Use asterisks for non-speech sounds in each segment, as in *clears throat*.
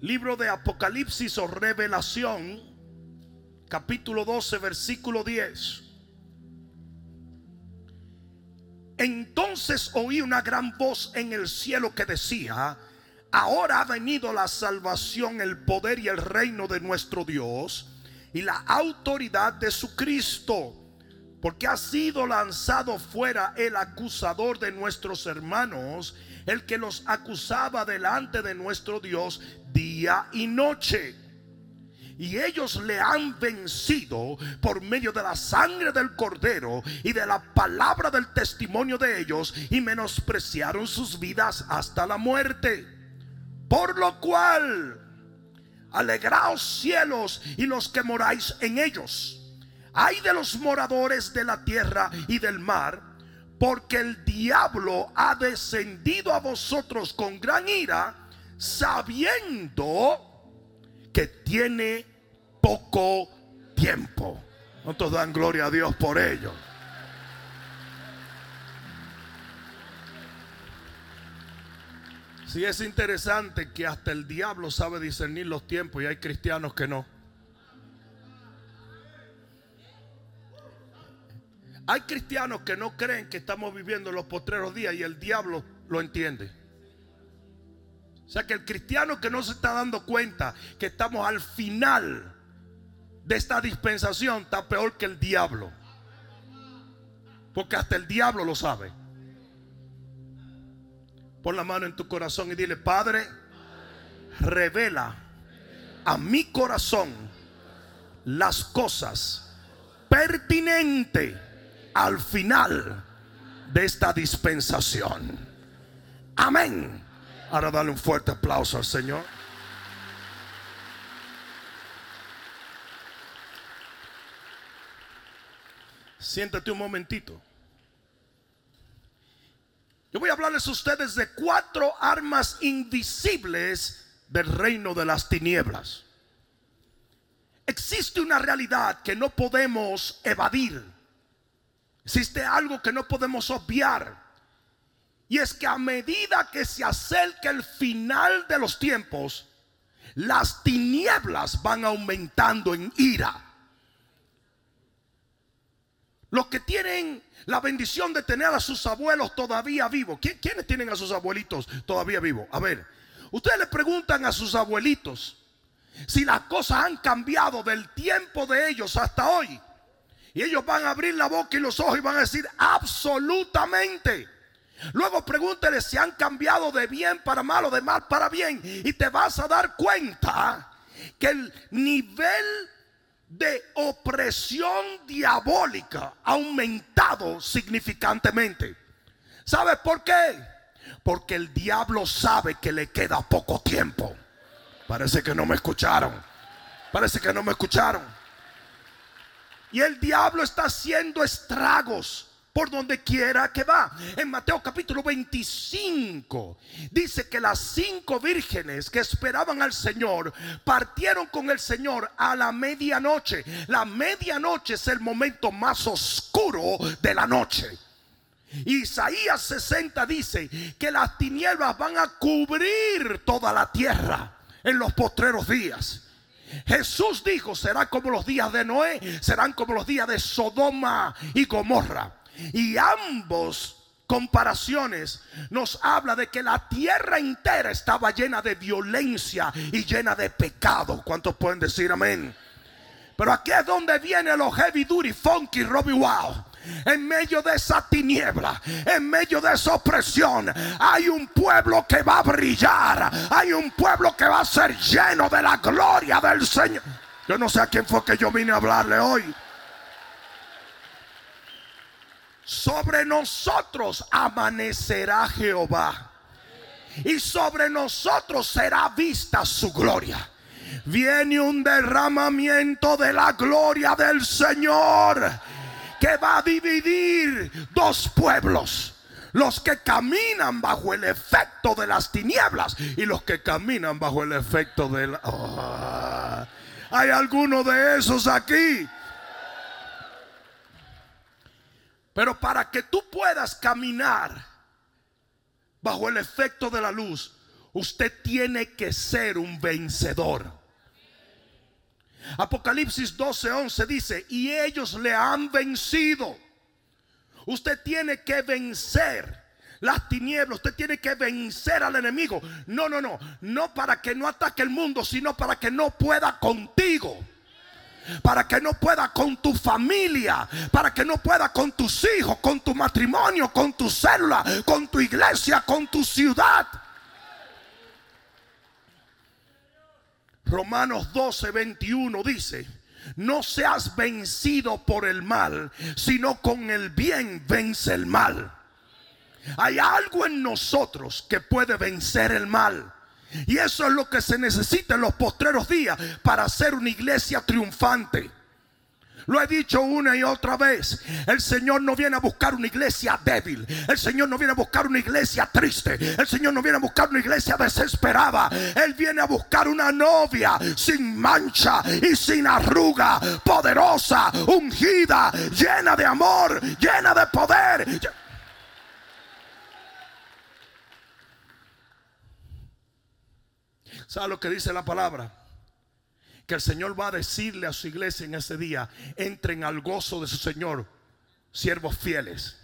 Libro de Apocalipsis o Revelación, capítulo 12, versículo 10. Entonces oí una gran voz en el cielo que decía, ahora ha venido la salvación, el poder y el reino de nuestro Dios y la autoridad de su Cristo, porque ha sido lanzado fuera el acusador de nuestros hermanos, el que los acusaba delante de nuestro Dios día y noche. Y ellos le han vencido por medio de la sangre del cordero y de la palabra del testimonio de ellos y menospreciaron sus vidas hasta la muerte. Por lo cual, alegraos cielos y los que moráis en ellos. Hay de los moradores de la tierra y del mar, porque el diablo ha descendido a vosotros con gran ira, sabiendo que tiene poco tiempo. ¿Cuántos dan gloria a Dios por ello? Si es interesante que hasta el diablo sabe discernir los tiempos y hay cristianos que no. Hay cristianos que no creen que estamos viviendo los postreros días y el diablo lo entiende. O sea que el cristiano que no se está dando cuenta que estamos al final de esta dispensación está peor que el diablo. Porque hasta el diablo lo sabe. Pon la mano en tu corazón y dile, Padre, revela a mi corazón las cosas pertinentes al final de esta dispensación. Amén. Ahora dale un fuerte aplauso al Señor. Siéntate un momentito. Yo voy a hablarles a ustedes de cuatro armas invisibles del reino de las tinieblas. Existe una realidad que no podemos evadir. Existe algo que no podemos obviar. Y es que a medida que se acerca el final de los tiempos, las tinieblas van aumentando en ira. Los que tienen la bendición de tener a sus abuelos todavía vivos. ¿Quiénes tienen a sus abuelitos todavía vivos? A ver, ustedes le preguntan a sus abuelitos si las cosas han cambiado del tiempo de ellos hasta hoy. Y ellos van a abrir la boca y los ojos y van a decir absolutamente. Luego pregúntele si han cambiado de bien para mal o de mal para bien. Y te vas a dar cuenta que el nivel de opresión diabólica ha aumentado significantemente. ¿Sabes por qué? Porque el diablo sabe que le queda poco tiempo. Parece que no me escucharon. Parece que no me escucharon. Y el diablo está haciendo estragos por donde quiera que va. En Mateo capítulo 25 dice que las cinco vírgenes que esperaban al Señor partieron con el Señor a la medianoche. La medianoche es el momento más oscuro de la noche. Isaías 60 dice que las tinieblas van a cubrir toda la tierra en los postreros días. Jesús dijo, será como los días de Noé, serán como los días de Sodoma y Gomorra. Y ambos comparaciones nos habla de que la tierra entera estaba llena de violencia y llena de pecado. ¿Cuántos pueden decir amén? Pero aquí es donde viene los heavy duty, funky, Robbie Wow. En medio de esa tiniebla, en medio de esa opresión, hay un pueblo que va a brillar. Hay un pueblo que va a ser lleno de la gloria del Señor. Yo no sé a quién fue que yo vine a hablarle hoy sobre nosotros amanecerá Jehová. Y sobre nosotros será vista su gloria. Viene un derramamiento de la gloria del Señor que va a dividir dos pueblos. Los que caminan bajo el efecto de las tinieblas y los que caminan bajo el efecto de la... Ah, hay algunos de esos aquí. Pero para que tú puedas caminar bajo el efecto de la luz, usted tiene que ser un vencedor. Apocalipsis 12:11 dice, y ellos le han vencido. Usted tiene que vencer las tinieblas, usted tiene que vencer al enemigo. No, no, no, no para que no ataque el mundo, sino para que no pueda contigo. Para que no pueda con tu familia, para que no pueda con tus hijos, con tu matrimonio, con tu célula, con tu iglesia, con tu ciudad. Romanos 12, 21 dice, no seas vencido por el mal, sino con el bien vence el mal. Hay algo en nosotros que puede vencer el mal. Y eso es lo que se necesita en los postreros días para ser una iglesia triunfante. Lo he dicho una y otra vez. El Señor no viene a buscar una iglesia débil. El Señor no viene a buscar una iglesia triste. El Señor no viene a buscar una iglesia desesperada. Él viene a buscar una novia sin mancha y sin arruga. Poderosa, ungida, llena de amor, llena de poder. ¿Sabe lo que dice la palabra? Que el Señor va a decirle a su iglesia en ese día, entren al gozo de su Señor, siervos fieles.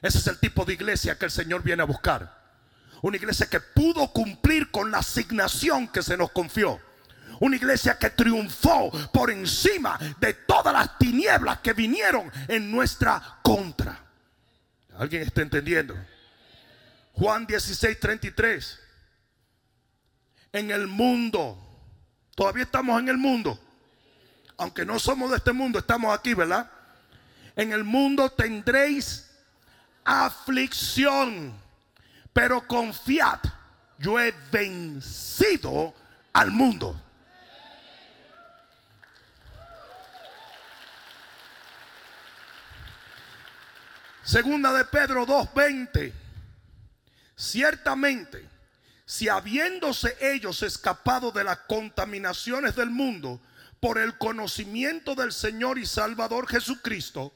Ese es el tipo de iglesia que el Señor viene a buscar. Una iglesia que pudo cumplir con la asignación que se nos confió. Una iglesia que triunfó por encima de todas las tinieblas que vinieron en nuestra contra. ¿Alguien está entendiendo? Juan 16, 33 en el mundo. Todavía estamos en el mundo. Aunque no somos de este mundo, estamos aquí, ¿verdad? En el mundo tendréis aflicción, pero confiad, yo he vencido al mundo. Segunda de Pedro 2:20. Ciertamente si habiéndose ellos escapado de las contaminaciones del mundo por el conocimiento del Señor y Salvador Jesucristo,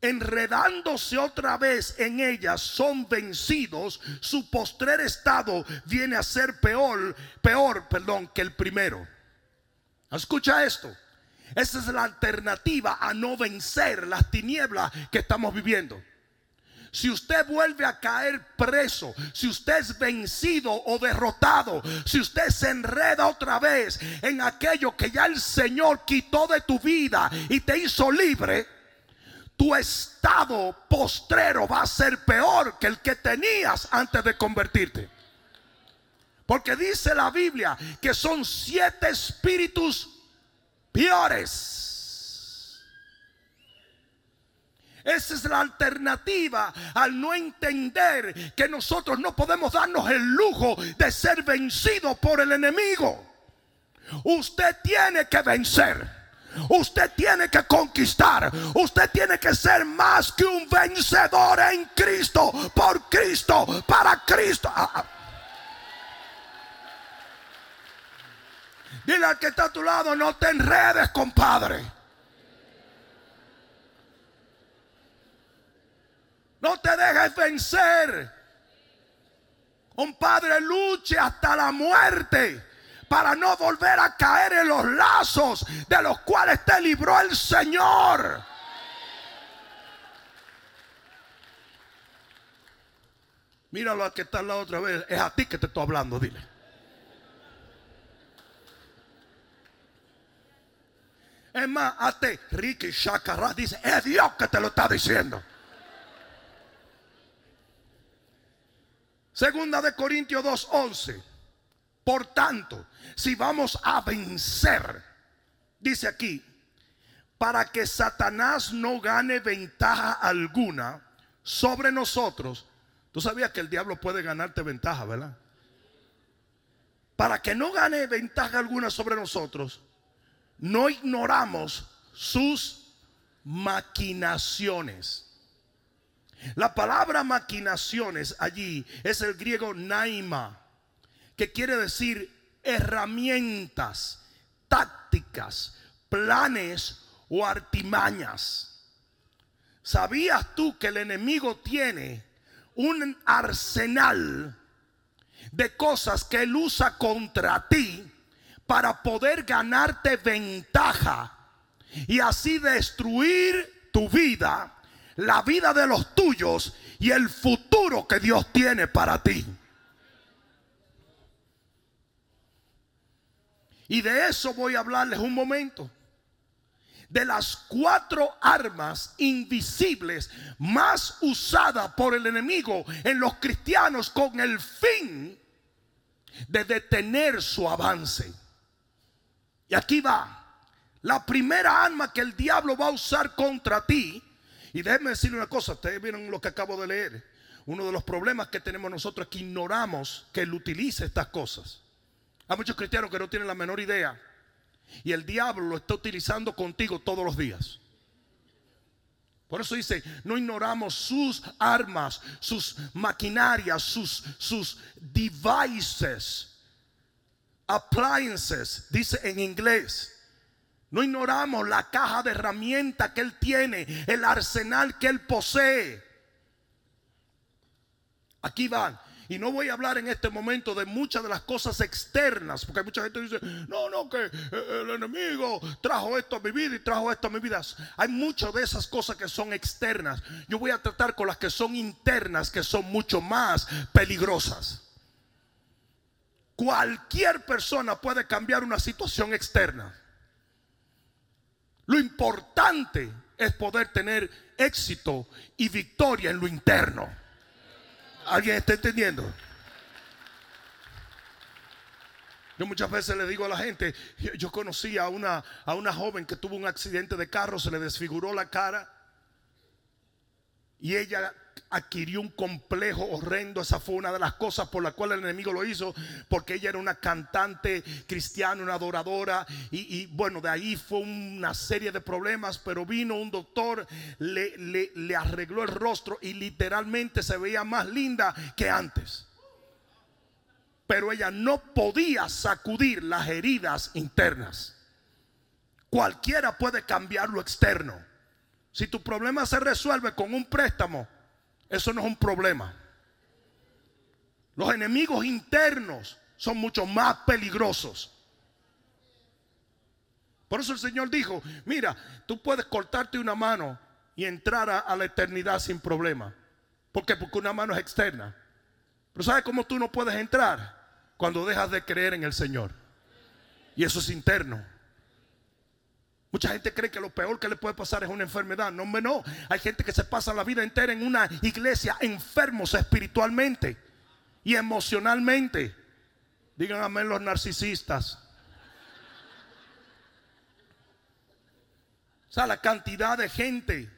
enredándose otra vez en ellas, son vencidos, su postrer estado viene a ser peor, peor, perdón, que el primero. Escucha esto. Esa es la alternativa a no vencer las tinieblas que estamos viviendo. Si usted vuelve a caer preso, si usted es vencido o derrotado, si usted se enreda otra vez en aquello que ya el Señor quitó de tu vida y te hizo libre, tu estado postrero va a ser peor que el que tenías antes de convertirte. Porque dice la Biblia que son siete espíritus peores Esa es la alternativa al no entender que nosotros no podemos darnos el lujo de ser vencidos por el enemigo. Usted tiene que vencer. Usted tiene que conquistar. Usted tiene que ser más que un vencedor en Cristo, por Cristo, para Cristo. Ah, ah. Dile al que está a tu lado, no te enredes, compadre. No te dejes vencer. Un padre luche hasta la muerte para no volver a caer en los lazos de los cuales te libró el Señor. Míralo a que está la otra vez. Es a ti que te estoy hablando, dile. Es más, hazte Ricky Shakarra dice, es Dios que te lo está diciendo. Segunda de Corintios 2:11. Por tanto, si vamos a vencer, dice aquí, para que Satanás no gane ventaja alguna sobre nosotros. Tú sabías que el diablo puede ganarte ventaja, ¿verdad? Para que no gane ventaja alguna sobre nosotros, no ignoramos sus maquinaciones. La palabra maquinaciones allí es el griego naima, que quiere decir herramientas, tácticas, planes o artimañas. ¿Sabías tú que el enemigo tiene un arsenal de cosas que Él usa contra ti para poder ganarte ventaja y así destruir tu vida, la vida de los tuyos y el futuro que Dios tiene para ti. Y de eso voy a hablarles un momento. De las cuatro armas invisibles más usadas por el enemigo en los cristianos con el fin de detener su avance. Y aquí va. La primera arma que el diablo va a usar contra ti. Y déjenme decirle una cosa, ustedes vieron lo que acabo de leer. Uno de los problemas que tenemos nosotros es que ignoramos que él utiliza estas cosas. Hay muchos cristianos que no tienen la menor idea. Y el diablo lo está utilizando contigo todos los días. Por eso dice, no ignoramos sus armas, sus maquinarias, sus, sus devices, appliances, dice en inglés. No ignoramos la caja de herramientas que Él tiene, el arsenal que Él posee. Aquí van. Y no voy a hablar en este momento de muchas de las cosas externas, porque mucha gente dice, no, no, que eh, el enemigo trajo esto a mi vida y trajo esto a mi vida. Hay muchas de esas cosas que son externas. Yo voy a tratar con las que son internas, que son mucho más peligrosas. Cualquier persona puede cambiar una situación externa. Lo importante es poder tener éxito y victoria en lo interno. ¿Alguien está entendiendo? Yo muchas veces le digo a la gente, yo conocí a una, a una joven que tuvo un accidente de carro, se le desfiguró la cara y ella adquirió un complejo horrendo. Esa fue una de las cosas por las cuales el enemigo lo hizo, porque ella era una cantante cristiana, una adoradora. Y, bueno, de ahí fue una serie de problemas, pero vino un doctor, le, le, le arregló el rostro y literalmente se veía más linda que antes. Pero ella no podía sacudir las heridas internas. Cualquiera puede cambiar lo externo. Si tu problema se resuelve con un préstamo, eso no es un problema. Los enemigos internos son mucho más peligrosos. Por eso el Señor dijo, mira, tú puedes cortarte una mano y entrar a, la eternidad sin problema. ¿Por qué? Porque una mano es externa. Pero ¿sabes cómo tú no puedes entrar? Cuando dejas de creer en el Señor. Y eso es interno. Mucha gente cree que lo peor que le puede pasar es una enfermedad. No, hombre, no. Hay gente que se pasa la vida entera en una iglesia enfermos espiritualmente y emocionalmente. Díganme los narcisistas. O sea, la cantidad de gente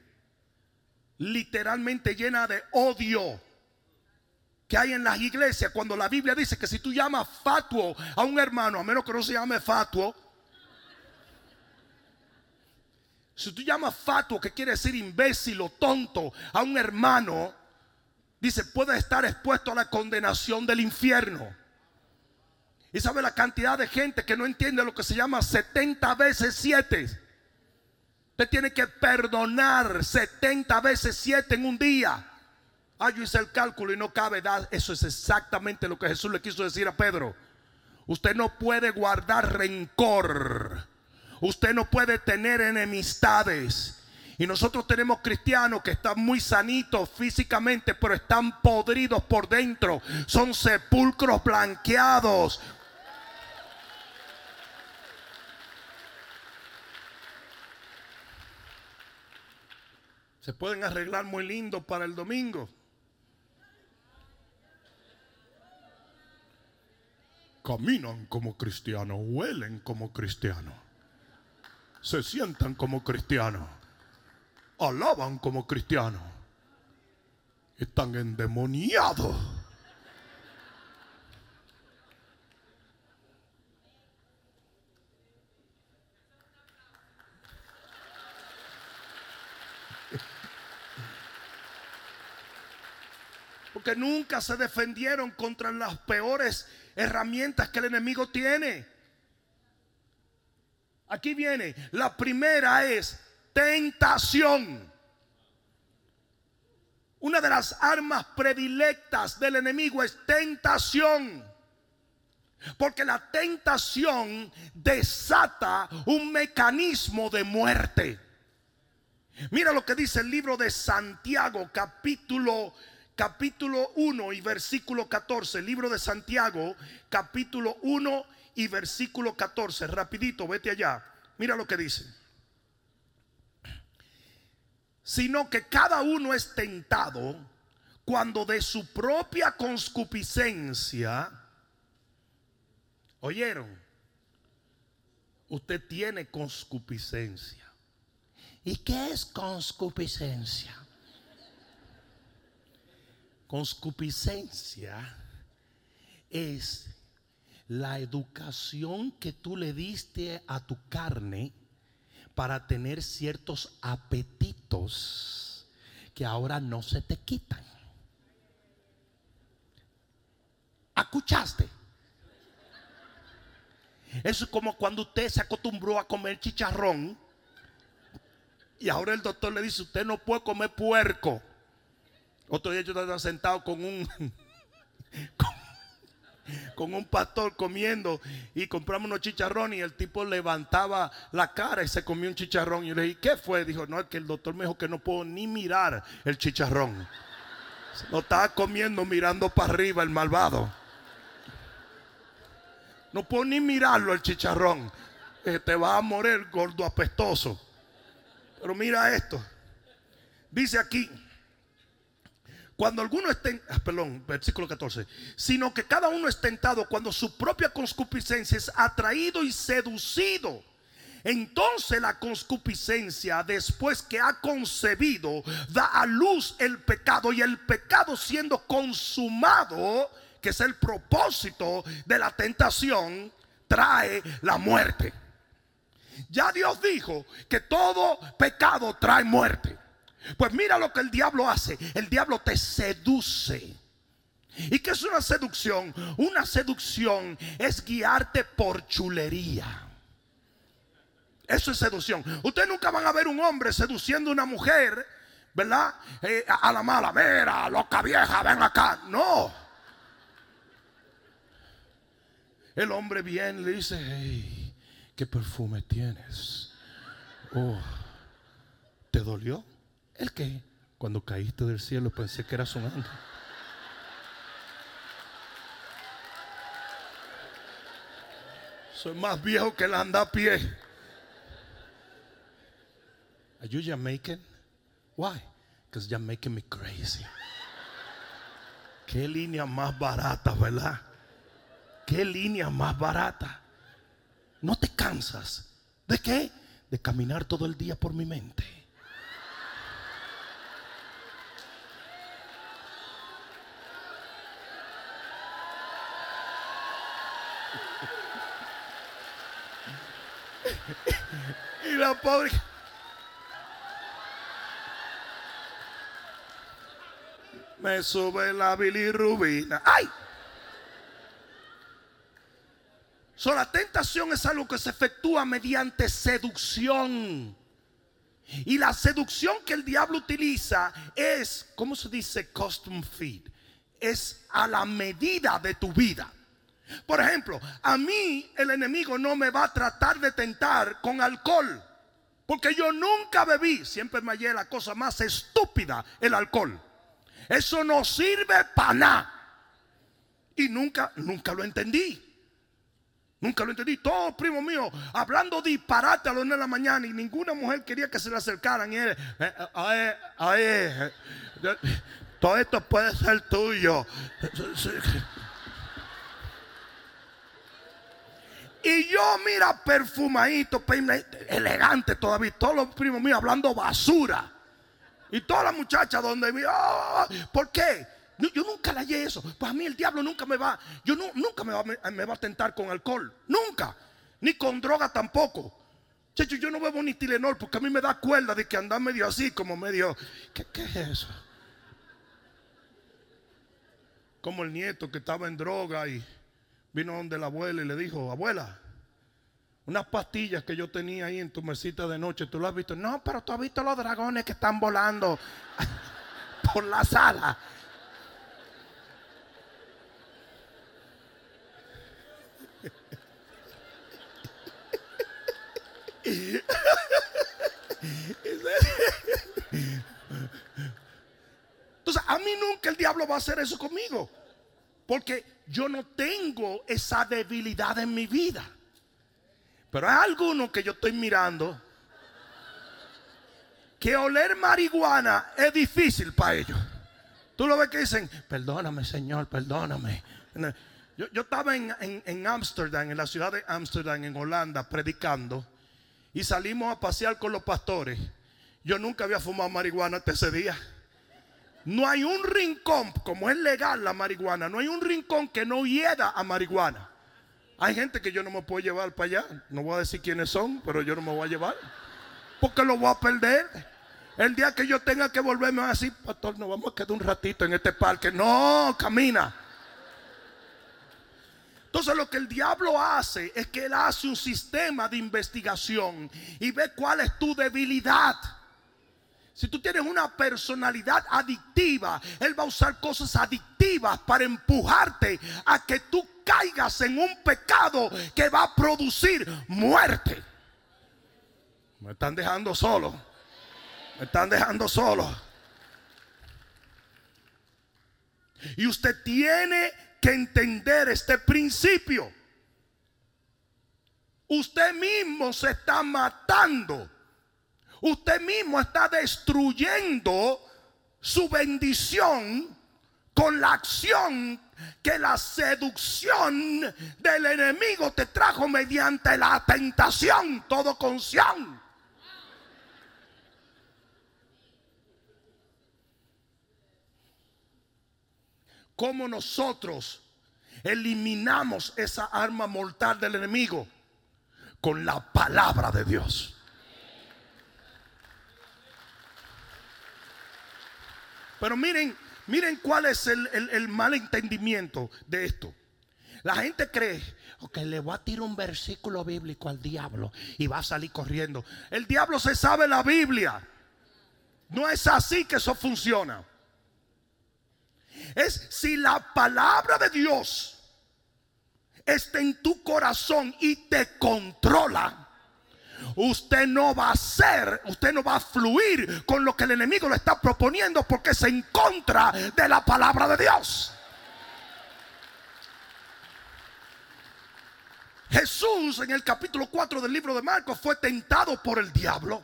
literalmente llena de odio que hay en las iglesias cuando la Biblia dice que si tú llamas fatuo a un hermano, a menos que no se llame fatuo, Si tú llamas fatuo, que quiere decir imbécil o tonto, a un hermano, dice, puede estar expuesto a la condenación del infierno. Y sabe la cantidad de gente que no entiende lo que se llama 70 veces 7. Usted tiene que perdonar 70 veces 7 en un día. Ah, yo hice el cálculo y no cabe dar. Eso es exactamente lo que Jesús le quiso decir a Pedro. Usted no puede guardar rencor Usted no puede tener enemistades. Y nosotros tenemos cristianos que están muy sanitos físicamente, pero están podridos por dentro. Son sepulcros blanqueados. Se pueden arreglar muy lindo para el domingo. Caminan como cristianos, huelen como cristianos se sientan como cristianos, alaban como cristianos, están endemoniados. Porque nunca se defendieron contra las peores herramientas que el enemigo tiene. Aquí viene. La primera es tentación. una de las armas predilectas del enemigo es tentación. Porque la tentación desata un mecanismo de muerte. Mira lo que dice el libro de Santiago, capítulo capítulo 1 y versículo 14. Libro de Santiago, capítulo 1 y versículo 14. Rapidito, vete allá. Mira lo que dice. Sino que cada uno es tentado cuando de su propia conscupiscencia, oyeron, usted tiene conscupiscencia. ¿Y qué es conscupiscencia? Conscupiscencia es la educación que tú le diste a tu carne para tener ciertos apetitos que ahora no se te quitan. ¿Escuchaste? Eso es como cuando usted se acostumbró a comer chicharrón y ahora el doctor le dice, usted no puede comer puerco. Otro día yo estaba sentado con un *laughs* un pastor comiendo y compramos unos chicharrones y el tipo levantaba la cara y se comió un chicharrón. Y le dije, ¿qué fue? Dijo, no, es que el doctor me dijo que no puedo ni mirar el chicharrón. Lo estaba comiendo mirando para arriba el malvado. No puedo ni mirarlo el chicharrón. Te va a morir gordo apestoso. Pero mira esto. Dice aquí. Cuando alguno esté, ah, perdón, versículo 14, sino que cada uno es tentado cuando su propia conscupiscencia es atraído y seducido. Entonces la conscupiscencia, después que ha concebido, da a luz el pecado y el pecado siendo consumado, que es el propósito de la tentación, trae la muerte. Ya Dios dijo que todo pecado trae muerte. Pues mira lo que el diablo hace. El diablo te seduce. ¿Y qué es una seducción? Una seducción es guiarte por chulería. Eso es seducción. Ustedes nunca van a ver un hombre seduciendo a una mujer, ¿verdad? Eh, a, la mala, mira, loca vieja, ven acá. No. El hombre viene y le dice, hey, ¿qué perfume tienes? Oh, ¿te dolió? ¿El qué? Cuando caíste del cielo pensé que eras un ángel. Soy más viejo que el anda a pie. Are you Jamaican? Why? Because you're making me crazy. Qué línea más barata, ¿verdad? Qué línea más barata. No te cansas. ¿De qué? De caminar todo el día por mi mente. Pobre. Me sube la bilirrubina. ¡Ay! So, la tentación es algo que se efectúa mediante seducción. Y la seducción que el diablo utiliza es, ¿cómo se dice? Custom feed. Es a la medida de tu vida. Por ejemplo, a mí el enemigo no me va a tratar de tentar con alcohol. Porque yo nunca bebí, siempre me hallé la cosa más estúpida, el alcohol. Eso no sirve para nada. Y nunca, nunca lo entendí. Nunca lo entendí. Todos primos míos hablando disparate a las 9 de la mañana y ninguna mujer quería que se le acercaran. Y él, eh, eh, todo esto puede ser tuyo. Y yo, mira, perfumadito, elegante todavía. Todos los primos míos hablando basura. Y todas las muchachas donde me. Oh, ¿Por qué? Yo nunca le hallé eso. Pues a mí el diablo nunca me va. Yo nunca me va, a tentar con alcohol. Nunca. Ni con droga tampoco. Checho, yo no bebo ni Tilenol porque a mí me da cuerda de que anda medio así, como medio. ¿Qué, qué es eso? Como el nieto que estaba en droga y vino donde la abuela y le dijo, abuela, unas pastillas que yo tenía ahí en tu mesita de noche, ¿tú lo has visto? No, pero tú has visto los dragones que están volando. *laughs* por la sala. *laughs* Entonces, a mí nunca el diablo va a hacer eso conmigo. Porque yo no tengo esa debilidad en mi vida. Pero hay algunos que yo estoy mirando que oler marihuana es difícil para ellos. Tú lo ves que dicen, perdóname Señor, perdóname. Yo, estaba en Ámsterdam, en, la ciudad de Ámsterdam, en Holanda, predicando. Y salimos a pasear con los pastores. Yo nunca había fumado marihuana hasta ese día. No hay un rincón, como es legal la marihuana, no hay un rincón que no hieda a marihuana. Hay gente que yo no me puedo llevar para allá. No voy a decir quiénes son, pero yo no me voy a llevar. Porque lo voy a perder. El día que yo tenga que volverme a decir, pastor, nos vamos a quedar un ratito en este parque. No, camina. Entonces lo que el diablo hace es que él hace un sistema de investigación y ve cuál es tu debilidad. Si tú tienes una personalidad adictiva, Él va a usar cosas adictivas para empujarte a que tú caigas en un pecado que va a producir muerte. Me están dejando solo. Me están dejando solo. Y usted tiene que entender este principio. Usted mismo se está matando usted mismo está destruyendo su bendición con la acción que la seducción del enemigo te trajo mediante la tentación, todo con ¿Cómo nosotros eliminamos esa arma mortal del enemigo? Con la palabra de Dios. Pero miren, miren cuál es el, mal entendimiento de esto. La gente cree, que le voy a tirar un versículo bíblico al diablo y va a salir corriendo. El diablo se sabe la Biblia. No es así que eso funciona. Es si la palabra de Dios está en tu corazón y te controla usted no va a ser, usted no va a fluir con lo que el enemigo le está proponiendo porque es en contra de la palabra de Dios. Jesús en el capítulo 4 del libro de Marcos fue tentado por el diablo.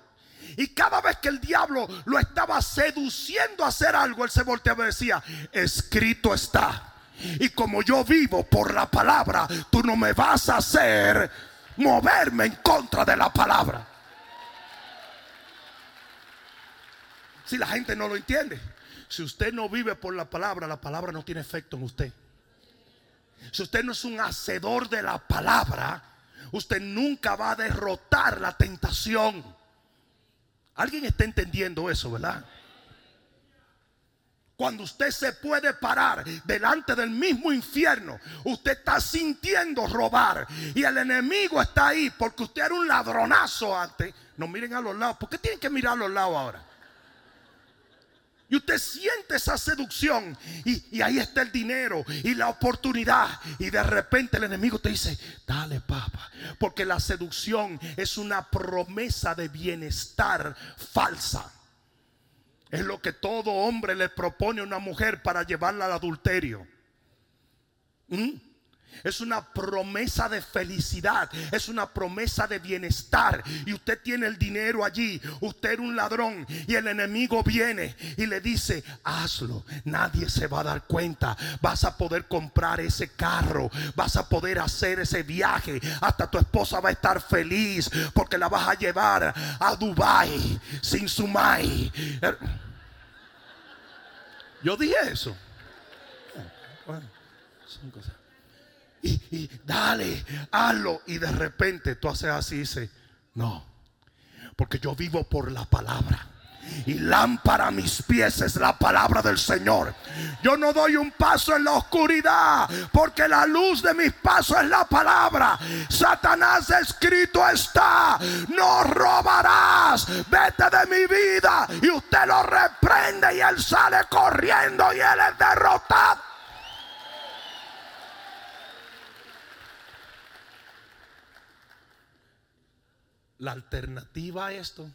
Y cada vez que el diablo lo estaba seduciendo a hacer algo, él se volteaba y decía, escrito está. Y como yo vivo por la palabra, tú no me vas a hacer moverme en contra de la palabra. Si la gente no lo entiende, si usted no vive por la palabra, la palabra no tiene efecto en usted. Si usted no es un hacedor de la palabra, usted nunca va a derrotar la tentación. ¿Alguien está entendiendo eso, verdad? Cuando usted se puede parar delante del mismo infierno, usted está sintiendo robar y el enemigo está ahí porque usted era un ladronazo antes. No miren a los lados. ¿Por qué tienen que mirar a los lados ahora? Y usted siente esa seducción y, y, ahí está el dinero y la oportunidad. Y de repente el enemigo te dice, dale papa. Porque la seducción es una promesa de bienestar falsa. Es lo que todo hombre le propone a una mujer para llevarla al adulterio. ¿Mm? Es una promesa de felicidad, es una promesa de bienestar. Y usted tiene el dinero allí, usted es un ladrón y el enemigo viene y le dice, hazlo, nadie se va a dar cuenta. Vas a poder comprar ese carro, vas a poder hacer ese viaje, hasta tu esposa va a estar feliz porque la vas a llevar a Dubai sin su mai. Yo dije eso. Y, *laughs* dale, hazlo. Y de repente tú haces así y dices, no, porque yo vivo por la palabra. y lámpara a mis pies es la palabra del Señor. Yo no doy un paso en la oscuridad porque la luz de mis pasos es la palabra. Satanás escrito está, no robarás, vete de mi vida y usted lo reprende y él sale corriendo y él es derrotado. La alternativa a esto,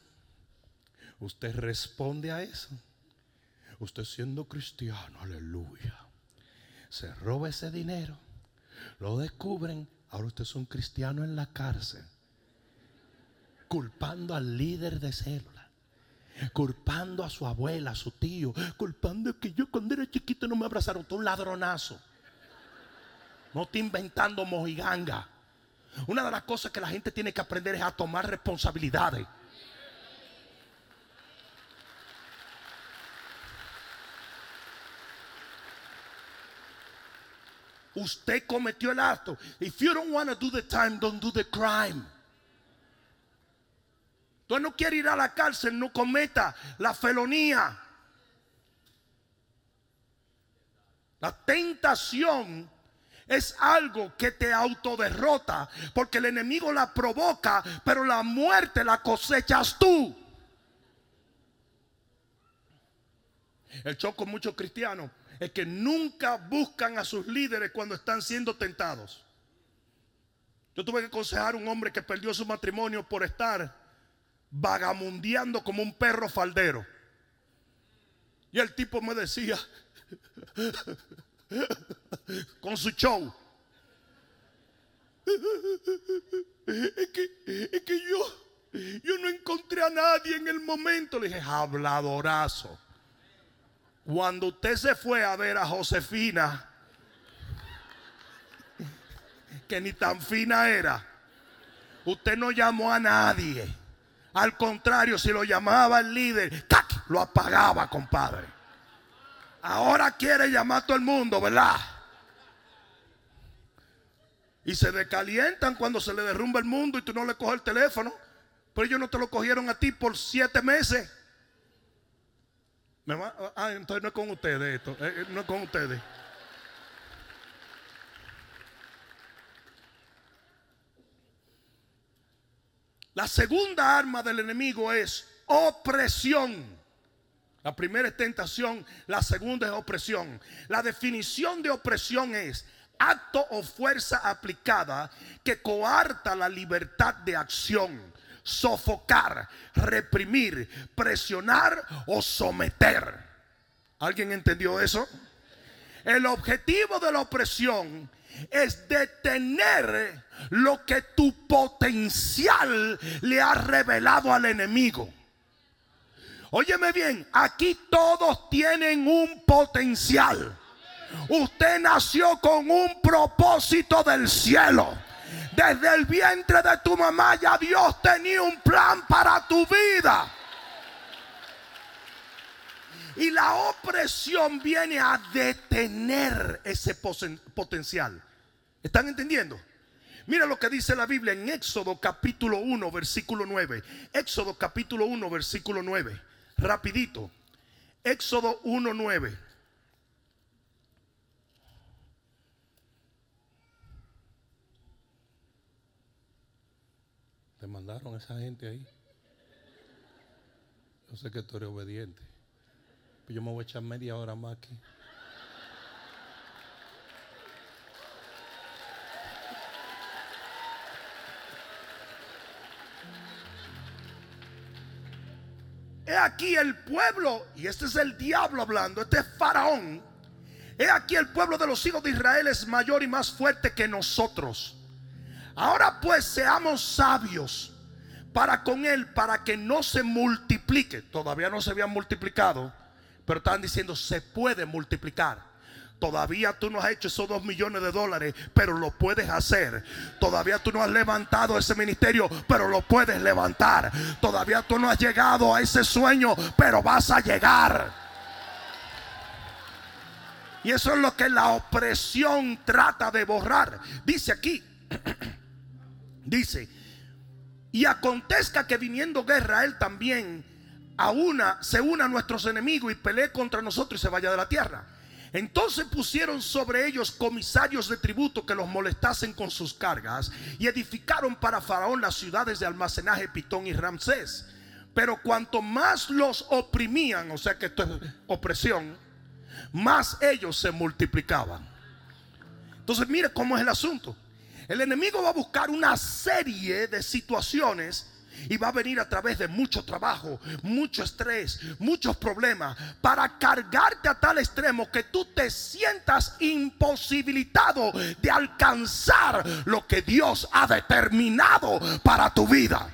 usted responde a eso. Usted siendo cristiano, aleluya. Se roba ese dinero, lo descubren, ahora usted es un cristiano en la cárcel, culpando al líder de célula culpando a su abuela, a su tío, culpando que yo cuando era chiquito no me abrazaron, tú un ladronazo. No te inventando mojiganga. Una de las cosas que la gente tiene que aprender es a tomar responsabilidades. Usted cometió el acto. If you don't want to do the time, don't do the crime. Tú no quiere ir a la cárcel, no cometa la felonía. La tentación es algo que te autoderrota, porque el enemigo la provoca, pero la muerte la cosechas tú. El choco con muchos cristianos es que nunca buscan a sus líderes cuando están siendo tentados. Yo tuve que aconsejar a un hombre que perdió su matrimonio por estar vagamundeando como un perro faldero. Y el tipo me decía, *laughs* con su show. *laughs* Es que, es que yo, yo no encontré a nadie en el momento. Le dije, habladorazo. Cuando usted se fue a ver a Josefina, que ni tan fina era, usted no llamó a nadie. Al contrario, si lo llamaba el líder, lo apagaba, compadre. Ahora quiere llamar a todo el mundo, ¿verdad? Y se decalientan cuando se le derrumba el mundo y tú no le coges el teléfono. Pero ellos no te lo cogieron a ti por siete meses. ah, entonces no es con ustedes esto. Eh, eh, no es con ustedes. La segunda arma del enemigo es opresión. La primera es tentación, la segunda es opresión. La definición de opresión es acto o fuerza aplicada que coarta la libertad de acción, sofocar, reprimir, presionar o someter. ¿Alguien entendió eso? El objetivo de la opresión es detener lo que tu potencial le ha revelado al enemigo. Óyeme bien, aquí todos tienen un potencial. Usted nació con un propósito del cielo. Desde el vientre de tu mamá ya Dios tenía un plan para tu vida. Y la opresión viene a detener ese potencial. ¿Están entendiendo? Mira lo que dice la Biblia en Éxodo capítulo 1, versículo 9. Éxodo capítulo 1, versículo 9 rapidito. Éxodo 1.9. Te mandaron a esa gente ahí. Yo sé que tú eres obediente. Pues yo me voy a echar media hora más aquí. He aquí el pueblo, y este es el diablo hablando, este es Faraón. He aquí el pueblo de los hijos de Israel es mayor y más fuerte que nosotros. Ahora pues seamos sabios para con él, para que no se multiplique. Todavía no se habían multiplicado, pero están diciendo se puede multiplicar. Todavía tú no has hecho esos dos millones de dólares, pero lo puedes hacer. Todavía tú no has levantado ese ministerio, pero lo puedes levantar. Todavía tú no has llegado a ese sueño, pero vas a llegar. Y eso es lo que la opresión trata de borrar. Dice aquí, *clears throat* dice, y acontezca que viniendo guerra, él también a una, se una a nuestros enemigos y pelee contra nosotros y se vaya de la tierra. Entonces pusieron sobre ellos comisarios de tributo que los molestasen con sus cargas y edificaron para Faraón las ciudades de almacenaje Pitón y Ramsés. Pero cuanto más los oprimían, o sea que esto es opresión, más ellos se multiplicaban. Entonces mire cómo es el asunto. El enemigo va a buscar una serie de situaciones y va a venir a través de mucho trabajo, mucho estrés, muchos problemas, para cargarte a tal extremo que tú te sientas imposibilitado de alcanzar lo que Dios ha determinado para tu vida.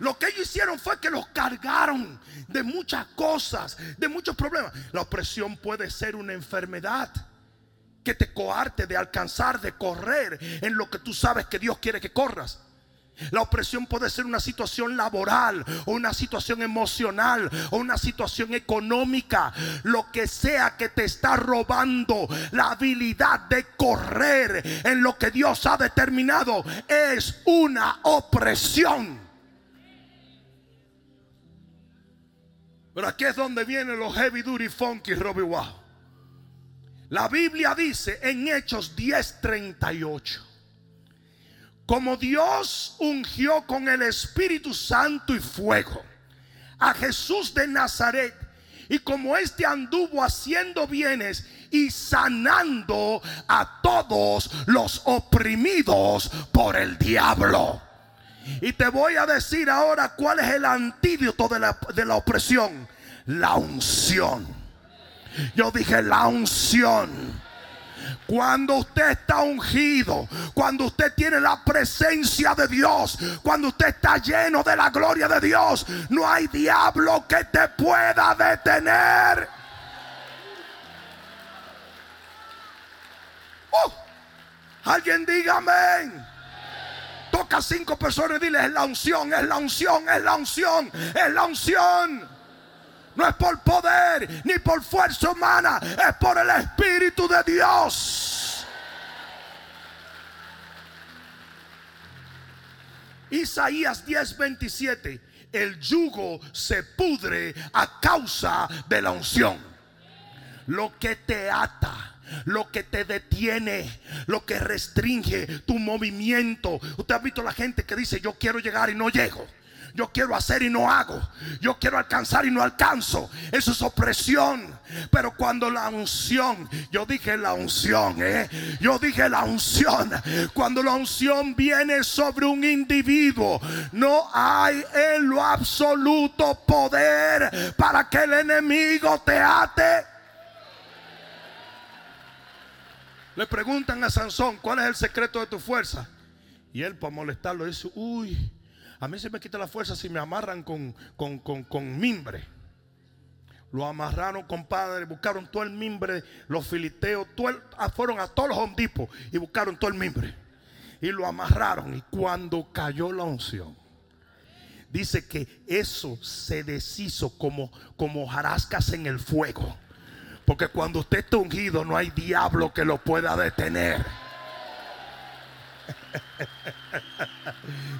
Lo que ellos hicieron fue que los cargaron de muchas cosas, de muchos problemas. La opresión puede ser una enfermedad que te coarte de alcanzar, de correr en lo que tú sabes que Dios quiere que corras. La opresión puede ser una situación laboral o una situación emocional o una situación económica. Lo que sea que te está robando la habilidad de correr en lo que Dios ha determinado es una opresión. Pero aquí es donde vienen los heavy duty funky Robbie Wow. La Biblia dice en Hechos 10:38, como Dios ungió con el Espíritu Santo y fuego a Jesús de Nazaret, y como éste anduvo haciendo bienes y sanando a todos los oprimidos por el diablo. Y te voy a decir ahora cuál es el antídoto de la, de la opresión. La unción. Yo dije la unción. Cuando usted está ungido, cuando usted tiene la presencia de Dios, cuando usted está lleno de la gloria de Dios, no hay diablo que te pueda detener. Oh, alguien diga amén. Toca a cinco personas y dile, es la unción, es la unción, es la unción, es la unción. No es por poder ni por fuerza humana, es por el Espíritu de Dios. Isaías 10:27, el yugo se pudre a causa de la unción. Lo que te ata, lo que te detiene, lo que restringe tu movimiento. Usted ha visto la gente que dice, yo quiero llegar y no llego. Yo quiero hacer y no hago. Yo quiero alcanzar y no alcanzo. Eso es opresión. Pero cuando la unción, yo dije la unción, ¿eh? yo dije la unción. Cuando la unción viene sobre un individuo, no hay en lo absoluto poder para que el enemigo te ate. Le preguntan a Sansón, ¿cuál es el secreto de tu fuerza? Y él para molestarlo dice, uy, a mí se me quita la fuerza si me amarran con, con, mimbre. Lo amarraron, compadre, buscaron todo el mimbre, los filisteos, ah, fueron a todos los hondipos y buscaron todo el mimbre. Y lo amarraron. Y cuando cayó la unción, dice que eso se deshizo como, como jarascas en el fuego. Porque cuando usted está ungido, no hay diablo que lo pueda detener.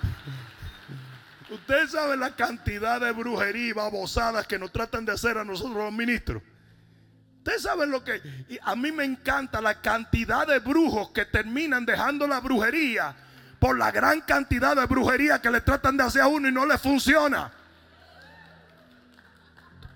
*laughs* Usted sabe la cantidad de brujería y babosadas que nos tratan de hacer a nosotros los ministros. Usted sabe lo que... a mí me encanta la cantidad de brujos que terminan dejando la brujería por la gran cantidad de brujería que le tratan de hacer a uno y no le funciona.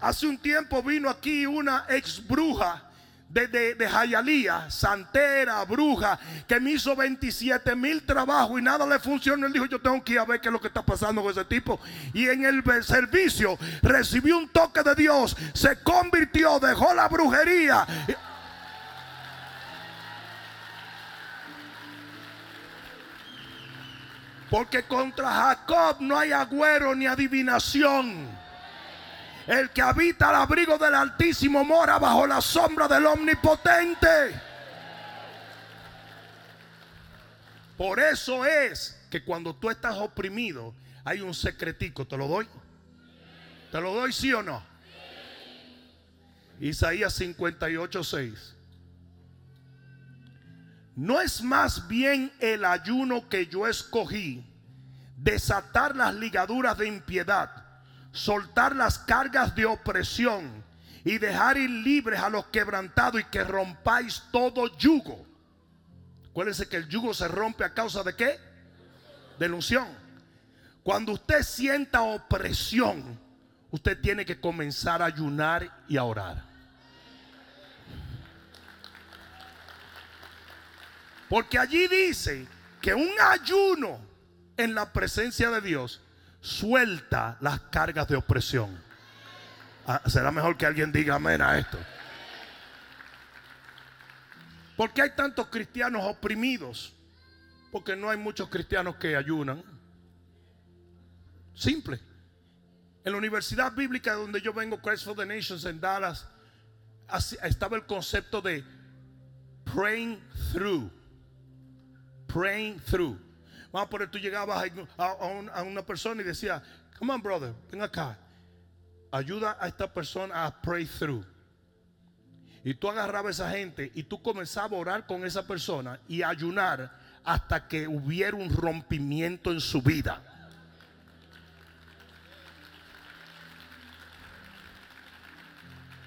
Hace un tiempo vino aquí una ex bruja de, de, Jayalía, santera, bruja, que me hizo 27 mil trabajos y nada le funcionó. Él dijo, yo tengo que ir a ver qué es lo que está pasando con ese tipo. Y en el servicio recibió un toque de Dios, se convirtió, dejó la brujería. Porque contra Jacob no hay agüero ni adivinación. El que habita al abrigo del Altísimo mora bajo la sombra del Omnipotente. Por eso es que cuando tú estás oprimido, hay un secretico. ¿Te lo doy? ¿Te lo doy sí o no? Isaías 58, 6. No es más bien el ayuno que yo escogí desatar las ligaduras de impiedad, soltar las cargas de opresión y dejar ir libres a los quebrantados y que rompáis todo yugo. Acuérdense que el yugo se rompe a causa de qué? De ilusión. Cuando usted sienta opresión, usted tiene que comenzar a ayunar y a orar. Porque allí dice que un ayuno en la presencia de Dios suelta las cargas de opresión. Ah, será mejor que alguien diga amén a esto. Porque hay tantos cristianos oprimidos? Porque no hay muchos cristianos que ayunan. Simple. En la Universidad Bíblica donde yo vengo, Christ for the Nations en Dallas, estaba el concepto de praying through praying through. Vamos a poner, tú llegabas a, una persona y decía, come on brother, ven acá. Ayuda a esta persona a pray through. Y tú agarrabas a esa gente y tú comenzabas a orar con esa persona y ayunar hasta que hubiera un rompimiento en su vida.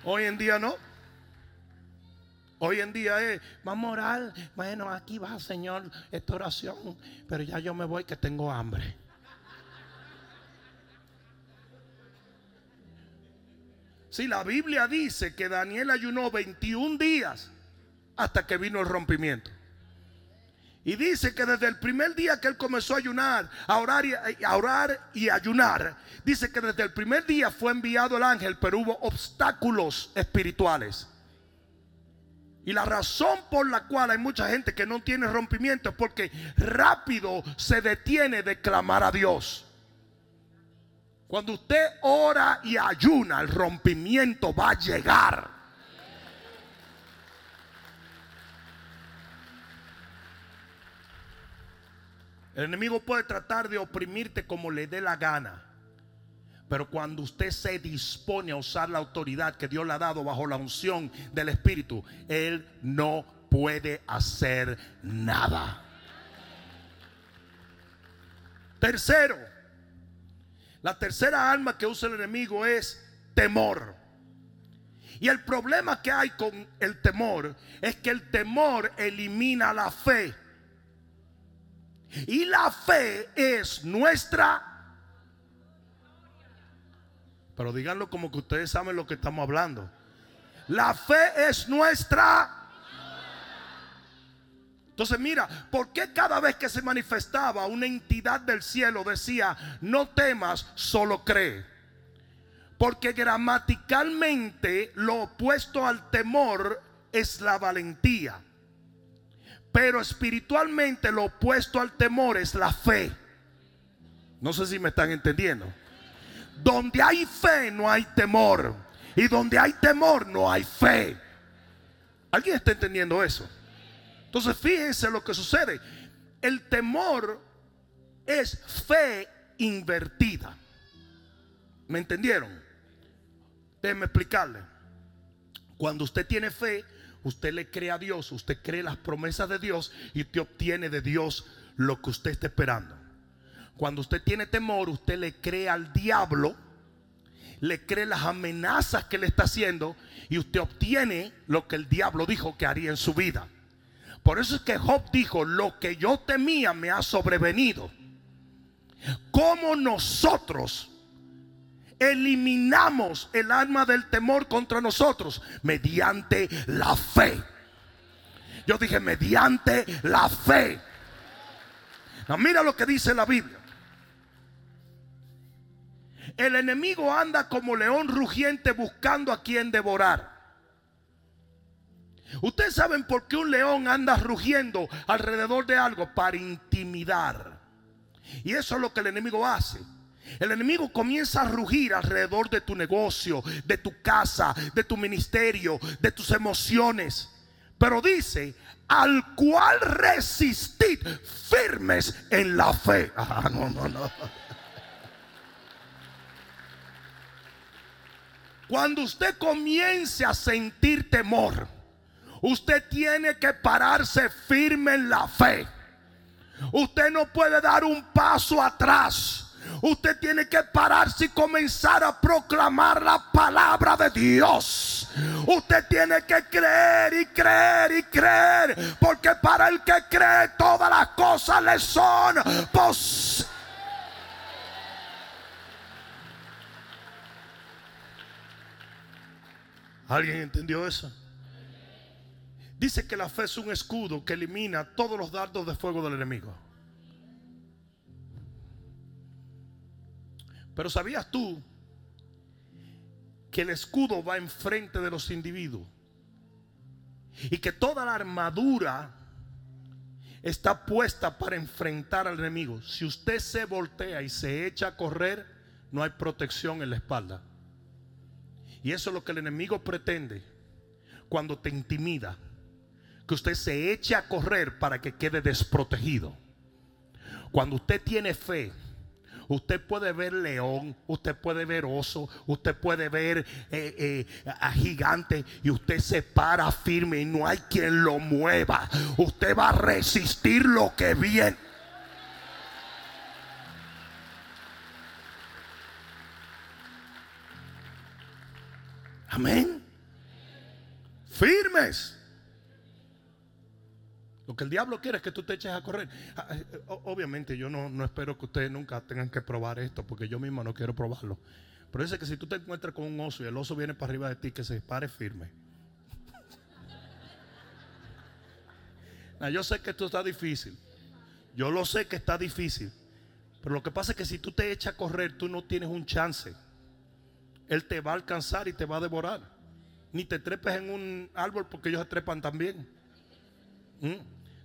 Hoy en día no. Hoy en día es, vamos a orar. Bueno, aquí va, Señor, esta oración. Pero ya yo me voy que tengo hambre. Si la Biblia dice que Daniel ayunó 21 días hasta que vino el rompimiento. Y dice que desde el primer día que él comenzó a ayunar, a orar, y, a orar y ayunar, dice que desde el primer día fue enviado el ángel, pero hubo obstáculos espirituales. Y la razón por la cual hay mucha gente que no tiene rompimiento es porque rápido se detiene de clamar a Dios. Cuando usted ora y ayuna, el rompimiento va a llegar. El enemigo puede tratar de oprimirte como le dé la gana. Pero cuando usted se dispone a usar la autoridad que Dios le ha dado bajo la unción del Espíritu, Él no puede hacer nada. Tercero, la tercera arma que usa el enemigo es temor. Y el problema que hay con el temor es que el temor elimina la fe. Y la fe es nuestra pero díganlo como que ustedes saben lo que estamos hablando. La fe es nuestra. Entonces mira, ¿por qué cada vez que se manifestaba una entidad del cielo decía, no temas, solo cree? Porque gramaticalmente lo opuesto al temor es la valentía. Pero espiritualmente lo opuesto al temor es la fe. No sé si me están entendiendo. Donde hay fe no hay temor. Y donde hay temor no hay fe. ¿Alguien está entendiendo eso? Entonces fíjense lo que sucede. El temor es fe invertida. ¿Me entendieron? Déjenme explicarle. Cuando usted tiene fe, usted le cree a Dios, usted cree las promesas de Dios y te obtiene de Dios lo que usted está esperando. Cuando usted tiene temor, usted le cree al diablo, le cree las amenazas que le está haciendo y usted obtiene lo que el diablo dijo que haría en su vida. Por eso es que Job dijo, lo que yo temía me ha sobrevenido. Como nosotros eliminamos el alma del temor contra nosotros? Mediante la fe. Yo dije, mediante la fe. mira lo que dice la Biblia. El enemigo anda como león rugiente buscando a quien devorar. Ustedes saben por qué un león anda rugiendo alrededor de algo para intimidar. Y eso es lo que el enemigo hace. El enemigo comienza a rugir alrededor de tu negocio, de tu casa, de tu ministerio, de tus emociones. Pero dice, al cual resistid firmes en la fe. *laughs* Ah, no, no, no. Cuando usted comience a sentir temor, usted tiene que pararse firme en la fe. Usted no puede dar un paso atrás. Usted tiene que pararse y comenzar a proclamar la palabra de Dios. Usted tiene que creer y creer y creer. Porque para el que cree todas las cosas le son posibles. ¿Alguien entendió eso? Dice que la fe es un escudo que elimina todos los dardos de fuego del enemigo. Pero ¿sabías tú que el escudo va enfrente de los individuos? Y que toda la armadura está puesta para enfrentar al enemigo. Si usted se voltea y se echa a correr, no hay protección en la espalda. Y eso es lo que el enemigo pretende cuando te intimida. Que usted se eche a correr para que quede desprotegido. Cuando usted tiene fe, Usted puede ver león, usted puede ver oso, usted puede ver eh, eh, a gigante y usted se para firme y no hay quien lo mueva. Usted va a resistir lo que viene. Amén. Firmes. Lo que el diablo quiere es que tú te eches a correr. Ah, eh, obviamente yo no, espero que ustedes nunca tengan que probar esto, porque yo mismo no quiero probarlo. Pero dice que si tú te encuentras con un oso y el oso viene para arriba de ti, que se pare firme. *laughs* yo sé que esto está difícil. Yo lo sé que está difícil. Pero lo que pasa es que si tú te echas a correr, tú no tienes un chance. Él te va a alcanzar y te va a devorar. Ni te trepes en un árbol porque ellos se trepan también. ¿Mm?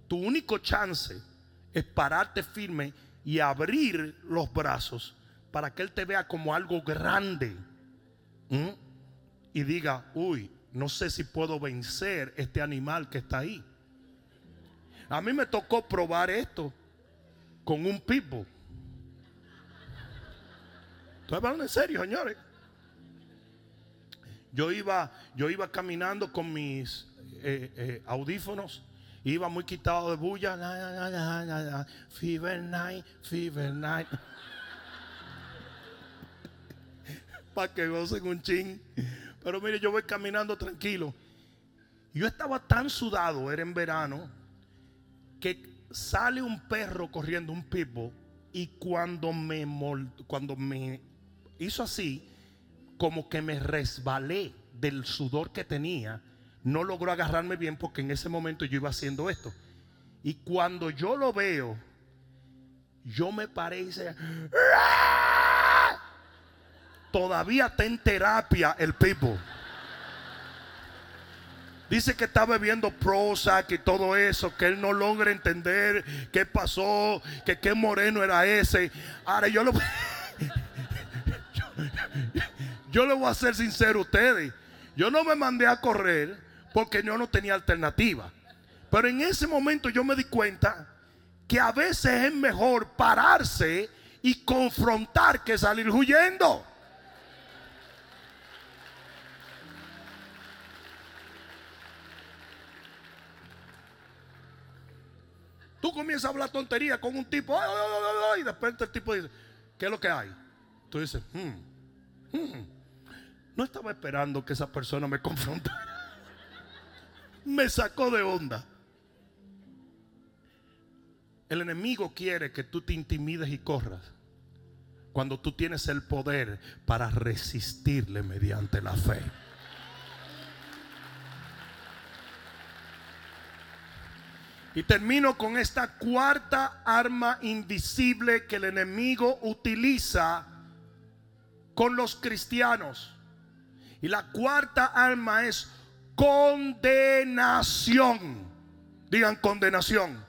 tu único chance es pararte firme y abrir los brazos para que Él te vea como algo grande. Y diga, uy, no sé si puedo vencer este animal que está ahí. A mí me tocó probar esto con un pitbull. Estoy hablando en serio, señores. Yo iba, yo iba caminando con mis eh, eh, audífonos Iba muy quitado de bulla. Fever night, fever night. *laughs* Para que gocen un chin. Pero mire, yo voy caminando tranquilo. Yo estaba tan sudado, era en verano, que sale un perro corriendo, un pitbull, y cuando me, cuando me hizo así, como que me resbalé del sudor que tenía no logró agarrarme bien porque en ese momento yo iba haciendo esto. Y cuando yo lo veo, yo me parece Todavía está en terapia el people. Dice que está bebiendo Prozac y todo eso, que él no logra entender qué pasó, que qué moreno era ese. Ahora yo lo *laughs* yo, le voy a ser sincero a ustedes. Yo no me mandé a correr porque yo no tenía alternativa. Pero en ese momento yo me di cuenta que a veces es mejor pararse y confrontar que salir huyendo. Tú comienzas a hablar tontería con un tipo y de repente el tipo dice, ¿qué es lo que hay? Tú dices, hmm, hmm, no estaba esperando que esa persona me confrontara *laughs* me sacó de onda. El enemigo quiere que tú te intimides y corras cuando tú tienes el poder para resistirle mediante la fe. Y termino con esta cuarta arma invisible que el enemigo utiliza con los cristianos. Y la cuarta arma es condenación. Digan condenación.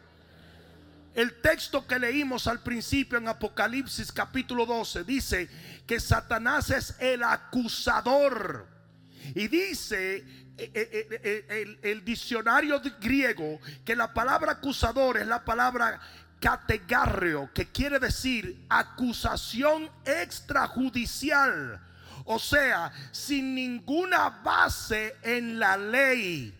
El texto que leímos al principio en Apocalipsis capítulo 12 dice que Satanás es el acusador. Y dice eh, eh, eh, el, diccionario griego que la palabra acusador es la palabra categarreo, que quiere decir acusación extrajudicial o sea, sin ninguna base en la ley.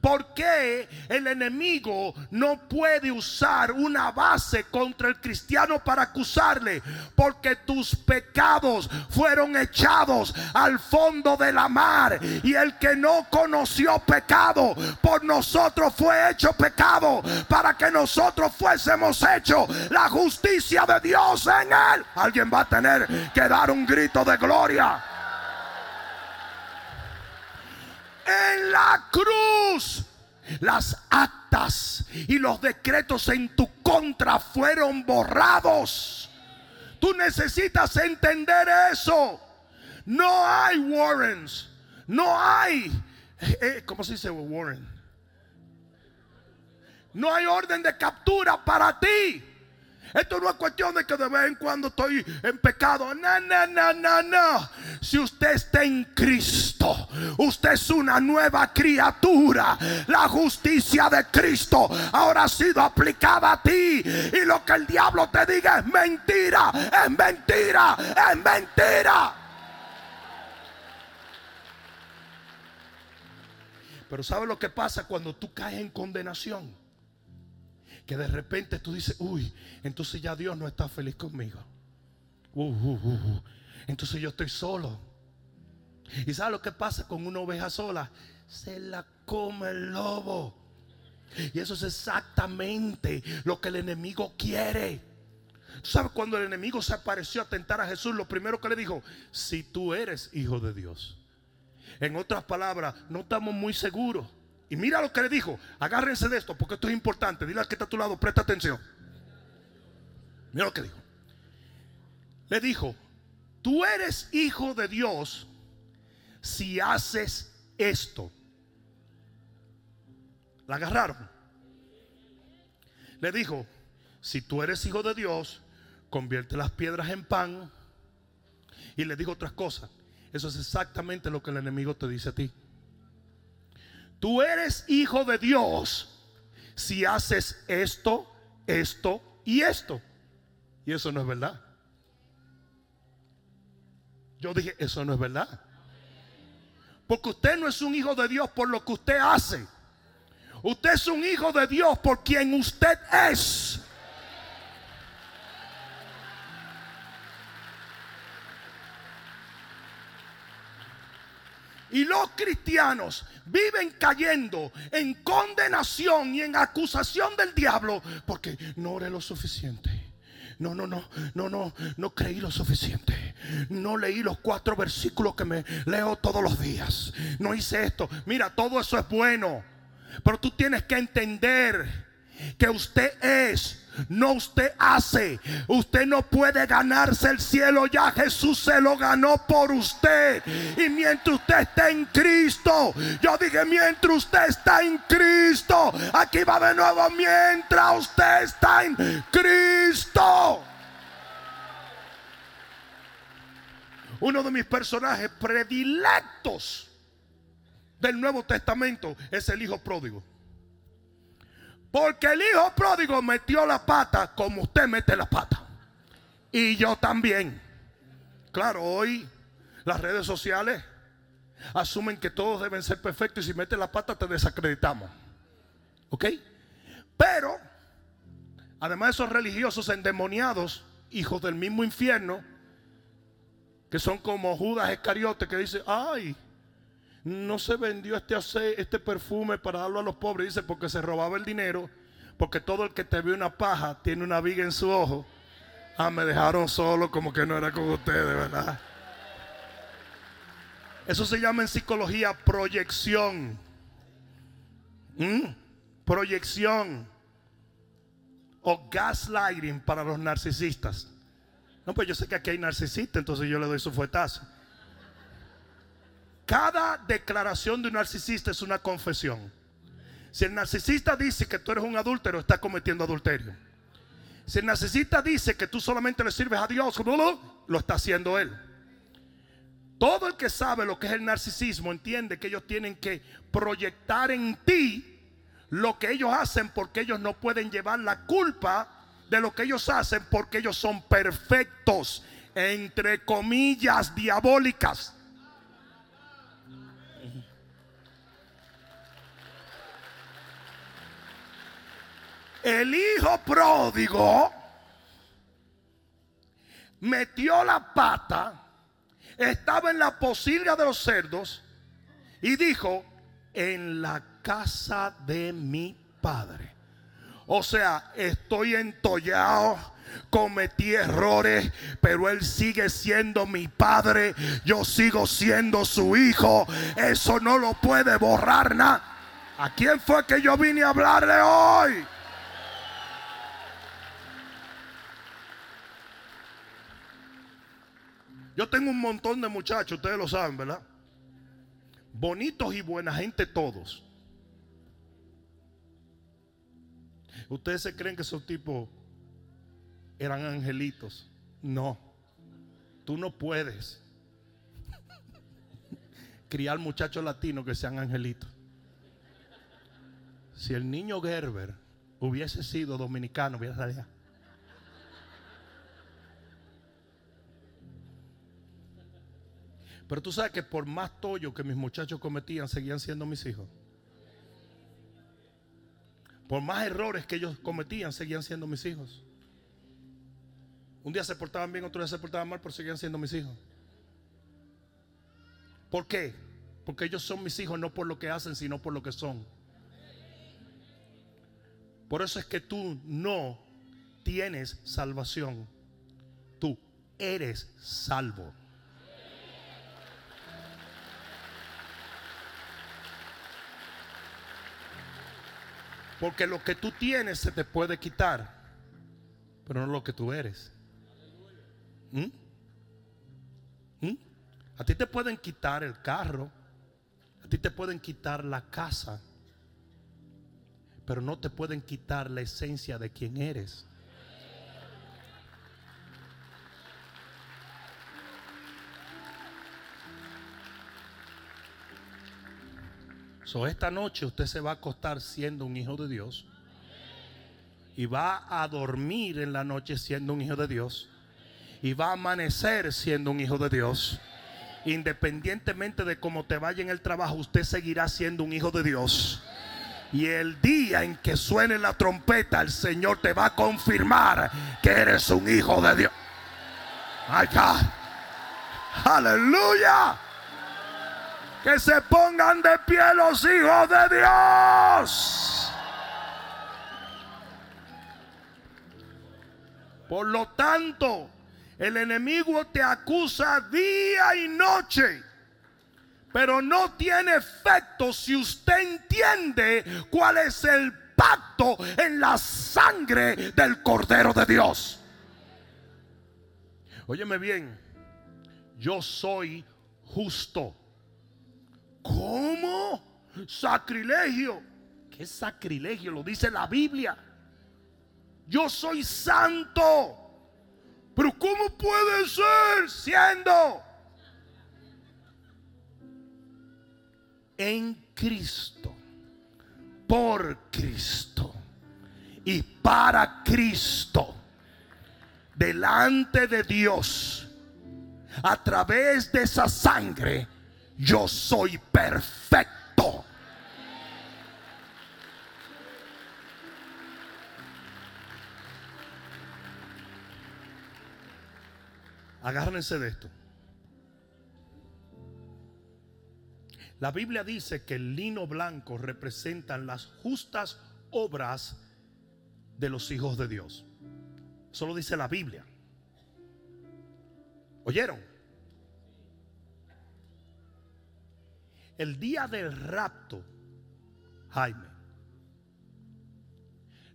¿Por qué el enemigo no puede usar una base contra el cristiano para acusarle? Porque tus pecados fueron echados al fondo de la mar. Y el que no conoció pecado, por nosotros fue hecho pecado. Para que nosotros fuésemos hechos la justicia de Dios en él. Alguien va a tener que dar un grito de gloria. En la cruz. Las actas y los decretos en tu contra fueron borrados. Tú necesitas entender eso. No hay warrants. No hay. Eh, ¿Cómo se dice warrant? No hay orden de captura para ti. Esto no es cuestión de que de vez en cuando estoy en pecado. No, no, no, no, no. Si usted está en Cristo, usted es una nueva criatura. La justicia de Cristo ahora ha sido aplicada a ti. Y lo que el diablo te diga es mentira, es mentira, es mentira. Pero ¿sabe lo que pasa cuando tú caes en condenación? Que de repente tú dices, uy, entonces ya Dios no está feliz conmigo. Uh, uh, uh, entonces yo estoy solo. ¿Y sabes lo que pasa con una oveja sola? Se la come el lobo. Y eso es exactamente lo que el enemigo quiere. ¿Sabes cuando el enemigo se apareció a tentar a Jesús? Lo primero que le dijo, si tú eres hijo de Dios. En otras palabras, no estamos muy seguros y mira lo que le dijo. Agárrense de esto porque esto es importante. Dile al que está a tu lado, presta atención. Mira lo que dijo. Le dijo, tú eres hijo de Dios si haces esto. La agarraron. Le dijo, si tú eres hijo de Dios, convierte las piedras en pan. Y le dijo otras cosas. Eso es exactamente lo que el enemigo te dice a ti. Tú eres hijo de Dios si haces esto, esto y esto. Y eso no es verdad. Yo dije, eso no es verdad. Porque usted no es un hijo de Dios por lo que usted hace. Usted es un hijo de Dios por quien usted es. Y los cristianos viven cayendo en condenación y en acusación del diablo porque no oré lo suficiente. No, no, no, no, no, no creí lo suficiente. No leí los cuatro versículos que me leo todos los días. No hice esto. Mira, todo eso es bueno. Pero tú tienes que entender que usted es no usted hace. Usted no puede ganarse el cielo. Ya Jesús se lo ganó por usted. Y mientras usted está en Cristo, yo dije, mientras usted está en Cristo, aquí va de nuevo, mientras usted está en Cristo. Uno de mis personajes predilectos del Nuevo Testamento es el Hijo Pródigo. Porque el hijo pródigo metió la pata como usted mete la pata. Y yo también. Claro, hoy las redes sociales asumen que todos deben ser perfectos y si metes la pata te desacreditamos. ¿Ok? Pero, además de esos religiosos endemoniados, hijos del mismo infierno, que son como Judas Escariote que dice, ay, no se vendió este, este perfume para darlo a los pobres, dice, porque se robaba el dinero, porque todo el que te ve una paja tiene una viga en su ojo. Ah, me dejaron solo como que no era con ustedes, ¿verdad? Eso se llama en psicología proyección. ¿Mm? Proyección. O gaslighting para los narcisistas. No, pues yo sé que aquí hay narcisistas, entonces yo le doy su fuetazo. Cada declaración de un narcisista es una confesión. Si el narcisista dice que tú eres un adúltero, está cometiendo adulterio. Si el narcisista dice que tú solamente le sirves a Dios, lo está haciendo él. Todo el que sabe lo que es el narcisismo entiende que ellos tienen que proyectar en ti lo que ellos hacen porque ellos no pueden llevar la culpa de lo que ellos hacen porque ellos son perfectos, entre comillas, diabólicas. El hijo pródigo metió la pata, estaba en la posilga de los cerdos y dijo, en la casa de mi padre. O sea, estoy entollado, cometí errores, pero Él sigue siendo mi padre, yo sigo siendo su hijo. Eso no lo puede borrar nada. ¿A quién fue que yo vine a hablarle hoy? Yo tengo un montón de muchachos, ustedes lo saben, ¿verdad? Bonitos y buena gente todos. ¿Ustedes se creen que esos tipos eran angelitos? No. Tú no puedes *laughs* criar muchachos latinos que sean angelitos. Si el niño Gerber hubiese sido dominicano, hubiera salido. Pero tú sabes que por más tollo que mis muchachos cometían, seguían siendo mis hijos. Por más errores que ellos cometían, seguían siendo mis hijos. Un día se portaban bien, otro día se portaban mal, pero seguían siendo mis hijos. ¿Por qué? Porque ellos son mis hijos no por lo que hacen, sino por lo que son. Por eso es que tú no tienes salvación. Tú eres salvo. Porque lo que tú tienes se te puede quitar, pero no lo que tú eres. ¿Mm? ¿Mm? A ti te pueden quitar el carro, a ti te pueden quitar la casa, pero no te pueden quitar la esencia de quién eres. Esta noche usted se va a acostar siendo un hijo de Dios. Y va a dormir en la noche siendo un hijo de Dios. Y va a amanecer siendo un hijo de Dios. Independientemente de cómo te vaya en el trabajo, usted seguirá siendo un hijo de Dios. Y el día en que suene la trompeta, el Señor te va a confirmar que eres un hijo de Dios. My Aleluya que se pongan de pie los hijos de Dios. Por lo tanto, el enemigo te acusa día y noche, pero no tiene efecto si usted entiende cuál es el pacto en la sangre del Cordero de Dios. Óyeme bien, yo soy justo. ¿Cómo? Sacrilegio. ¿Qué sacrilegio? Lo dice la Biblia. Yo soy santo. Pero ¿cómo puede ser siendo en Cristo, por Cristo y para Cristo, delante de Dios, a través de esa sangre? Yo soy perfecto. Agárrense de esto. La Biblia dice que el lino blanco representan las justas obras de los hijos de Dios. Eso lo dice la Biblia. ¿Oyeron? El día del rapto, Jaime,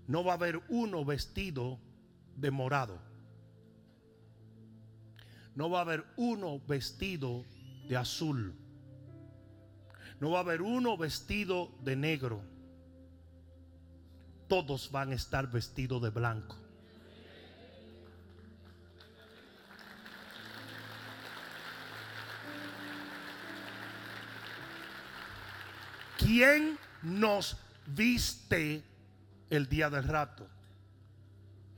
no va a haber uno vestido de morado. No va a haber uno vestido de azul. No va a haber uno vestido de negro. Todos van a estar vestidos de blanco. ¿Quién nos viste el día del rato?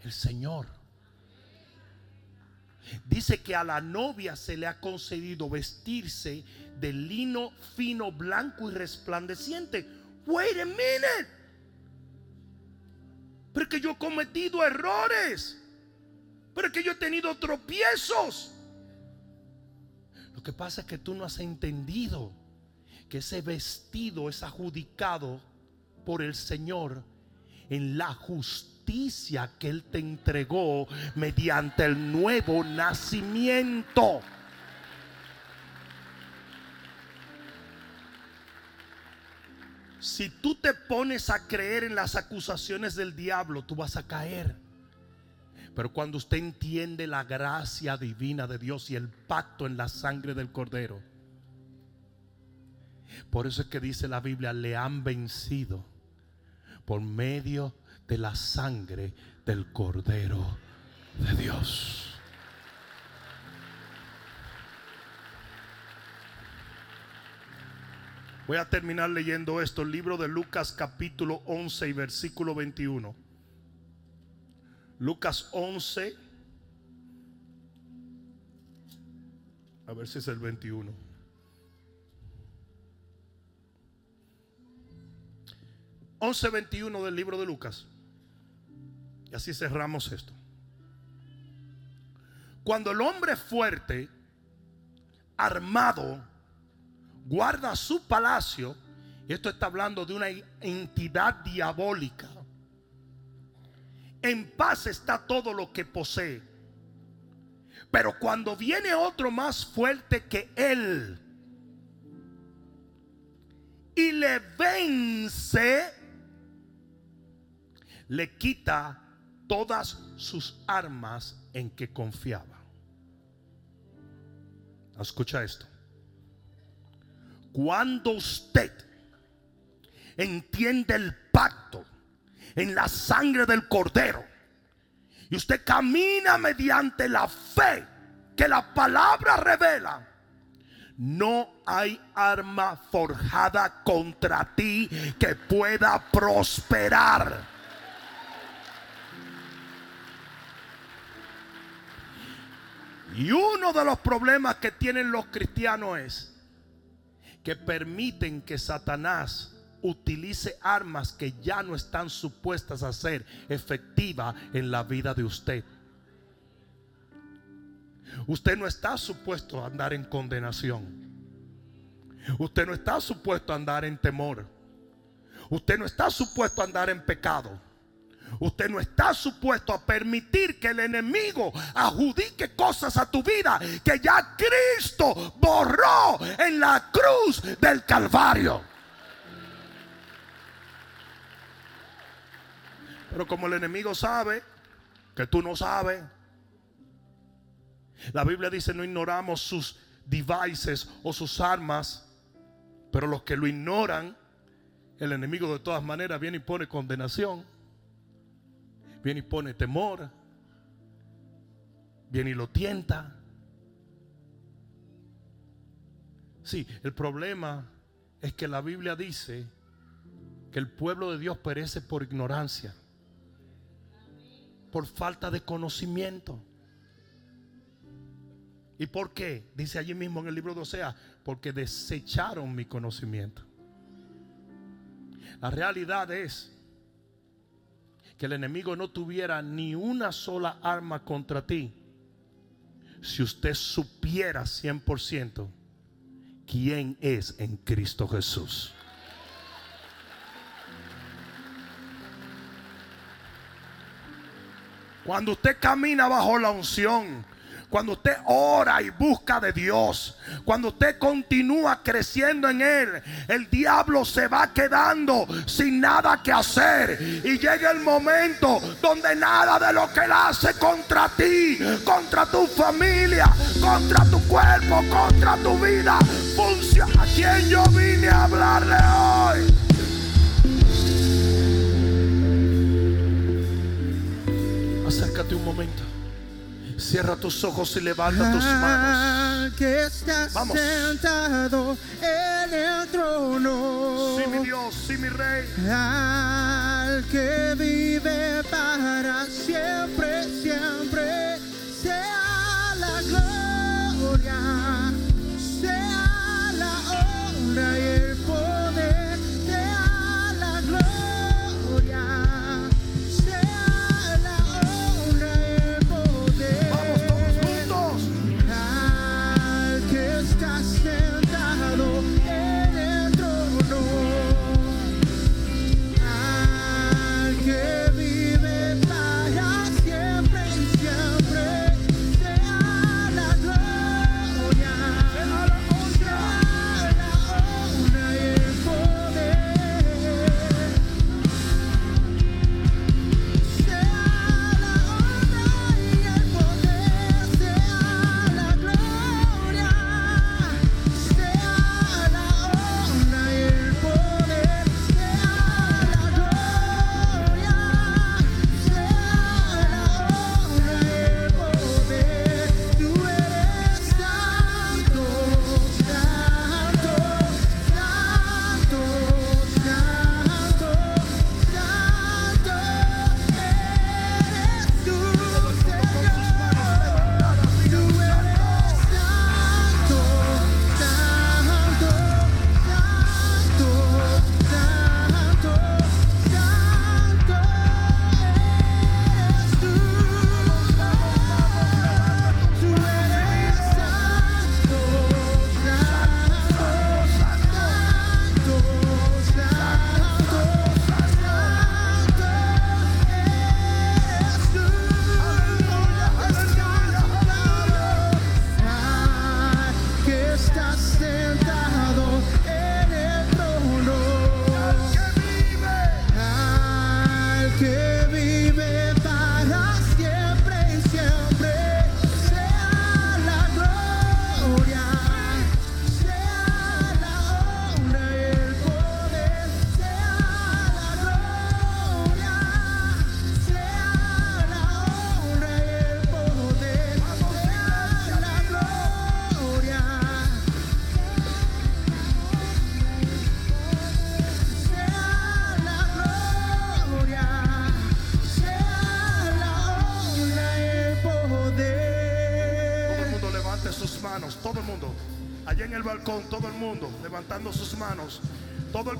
El Señor. Dice que a la novia se le ha concedido vestirse de lino fino, blanco y resplandeciente. Wait a minute. Pero es que yo he cometido errores. Pero es que yo he tenido tropiezos. Lo que pasa es que tú no has entendido que ese vestido es adjudicado por el Señor en la justicia que Él te entregó mediante el nuevo nacimiento. Si tú te pones a creer en las acusaciones del diablo, tú vas a caer. Pero cuando usted entiende la gracia divina de Dios y el pacto en la sangre del cordero, por eso es que dice la Biblia, le han vencido por medio de la sangre del cordero de Dios. Voy a terminar leyendo esto, el libro de Lucas capítulo 11 y versículo 21. Lucas 11, a ver si es el 21. Once veintiuno del libro de Lucas. Y así cerramos esto. Cuando el hombre fuerte, armado, guarda su palacio, y esto está hablando de una entidad diabólica, en paz está todo lo que posee. Pero cuando viene otro más fuerte que él y le vence, le quita todas sus armas en que confiaba. Escucha esto. Cuando usted entiende el pacto en la sangre del cordero y usted camina mediante la fe que la palabra revela, no hay arma forjada contra ti que pueda prosperar. Y uno de los problemas que tienen los cristianos es que permiten que Satanás utilice armas que ya no están supuestas a ser efectivas en la vida de usted. Usted no está supuesto a andar en condenación. Usted no está supuesto a andar en temor. Usted no está supuesto a andar en pecado. Usted no está supuesto a permitir que el enemigo adjudique cosas a tu vida que ya Cristo borró en la cruz del Calvario. Pero como el enemigo sabe que tú no sabes, la Biblia dice no ignoramos sus devices o sus armas, pero los que lo ignoran, el enemigo de todas maneras viene y pone condenación viene y pone temor, viene y lo tienta. Sí, el problema es que la Biblia dice que el pueblo de Dios perece por ignorancia, por falta de conocimiento. ¿Y por qué? Dice allí mismo en el libro de Osea, porque desecharon mi conocimiento. La realidad es que el enemigo no tuviera ni una sola arma contra ti, si usted supiera 100% quién es en Cristo Jesús. Cuando usted camina bajo la unción, cuando usted ora y busca de Dios, cuando usted continúa creciendo en Él, el diablo se va quedando sin nada que hacer. Y llega el momento donde nada de lo que Él hace contra ti, contra tu familia, contra tu cuerpo, contra tu vida, funciona. ¿A quién yo vine a hablarle hoy? Acércate un momento. Cierra tus ojos y levanta tus manos. Que estás sentado en el trono. Sí, mi Dios, sí, mi Rey. Al que vive para siempre, siempre. Sea la gloria, sea la honra y el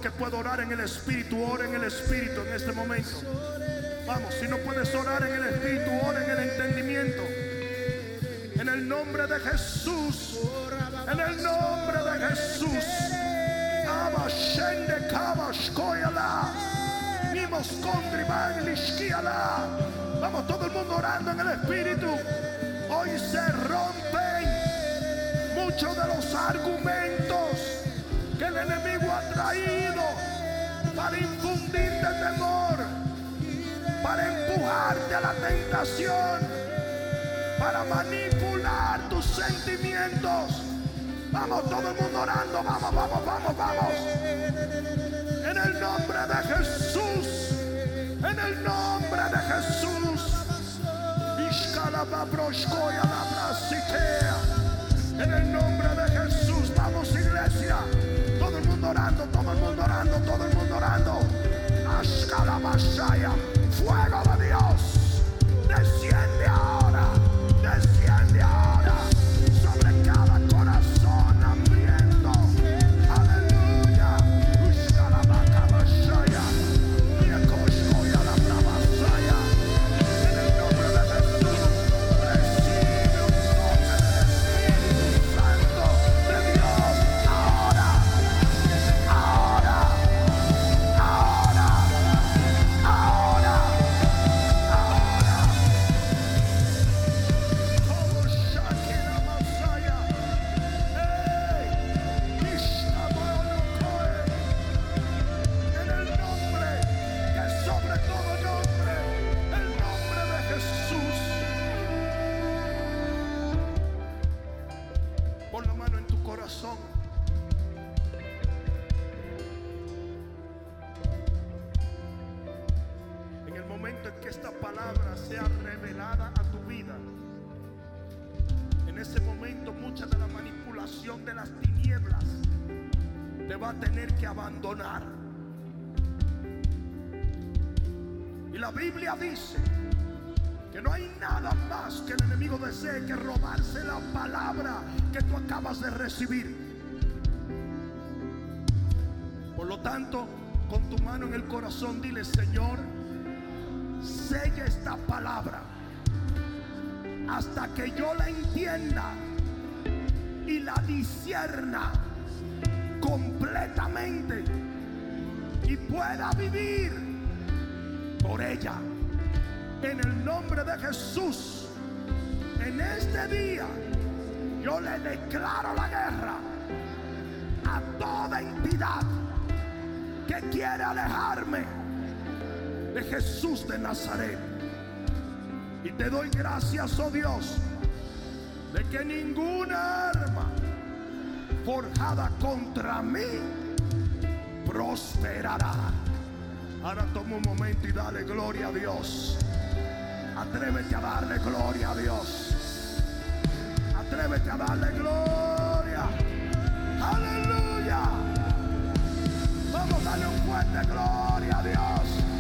que pueda orar en el Espíritu, ora en el Espíritu en este momento. Vamos, si no puedes orar en el Espíritu, ora en el entendimiento. En el nombre de Jesús. En el nombre de Jesús. Vamos, todo el mundo orando en el Espíritu. Hoy se rompen muchos de los argumentos enemigo ha traído para infundirte temor, para empujarte a la tentación, para manipular tus sentimientos. Vamos, todo el mundo orando, vamos, vamos, vamos, vamos. En el nombre de Jesús, en el nombre de Jesús. En el nombre de Jesús, vamos iglesia. Todo el mundo orando, todo el mundo orando, mundo orando. Ashkalabashaya. Fuego de Dios. Y te doy gracias, oh Dios, de que ninguna arma forjada contra mí prosperará. Ahora toma un momento y dale gloria a Dios. Atrévete a darle gloria a Dios. Atrévete a darle gloria. Aleluya. Vamos a darle un fuerte gloria a Dios.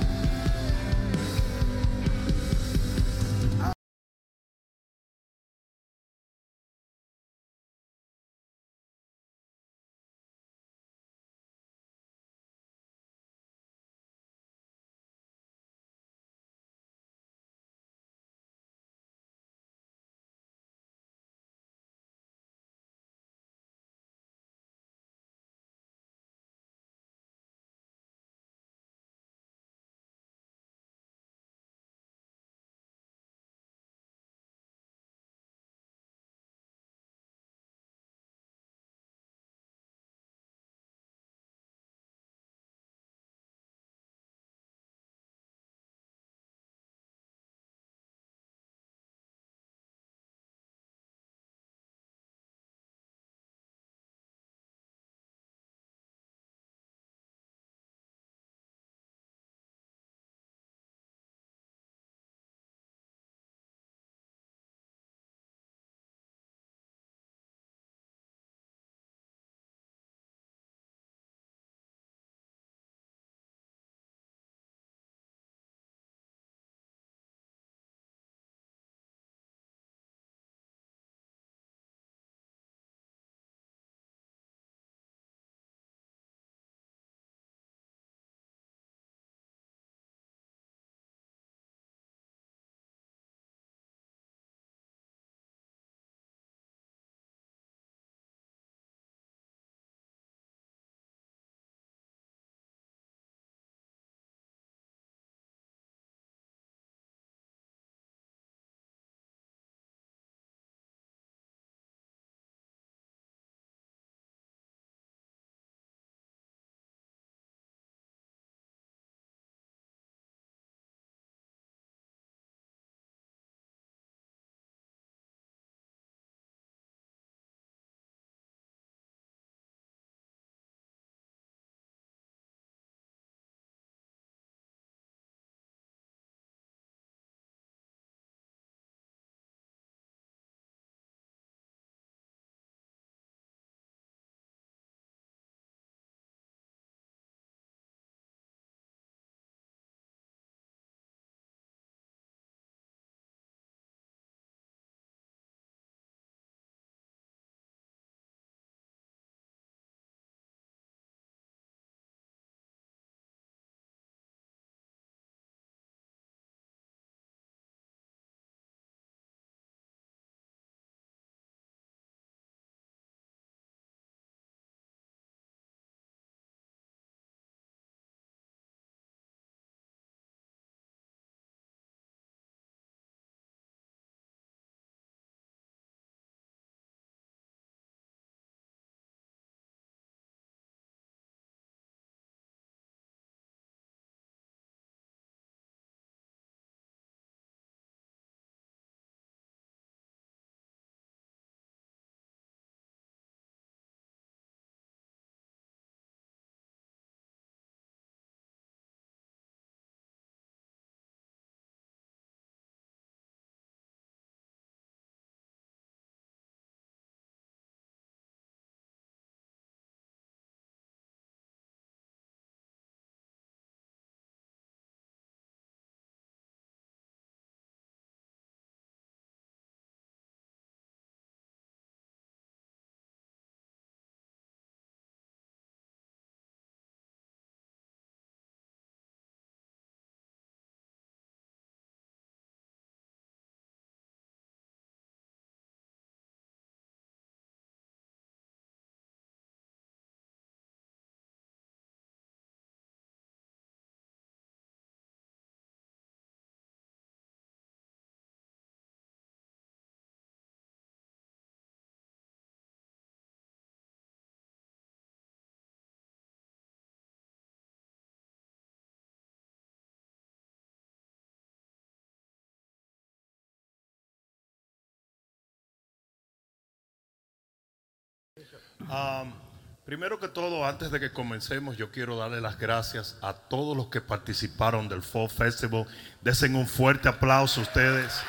Primero que todo, antes de que comencemos, yo quiero darle las gracias a todos los que participaron del Fall Festival. Desen un fuerte aplauso a ustedes.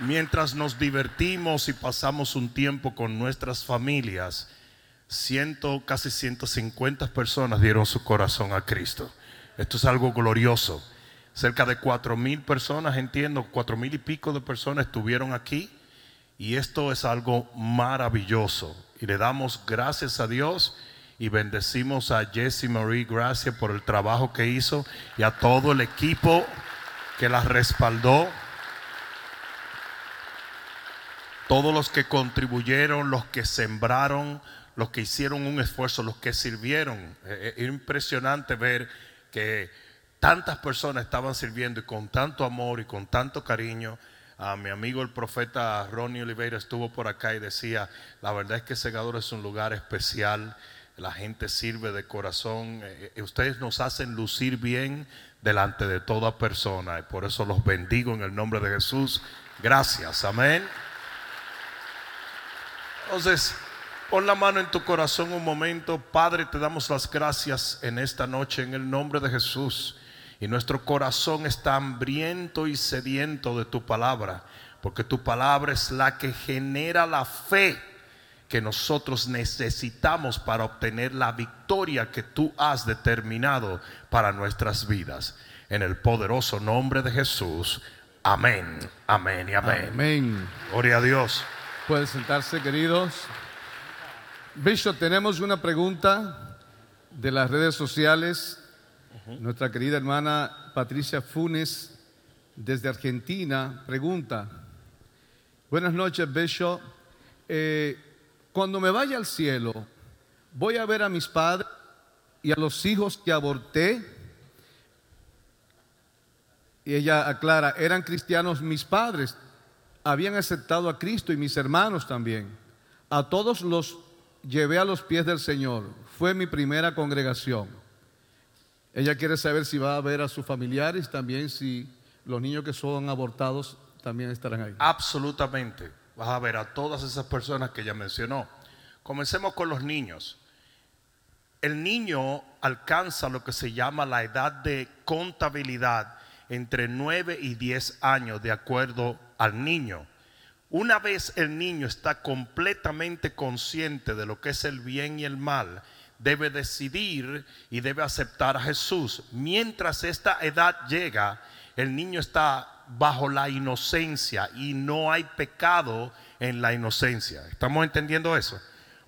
Mientras nos divertimos y pasamos un tiempo con nuestras familias, ciento, casi 150 personas dieron su corazón a Cristo. Esto es algo glorioso. Cerca de cuatro mil personas, entiendo, cuatro mil y pico de personas estuvieron aquí. Y esto es algo maravilloso. Y le damos gracias a Dios y bendecimos a Jessie Marie Gracia por el trabajo que hizo y a todo el equipo que la respaldó. Todos los que contribuyeron, los que sembraron, los que hicieron un esfuerzo, los que sirvieron. Eh, Es impresionante ver que tantas personas estaban sirviendo y con tanto amor y con tanto cariño. A mi amigo el profeta Ronnie Oliveira estuvo por acá y decía, la verdad es que Segador es un lugar especial, la gente sirve de corazón, Eh, eh, ustedes nos hacen lucir bien delante de toda persona y por eso los bendigo en el nombre de Jesús. Gracias, amén. Entonces, pon la mano en tu corazón un momento. Padre, te damos las gracias en esta noche en el nombre de Jesús. Y nuestro corazón está hambriento y sediento de tu palabra, porque tu palabra es la que genera la fe que nosotros necesitamos para obtener la victoria que tú has determinado para nuestras vidas. En el poderoso nombre de Jesús. Amén, amén y amén. Amén. Gloria a Dios. Pueden sentarse, queridos. Bishop, tenemos una pregunta de las redes sociales. Nuestra querida hermana Patricia Funes, desde Argentina, pregunta. Buenas noches, Bishop. Eh, cuando me vaya al cielo, voy a ver a mis padres y a los hijos que aborté. Y ella aclara, eran cristianos mis padres, habían aceptado a Cristo y mis hermanos también. A todos los llevé a los pies del Señor. Fue mi primera congregación. Ella quiere saber si va a ver a sus familiares, también si los niños que son abortados también estarán ahí. Absolutamente. Vas a ver a todas esas personas que ella mencionó. Comencemos con los niños. El niño alcanza lo que se llama la edad de contabilidad entre 9 y 10 años de acuerdo al niño. Una vez el niño está completamente consciente de lo que es el bien y el mal, debe decidir y debe aceptar a Jesús. Mientras esta edad llega, el niño está bajo la inocencia y no hay pecado en la inocencia. ¿Estamos entendiendo eso?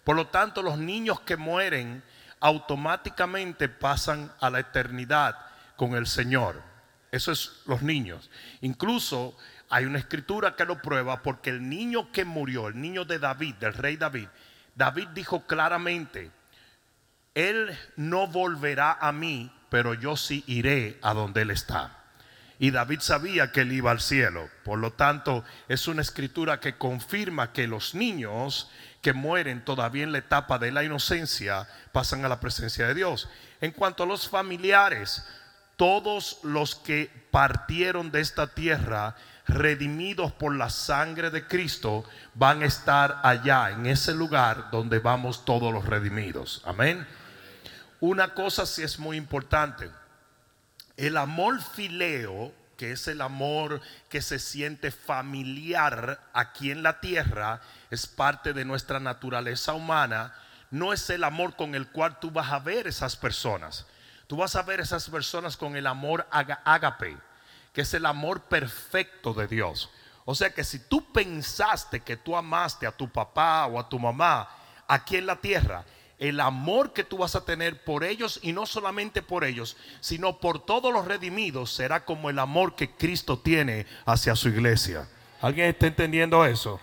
Por lo tanto, los niños que mueren automáticamente pasan a la eternidad con el Señor. Eso es los niños. Incluso hay una escritura que lo prueba porque el niño que murió, el niño de David, del rey David, David dijo claramente, él no volverá a mí, pero yo sí iré a donde él está. Y David sabía que él iba al cielo. Por lo tanto, es una escritura que confirma que los niños que mueren todavía en la etapa de la inocencia pasan a la presencia de Dios. En cuanto a los familiares, todos los que partieron de esta tierra, redimidos por la sangre de Cristo, van a estar allá, en ese lugar donde vamos todos los redimidos. Amén. Una cosa sí es muy importante. El amor fileo, que es el amor que se siente familiar aquí en la tierra, es parte de nuestra naturaleza humana, no es el amor con el cual tú vas a ver esas personas. Tú vas a ver esas personas con el amor ágape, que es el amor perfecto de Dios. O sea que si tú pensaste que tú amaste a tu papá o a tu mamá aquí en la tierra, el amor que tú vas a tener por ellos y no solamente por ellos, sino por todos los redimidos será como el amor que Cristo tiene hacia su iglesia. ¿Alguien está entendiendo eso?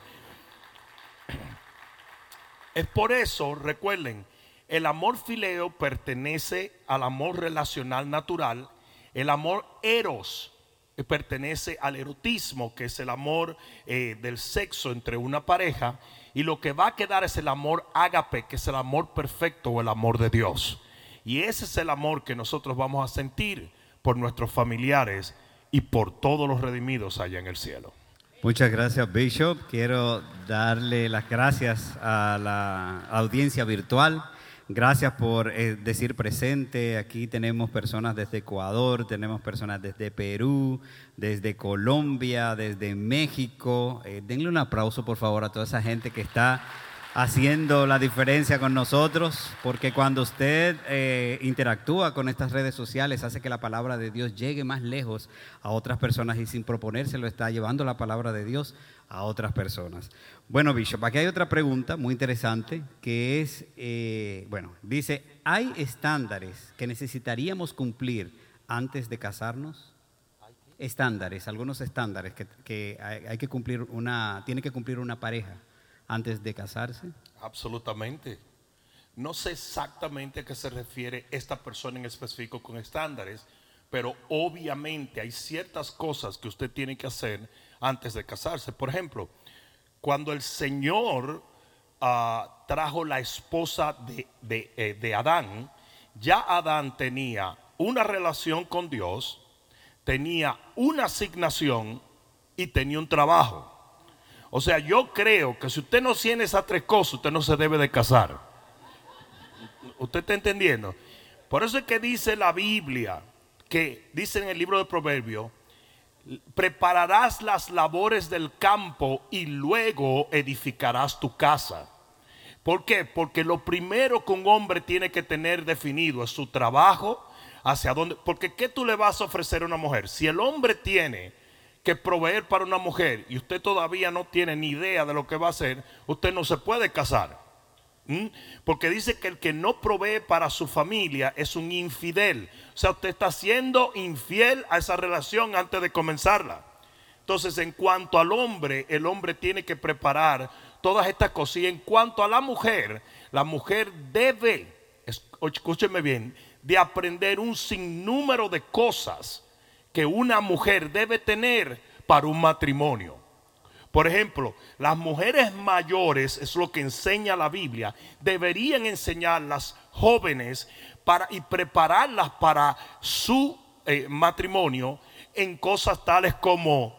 Es por eso, recuerden, el amor fileo pertenece al amor relacional natural, el amor eros eh, pertenece al erotismo, que es el amor eh, del sexo entre una pareja, y lo que va a quedar es el amor ágape, que es el amor perfecto o el amor de Dios. Y ese es el amor que nosotros vamos a sentir por nuestros familiares y por todos los redimidos allá en el cielo. Muchas gracias, Bishop. Quiero darle las gracias a la audiencia virtual. Gracias por eh, decir presente. Aquí tenemos personas desde Ecuador, tenemos personas desde Perú, desde Colombia, desde México. Eh, denle un aplauso, por favor, a toda esa gente que está haciendo la diferencia con nosotros, porque cuando usted eh, interactúa con estas redes sociales, hace que la palabra de Dios llegue más lejos a otras personas y sin proponérselo está llevando la palabra de Dios a otras personas. Bueno, Bishop, aquí hay otra pregunta muy interesante que es, eh, bueno, dice, ¿hay estándares que necesitaríamos cumplir antes de casarnos? Estándares, algunos estándares que, que hay, que cumplir una, tiene que cumplir una pareja antes de casarse. Absolutamente. No sé exactamente a qué se refiere esta persona en específico con estándares, pero obviamente hay ciertas cosas que usted tiene que hacer antes de casarse. Por ejemplo, cuando el Señor ah, trajo la esposa de, de, eh, de Adán, ya Adán tenía una relación con Dios, tenía una asignación y tenía un trabajo. O sea, yo creo que si usted no tiene esas tres cosas, usted no se debe de casar. ¿Usted está entendiendo? Por eso es que dice la Biblia, que dice en el libro de Proverbios, prepararás las labores del campo y luego edificarás tu casa. ¿Por qué? Porque lo primero que un hombre tiene que tener definido es su trabajo, hacia dónde, porque ¿qué tú le vas a ofrecer a una mujer? Si el hombre tiene que proveer para una mujer y usted todavía no tiene ni idea de lo que va a hacer, usted no se puede casar. ¿Mm? Porque dice que el que no provee para su familia es un infidel. O sea, usted está siendo infiel a esa relación antes de comenzarla. Entonces, en cuanto al hombre, el hombre tiene que preparar todas estas cosas. Y en cuanto a la mujer, la mujer debe, escúcheme bien, de aprender un sinnúmero de cosas que una mujer debe tener para un matrimonio. Por ejemplo, las mujeres mayores, es lo que enseña la Biblia, deberían enseñar las jóvenes para, y prepararlas para su eh, matrimonio en cosas tales como,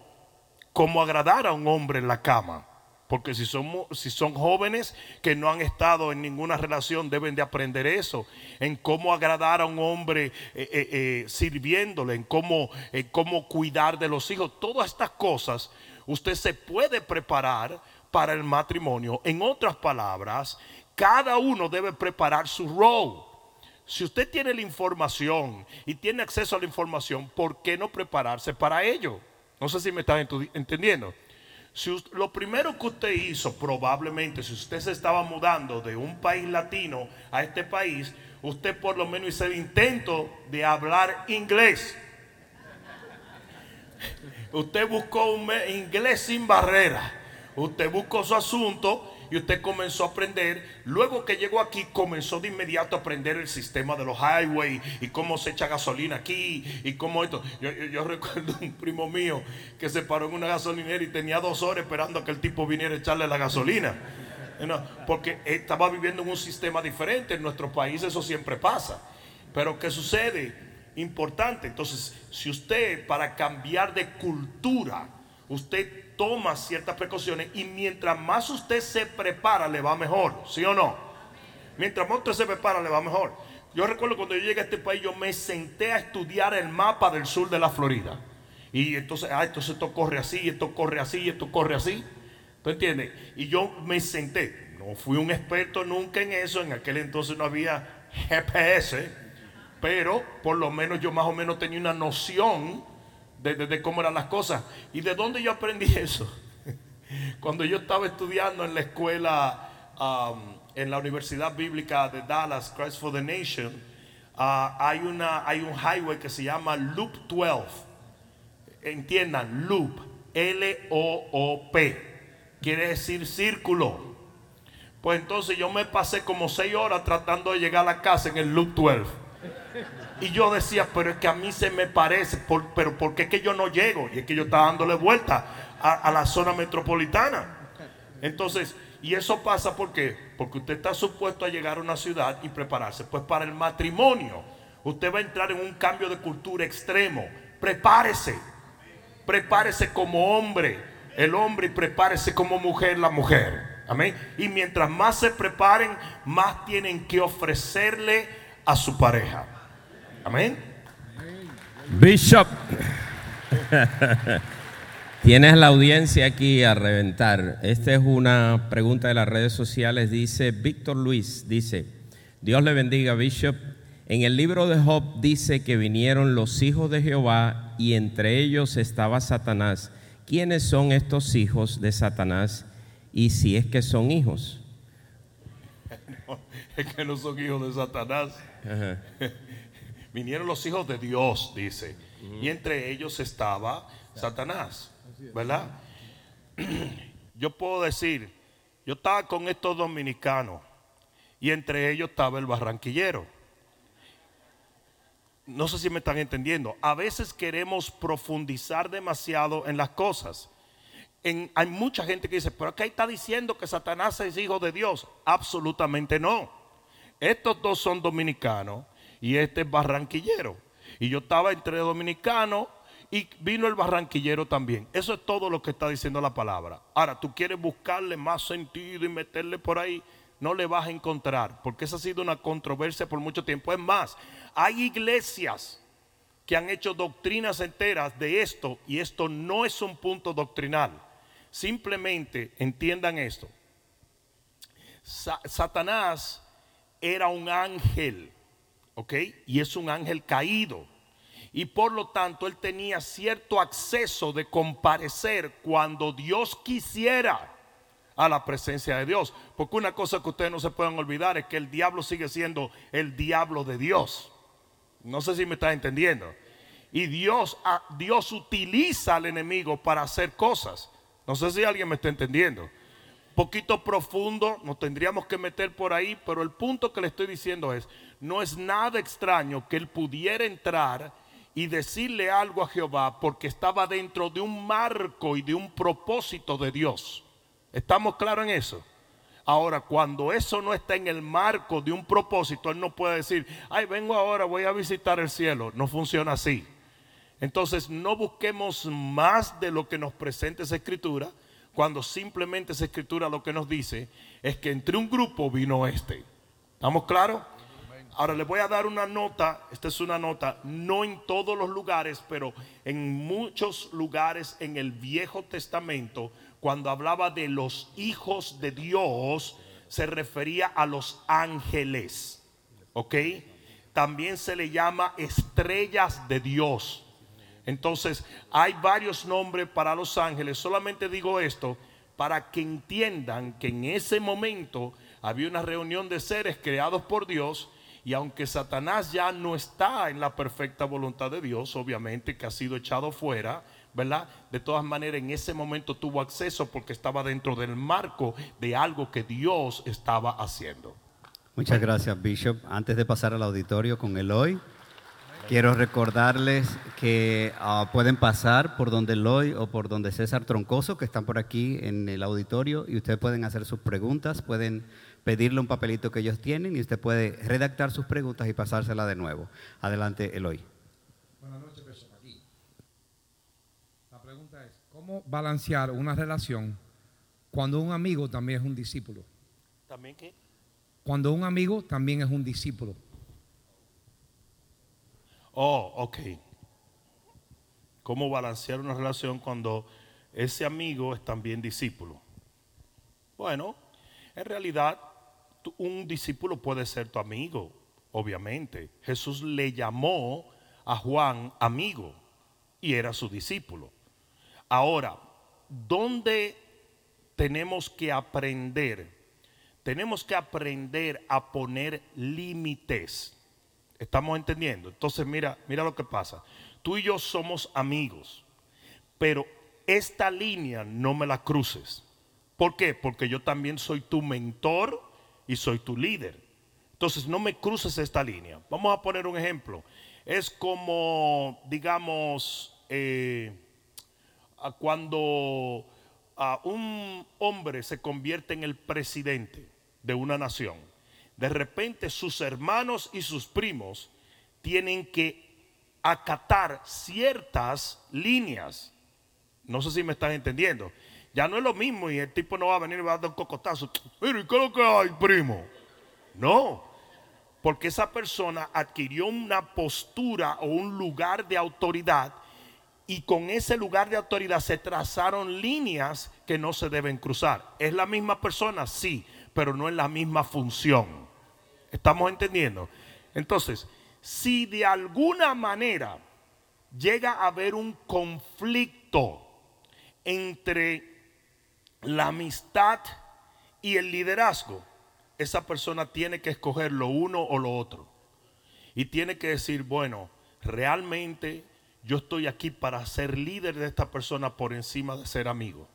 como agradar a un hombre en la cama. Porque si son, si son jóvenes que no han estado en ninguna relación, deben de aprender eso. En cómo agradar a un hombre eh, eh, sirviéndole, en cómo, en cómo cuidar de los hijos. Todas estas cosas usted se puede preparar para el matrimonio. En otras palabras, cada uno debe preparar su rol. Si usted tiene la información y tiene acceso a la información, ¿por qué no prepararse para ello? No sé si me están entendiendo. Si usted, lo primero que usted hizo, probablemente, si usted se estaba mudando de un país latino a este país, usted por lo menos hizo el intento de hablar inglés. Usted buscó un inglés sin barrera. Usted buscó su asunto y usted comenzó a aprender. Luego que llegó aquí, comenzó de inmediato a aprender el sistema de los highways y cómo se echa gasolina aquí y cómo esto. Yo, yo, yo *laughs* recuerdo un primo mío que se paró en una gasolinera y tenía dos horas esperando a que el tipo viniera a echarle la gasolina. Porque estaba viviendo en un sistema diferente. En nuestro país eso siempre pasa. Pero ¿qué sucede? Importante. Entonces, si usted para cambiar de cultura, usted toma ciertas precauciones y mientras más usted se prepara, le va mejor, ¿sí o no? Mientras más usted se prepara, le va mejor. Yo recuerdo cuando yo llegué a este país, yo me senté a estudiar el mapa del sur de la Florida. Y entonces, ah, entonces esto corre así, esto corre así, esto corre así. ¿Tú entiendes? Y yo me senté. No fui un experto nunca en eso. En aquel entonces no había GPS. Pero por lo menos yo más o menos tenía una noción de, cómo eran las cosas. ¿Y de dónde yo aprendí *laughs* eso? Cuando yo estaba estudiando en la escuela, um, en la Universidad Bíblica de Dallas, Christ for the Nation, uh, hay, una, hay un highway que se llama Loop 12. Entiendan, Loop, L-O-O-P. Quiere decir círculo. Pues entonces yo me pasé como seis horas tratando de llegar a la casa en el Loop 12. Y yo decía, pero es que a mí se me parece, pero ¿por qué es que yo no llego? Y es que yo estaba dándole vuelta a, a, la zona metropolitana. Entonces, y eso pasa porque porque usted está supuesto a llegar a una ciudad y prepararse. Pues para el matrimonio, usted va a entrar en un cambio de cultura extremo. Prepárese, prepárese como hombre, el hombre y prepárese como mujer la mujer. Amén. Y mientras más se preparen, más tienen que ofrecerle a su pareja. Amén. Bishop. *laughs* Tienes la audiencia aquí a reventar. Esta es una pregunta de las redes sociales. Dice Víctor Luis, dice, Dios le bendiga, Bishop. En el libro de Job dice que vinieron los hijos de Jehová y entre ellos estaba Satanás. ¿Quiénes son estos hijos de Satanás y si es que son hijos? *laughs* Es que no son hijos de Satanás. *laughs* Vinieron los hijos de Dios, dice. Y entre ellos estaba Satanás. ¿Verdad? Yo puedo decir, yo estaba con estos dominicanos y entre ellos estaba el barranquillero. No sé si me están entendiendo. A veces queremos profundizar demasiado en las cosas. Hay mucha gente que dice, pero acá está diciendo que Satanás es hijo de Dios. Absolutamente no. Estos dos son dominicanos y este es barranquillero. Y yo estaba entre dominicanos y vino el barranquillero también. Eso es todo lo que está diciendo la palabra. Ahora, tú quieres buscarle más sentido y meterle por ahí, no le vas a encontrar, porque esa ha sido una controversia por mucho tiempo. Es más, hay iglesias que han hecho doctrinas enteras de esto y esto no es un punto doctrinal. Simplemente entiendan esto. Sa- Satanás era un ángel, ¿ok? Y es un ángel caído. Y por lo tanto él tenía cierto acceso de comparecer cuando Dios quisiera a la presencia de Dios. Porque una cosa que ustedes no se pueden olvidar es que el diablo sigue siendo el diablo de Dios. No sé si me está entendiendo. Y Dios, a- Dios utiliza al enemigo para hacer cosas. No sé si alguien me está entendiendo. Poquito profundo, nos tendríamos que meter por ahí, pero el punto que le estoy diciendo es, no es nada extraño que él pudiera entrar y decirle algo a Jehová porque estaba dentro de un marco y de un propósito de Dios. ¿Estamos claros en eso? Ahora, cuando eso no está en el marco de un propósito, él no puede decir, ay, vengo ahora, voy a visitar el cielo. No funciona así. Entonces, no busquemos más de lo que nos presenta esa escritura, cuando simplemente esa escritura lo que nos dice es que entre un grupo vino este. ¿Estamos claros? Ahora les voy a dar una nota, esta es una nota, no en todos los lugares, pero en muchos lugares en el Viejo Testamento, cuando hablaba de los hijos de Dios, se refería a los ángeles. ¿Ok? También se le llama estrellas de Dios. Entonces, hay varios nombres para los ángeles. Solamente digo esto para que entiendan que en ese momento había una reunión de seres creados por Dios. Y aunque Satanás ya no está en la perfecta voluntad de Dios, obviamente que ha sido echado fuera, ¿verdad? De todas maneras, en ese momento tuvo acceso porque estaba dentro del marco de algo que Dios estaba haciendo. Muchas gracias, Bishop. Antes de pasar al auditorio con Eloy, quiero recordarles que ah, pueden pasar por donde Eloy o por donde César Troncoso, que están por aquí en el auditorio, y ustedes pueden hacer sus preguntas, pueden pedirle un papelito que ellos tienen y usted puede redactar sus preguntas y pasársela de nuevo. Adelante, Eloy. Buenas noches, Bishop. Aquí. La pregunta es, ¿cómo balancear una relación cuando un amigo también es un discípulo? ¿También qué? Cuando un amigo también es un discípulo. Oh, ok. ¿Cómo balancear una relación cuando ese amigo es también discípulo? Bueno, en realidad un discípulo puede ser tu amigo, obviamente. Jesús le llamó a Juan amigo y era su discípulo. Ahora, ¿dónde tenemos que aprender? Tenemos que aprender a poner límites. ¿Estamos entendiendo? Entonces, mira, mira lo que pasa. Tú y yo somos amigos, pero esta línea no me la cruces. ¿Por qué? Porque yo también soy tu mentor y soy tu líder. Entonces, no me cruces esta línea. Vamos a poner un ejemplo. Es como, digamos, eh, cuando a un hombre se convierte en el presidente de una nación, de repente sus hermanos y sus primos tienen que acatar ciertas líneas. No sé si me están entendiendo. Ya no es lo mismo y el tipo no va a venir y va a dar un cocotazo. Mire, ¿qué es lo que hay, primo? No, porque esa persona adquirió una postura o un lugar de autoridad y con ese lugar de autoridad se trazaron líneas que no se deben cruzar. ¿Es la misma persona? Sí, pero no es la misma función. ¿Estamos entendiendo? Entonces, si de alguna manera llega a haber un conflicto entre la amistad y el liderazgo, esa persona tiene que escoger lo uno o lo otro. Y tiene que decir, bueno, realmente yo estoy aquí para ser líder de esta persona por encima de ser amigo.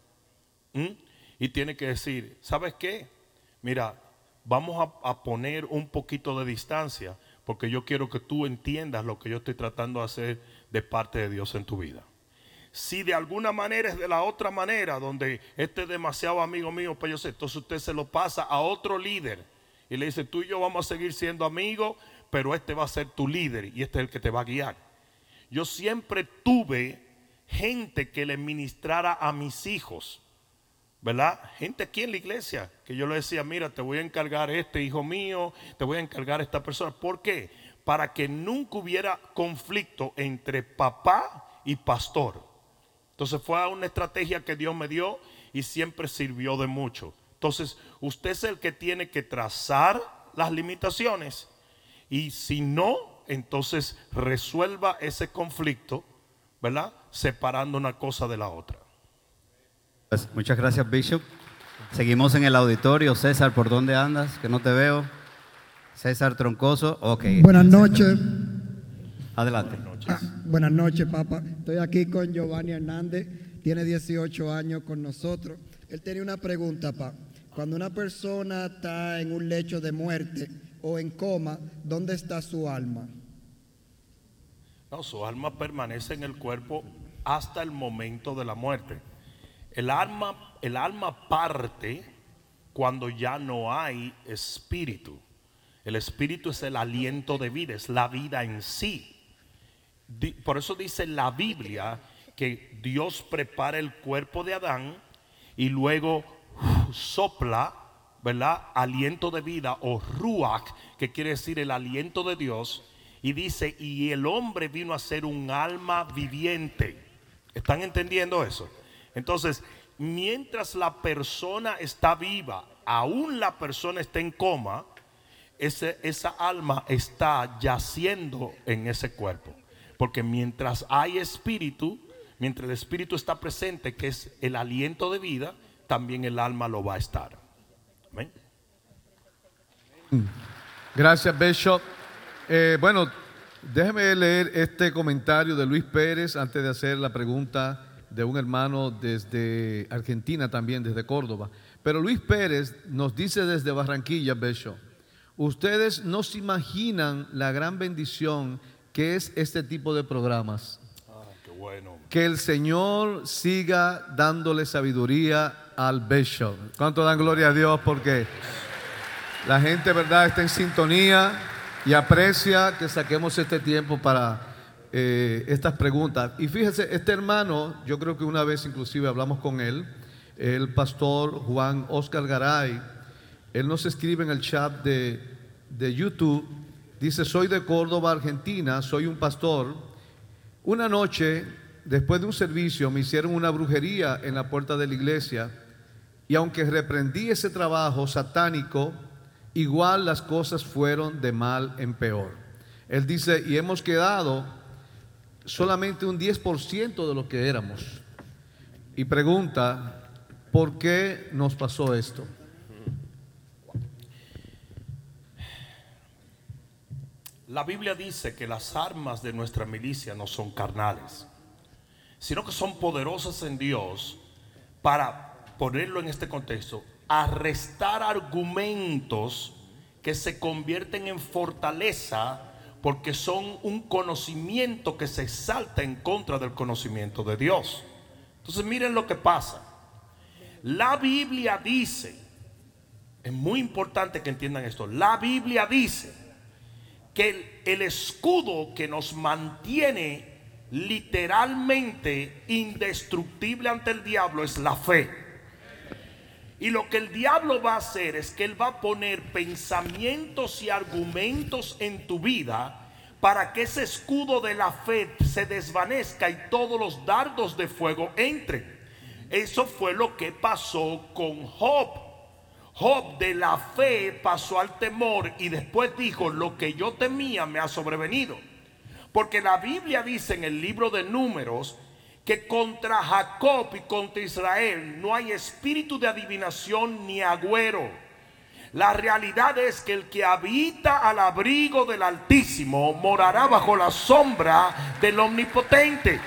¿Mm? Y tiene que decir, ¿sabes qué? Mira, vamos a, poner un poquito de distancia porque yo quiero que tú entiendas lo que yo estoy tratando de hacer de parte de Dios en tu vida. Si de alguna manera es de la otra manera, donde este es demasiado amigo mío, pues yo sé, entonces usted se lo pasa a otro líder y le dice, tú y yo vamos a seguir siendo amigos, pero este va a ser tu líder y este es el que te va a guiar. Yo siempre tuve gente que le ministrara a mis hijos, ¿verdad? Gente aquí en la iglesia, que yo le decía, mira, te voy a encargar este hijo mío, te voy a encargar esta persona. ¿Por qué? Para que nunca hubiera conflicto entre papá y pastor. Entonces fue una estrategia que Dios me dio y siempre sirvió de mucho. Entonces usted es el que tiene que trazar las limitaciones y si no, entonces resuelva ese conflicto, ¿verdad? Separando una cosa de la otra. Pues muchas gracias, Bishop. Seguimos en el auditorio. César, ¿por dónde andas? Que no te veo. César Troncoso, ok. Buenas noches. Adelante. Ah, buenas noches, papá. Estoy aquí con Giovanni Hernández, tiene 18 años con nosotros. Él tenía una pregunta, papá. Cuando una persona está en un lecho de muerte o en coma, ¿dónde está su alma? No, su alma permanece en el cuerpo hasta el momento de la muerte. El alma, el alma parte cuando ya no hay espíritu. El espíritu es el aliento de vida, es la vida en sí. Por eso dice la Biblia que Dios prepara el cuerpo de Adán y luego sopla, ¿verdad? Aliento de vida o ruach, que quiere decir el aliento de Dios. Y dice, y el hombre vino a ser un alma viviente. ¿Están entendiendo eso? Entonces, mientras la persona está viva, aún la persona está en coma, esa alma está yaciendo en ese cuerpo. Porque mientras hay espíritu, mientras el espíritu está presente, que es el aliento de vida, también el alma lo va a estar. Amén. Gracias, Bishop. Eh, bueno, déjeme leer este comentario de Luis Pérez antes de hacer la pregunta de un hermano desde Argentina también, desde Córdoba. Pero Luis Pérez nos dice desde Barranquilla, Bishop, ustedes no se imaginan la gran bendición ¿Qué es este tipo de programas? Ah, qué bueno. Que el Señor siga dándole sabiduría al Bishop. ¿Cuánto dan gloria a Dios? Porque la gente, ¿verdad?, está en sintonía y aprecia que saquemos este tiempo para eh, estas preguntas. Y fíjese, este hermano, yo creo que una vez inclusive hablamos con él, el pastor Juan Oscar Garay, él nos escribe en el chat de, de YouTube Dice, soy de Córdoba, Argentina, soy un pastor. Una noche, después de un servicio, me hicieron una brujería en la puerta de la iglesia y aunque reprendí ese trabajo satánico, igual las cosas fueron de mal en peor. Él dice, y hemos quedado solamente un 10% de lo que éramos. Y pregunta, ¿por qué nos pasó esto? La Biblia dice que las armas de nuestra milicia no son carnales, sino que son poderosas en Dios para ponerlo en este contexto, arrestar argumentos que se convierten en fortaleza porque son un conocimiento que se exalta en contra del conocimiento de Dios. Entonces miren lo que pasa. La Biblia dice, es muy importante que entiendan esto, la Biblia dice, que el, escudo que nos mantiene literalmente indestructible ante el diablo es la fe. Y lo que el diablo va a hacer es que él va a poner pensamientos y argumentos en tu vida para que ese escudo de la fe se desvanezca y todos los dardos de fuego entren. Eso fue lo que pasó con Job. Job de la fe pasó al temor y después dijo, lo que yo temía me ha sobrevenido. Porque la Biblia dice en el libro de números que contra Jacob y contra Israel no hay espíritu de adivinación ni agüero. La realidad es que el que habita al abrigo del Altísimo morará bajo la sombra del Omnipotente.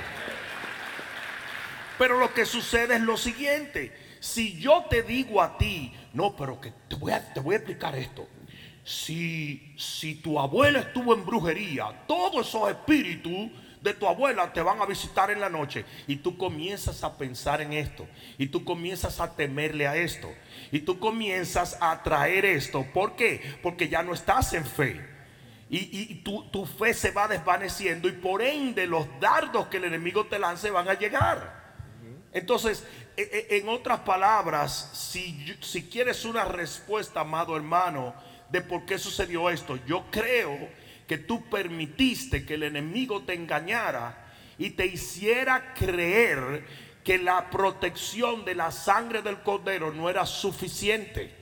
Pero lo que sucede es lo siguiente. Si yo te digo a ti, no, pero que te voy a, te voy a explicar esto. Si, si tu abuela estuvo en brujería, todos esos espíritus de tu abuela te van a visitar en la noche. Y tú comienzas a pensar en esto. Y tú comienzas a temerle a esto. Y tú comienzas a traer esto. ¿Por qué? Porque ya no estás en fe. Y, y tu, tu fe se va desvaneciendo. Y por ende los dardos que el enemigo te lance van a llegar. Entonces, e, e, en otras palabras, si, si quieres una respuesta, amado hermano, de por qué sucedió esto, yo creo que tú permitiste que el enemigo te engañara y te hiciera creer que la protección de la sangre del cordero no era suficiente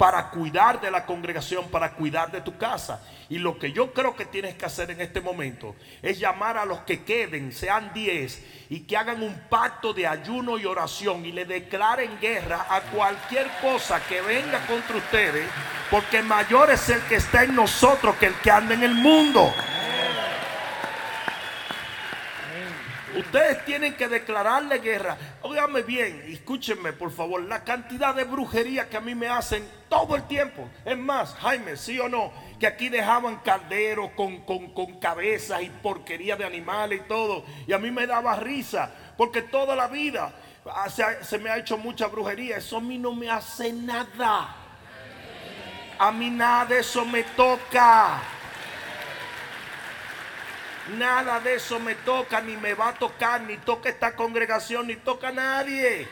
para cuidar de la congregación, para cuidar de tu casa. Y lo que yo creo que tienes que hacer en este momento es llamar a los que queden, sean 10, y que hagan un pacto de ayuno y oración y le declaren guerra a cualquier cosa que venga contra ustedes, porque mayor es el que está en nosotros que el que anda en el mundo. Ustedes tienen que declararle guerra. Óigame bien, escúchenme por favor, la cantidad de brujería que a mí me hacen todo el tiempo. Es más, Jaime, sí o no, que aquí dejaban calderos con, con cabezas y porquería de animales y todo. Y a mí me daba risa, porque toda la vida ah, se, se me ha hecho mucha brujería. Eso a mí no me hace nada. A mí nada de eso me toca. Nada de eso me toca, ni me va a tocar, ni toca esta congregación, ni toca a nadie.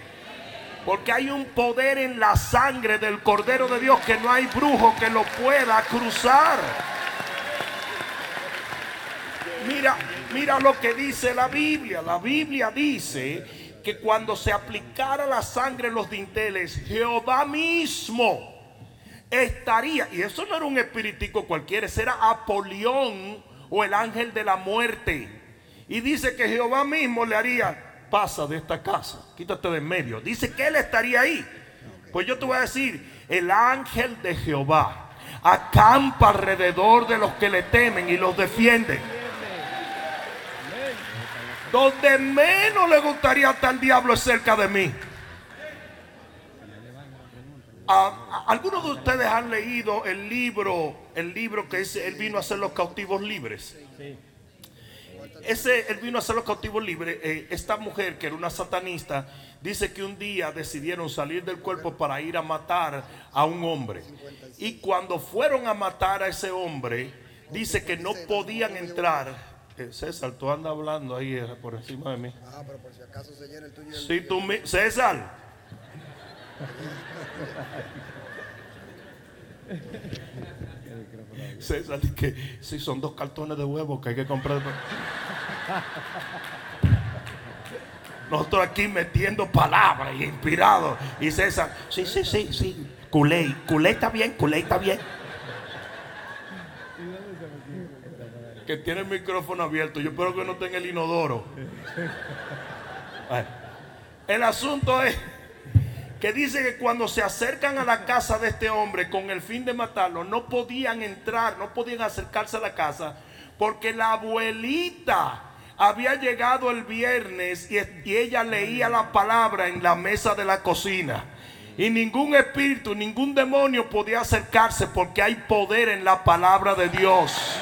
Porque hay un poder en la sangre del Cordero de Dios que no hay brujo que lo pueda cruzar. Mira, mira lo que dice la Biblia. La Biblia dice que cuando se aplicara la sangre en los dinteles, Jehová mismo estaría, y eso no era un espiritico cualquiera, era Apolión o el ángel de la muerte. Y dice que Jehová mismo le haría, pasa de esta casa, quítate de en medio. Dice que él estaría ahí. Pues yo te voy a decir, el ángel de Jehová acampa alrededor de los que le temen y los defiende. Donde menos le gustaría estar el diablo es cerca de mí. Ah, algunos de ustedes han leído el libro, el libro que dice Él vino a hacer los cautivos libres. Ese Él vino a hacer los cautivos libres. Eh, esta mujer que era una satanista dice que un día decidieron salir del cuerpo para ir a matar a un hombre. Y cuando fueron a matar a ese hombre, dice que no podían entrar. Eh, César, tú andas hablando ahí eh, por encima de mí. Ah, pero por si acaso se llena el tuyo. Si tú, César. César, que si son dos cartones de huevo que hay que comprar. Nosotros aquí metiendo palabras y inspirados. Y César, sí, sí, sí, sí. Culé, culé está bien, culé está bien. Que tiene el micrófono abierto. Yo espero que no tenga el inodoro. El asunto es que dice que cuando se acercan a la casa de este hombre con el fin de matarlo, no podían entrar, no podían acercarse a la casa, porque la abuelita había llegado el viernes y, ella leía la palabra en la mesa de la cocina. Y ningún espíritu, ningún demonio podía acercarse porque hay poder en la palabra de Dios.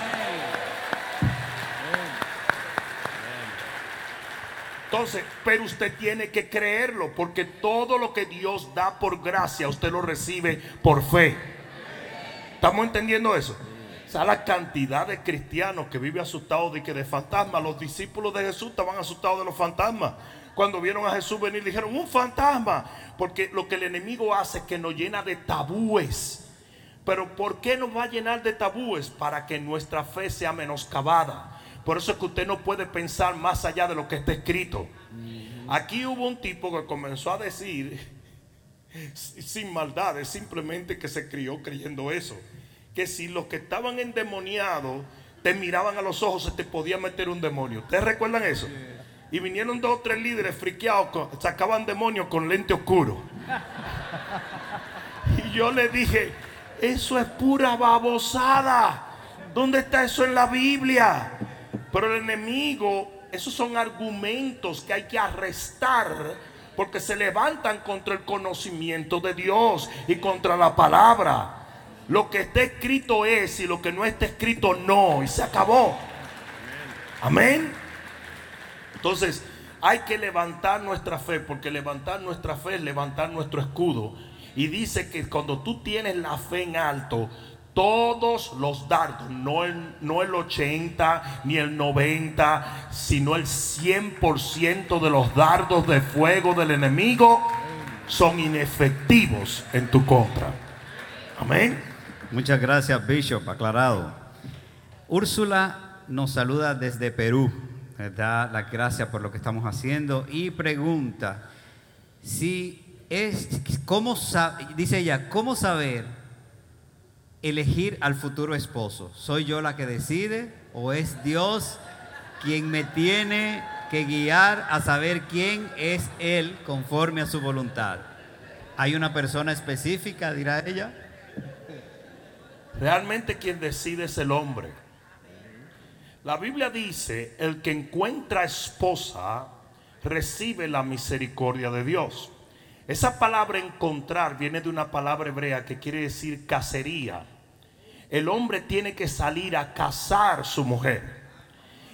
Entonces, pero usted tiene que creerlo, porque todo lo que Dios da por gracia, usted lo recibe por fe. ¿Estamos entendiendo eso? está la cantidad de cristianos que viven asustados de que de fantasmas. Los discípulos de Jesús estaban asustados de los fantasmas. Cuando vieron a Jesús venir, dijeron, un fantasma. Porque lo que el enemigo hace es que nos llena de tabúes. Pero ¿por qué nos va a llenar de tabúes? Para que nuestra fe sea menoscabada. Por eso es que usted no puede pensar más allá de lo que está escrito. Aquí hubo un tipo que comenzó a decir, *laughs* sin maldades, simplemente que se crió creyendo eso. Que si los que estaban endemoniados te miraban a los ojos, se te podía meter un demonio. ¿Ustedes recuerdan eso? Y vinieron dos o tres líderes friqueados, sacaban demonios con lente oscuro. *laughs* Y yo le dije, eso es pura babosada. ¿Dónde está eso en la Biblia? Pero el enemigo, esos son argumentos que hay que arrestar porque se levantan contra el conocimiento de Dios y contra la palabra. Lo que está escrito es y lo que no está escrito no. Y se acabó. Amén. Entonces, hay que levantar nuestra fe, porque levantar nuestra fe es levantar nuestro escudo. Y dice que cuando tú tienes la fe en alto, todos los dardos, no el, no el 80 ni el 90, sino el 100% de los dardos de fuego del enemigo son inefectivos en tu contra. Amén. Muchas gracias, Bishop, aclarado. Úrsula nos saluda desde Perú, da las gracias por lo que estamos haciendo y pregunta si es, ¿cómo dice ella, ¿cómo saber elegir al futuro esposo? ¿Soy yo la que decide o es Dios quien me tiene que guiar a saber quién es Él conforme a su voluntad? ¿Hay una persona específica, dirá ella? Realmente quien decide es el hombre. La Biblia dice, el que encuentra esposa recibe la misericordia de Dios. Esa palabra encontrar viene de una palabra hebrea que quiere decir cacería. El hombre tiene que salir a cazar su mujer.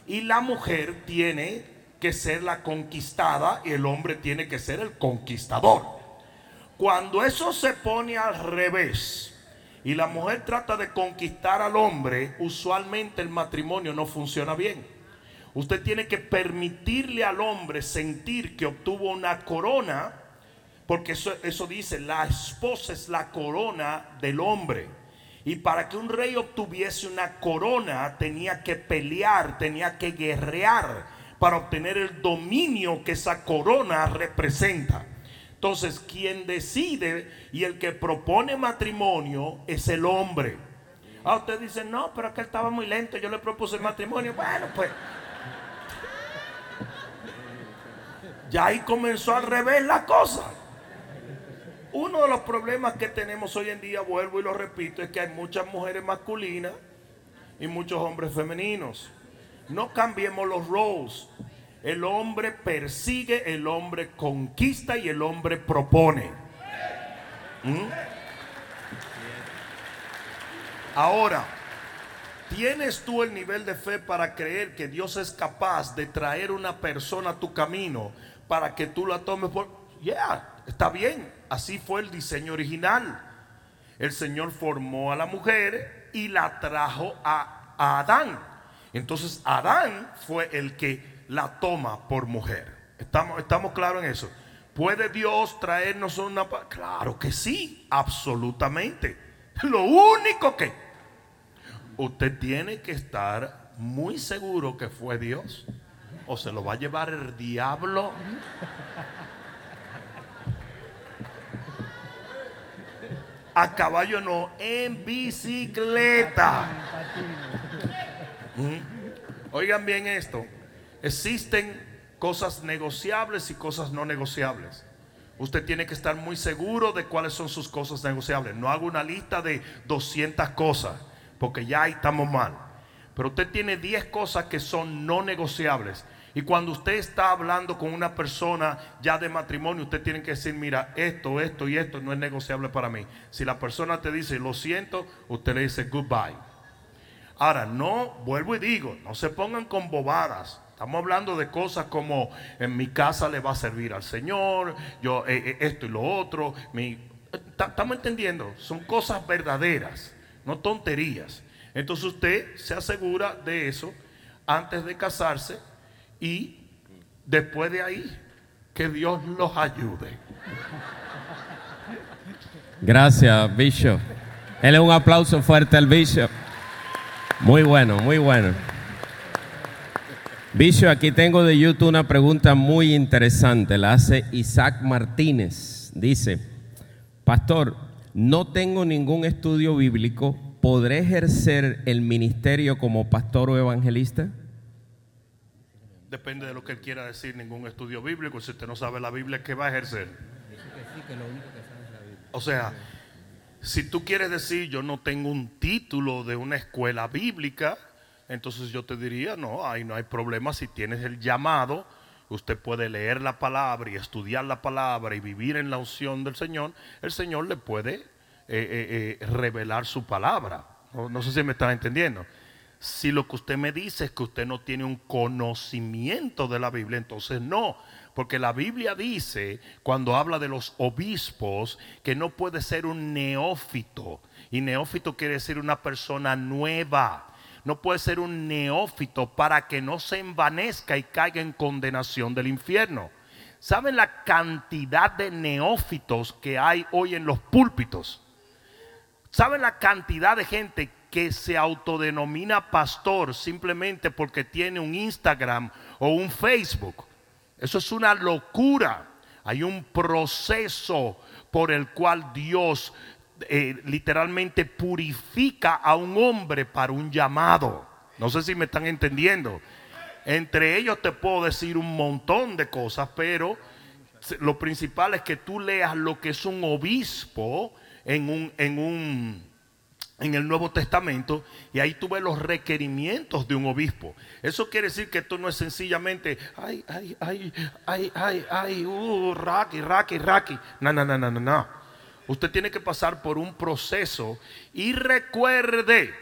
Y la mujer tiene que ser la conquistada y el hombre tiene que ser el conquistador. Cuando eso se pone al revés y la mujer trata de conquistar al hombre, usualmente el matrimonio no funciona bien. Usted tiene que permitirle al hombre sentir que obtuvo una corona, porque eso, eso dice, la esposa es la corona del hombre. Y para que un rey obtuviese una corona tenía que pelear, tenía que guerrear para obtener el dominio que esa corona representa. Entonces, quien decide y el que propone matrimonio es el hombre. Ah, usted dice, no, pero es él estaba muy lento, yo le propuse el matrimonio. Bueno, pues. Ya ahí comenzó al revés la cosa. Uno de los problemas que tenemos hoy en día, vuelvo y lo repito, es que hay muchas mujeres masculinas y muchos hombres femeninos. No cambiemos los roles. El hombre persigue, el hombre conquista y el hombre propone. ¿Mm? Ahora, ¿tienes tú el nivel de fe para creer que Dios es capaz de traer una persona a tu camino para que tú la tomes por... Yeah, está bien. Así fue el diseño original. El Señor formó a la mujer y la trajo a, Adán. Entonces Adán fue el que la toma por mujer. ¿Estamos, estamos claros en eso? ¿Puede Dios traernos una... Claro que sí, absolutamente. Lo único que usted tiene que estar muy seguro que fue Dios. O se lo va a llevar el diablo. A caballo no, en bicicleta. *laughs* Mm. Oigan bien esto. Existen cosas negociables y cosas no negociables. Usted tiene que estar muy seguro de cuáles son sus cosas negociables. No haga una lista de 200 cosas, porque ya ahí estamos mal. Pero usted tiene 10 cosas que son no negociables. Y cuando usted está hablando con una persona ya de matrimonio, usted tiene que decir, mira, esto, esto y esto no es negociable para mí. Si la persona te dice, lo siento, usted le dice, goodbye. Ahora, no, vuelvo y digo, no se pongan con bobadas. Estamos hablando de cosas como en mi casa le va a servir al Señor, yo eh, eh, esto y lo otro. mi- ta- Estamos entendiendo, son cosas verdaderas, no tonterías. Entonces usted se asegura de eso antes de casarse y después de ahí que Dios los ayude. Gracias, Bishop. Él un aplauso fuerte al Bishop. Muy bueno, muy bueno. Bishop, aquí tengo de YouTube una pregunta muy interesante. La hace Isaac Martínez. Dice, Pastor, no tengo ningún estudio bíblico. ¿Podré ejercer el ministerio como pastor o evangelista? Depende de lo que él quiera decir, ningún estudio bíblico. Si usted no sabe la Biblia, ¿qué va a ejercer? O sea, si tú quieres decir yo no tengo un título de una escuela bíblica, entonces yo te diría, no, ahí no hay problema si tienes el llamado, usted puede leer la palabra y estudiar la palabra y vivir en la unción del Señor, el Señor le puede eh, eh, eh, revelar su palabra. No, no sé si me estás entendiendo. Si lo que usted me dice es que usted no tiene un conocimiento de la Biblia, entonces no. Porque la Biblia dice, cuando habla de los obispos, que no puede ser un neófito. Y neófito quiere decir una persona nueva. No puede ser un neófito para que no se envanezca y caiga en condenación del infierno. ¿Saben la cantidad de neófitos que hay hoy en los púlpitos? ¿Saben la cantidad de gente que se autodenomina pastor simplemente porque tiene un Instagram o un Facebook? Eso es una locura. Hay un proceso por el cual Dios eh, literalmente purifica a un hombre para un llamado. No sé si me están entendiendo. Entre ellos te puedo decir un montón de cosas, pero lo principal es que tú leas lo que es un obispo en un, en un en el Nuevo Testamento y ahí tú ves los requerimientos de un obispo. Eso quiere decir que esto no es sencillamente, ay, ay, ay, ay, ay, ay, uh, raki, raki, raki. No, no, no, no, no, no. Usted tiene que pasar por un proceso y recuerde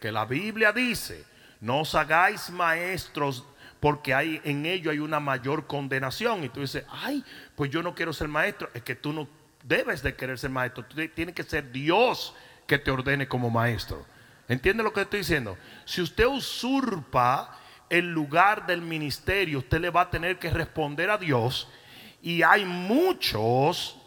que la Biblia dice, no os hagáis maestros porque hay, en ello hay una mayor condenación. Y tú dices, ay, pues yo no quiero ser maestro. Es que tú no debes de querer ser maestro. Tú tienes que ser Dios que te ordene como maestro. ¿Entiende lo que estoy diciendo? Si usted usurpa el lugar del ministerio, usted le va a tener que responder a Dios. Y hay muchos,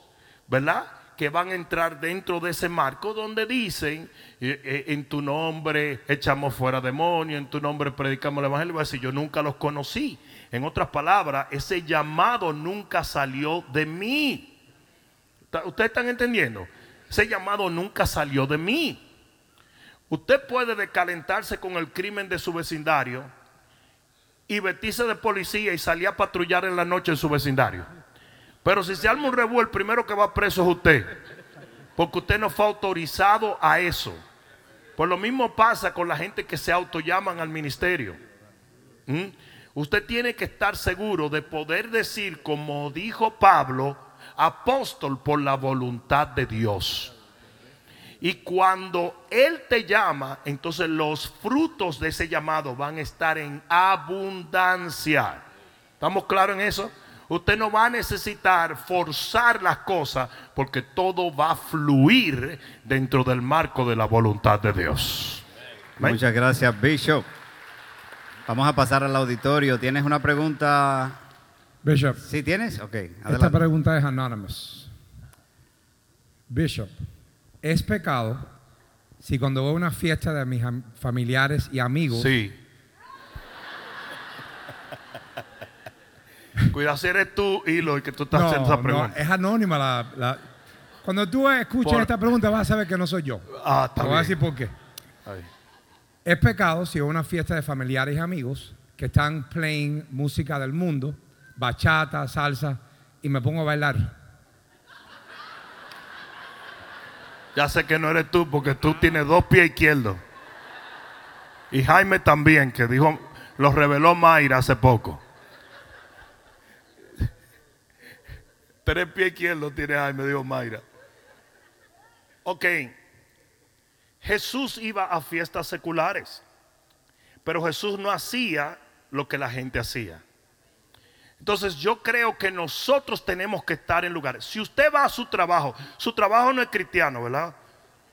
¿verdad? Que van a entrar dentro de ese marco donde dicen, eh, eh, en tu nombre echamos fuera demonios, en tu nombre predicamos el evangelio. Va a decir, yo nunca los conocí. En otras palabras, ese llamado nunca salió de mí. ¿Ustedes están entendiendo? Ese llamado nunca salió de mí. Usted puede decalentarse con el crimen de su vecindario y vestirse de policía y salir a patrullar en la noche en su vecindario. Pero si se arma un revuelo, el primero que va preso es usted. Porque usted no fue autorizado a eso. Pues lo mismo pasa con la gente que se autollaman al ministerio. ¿Mm? Usted tiene que estar seguro de poder decir, como dijo Pablo, apóstol por la voluntad de Dios. Y cuando Él te llama, entonces los frutos de ese llamado van a estar en abundancia. ¿Estamos claros en eso? Usted no va a necesitar forzar las cosas porque todo va a fluir dentro del marco de la voluntad de Dios. Muchas gracias, Bishop. Vamos a pasar al auditorio. ¿Tienes una pregunta? Bishop, ¿Sí tienes? Ok, esta pregunta es anonymous. Bishop, ¿es pecado si cuando voy a una fiesta de mis am- familiares y amigos Sí. Cuidado si eres tú, Hilo, el que tú estás No, haciendo esa no, pregunta. es anónima la, la- Cuando tú escuches Por- esta pregunta vas a saber que no soy yo. Ah, está Te voy a bien. decir por qué. Es pecado si voy a una fiesta de familiares y amigos que están playing música del mundo, bachata, salsa, y me pongo a bailar. Ya sé que no eres tú porque tú tienes dos pies izquierdos. Y Jaime también, que dijo, lo reveló Mayra hace poco. Tres pies izquierdos tiene Jaime, dijo Mayra. Ok. Jesús iba a fiestas seculares, pero Jesús no hacía lo que la gente hacía. Entonces yo creo que nosotros tenemos que estar en lugares. Si usted va a su trabajo, su trabajo no es cristiano, ¿verdad?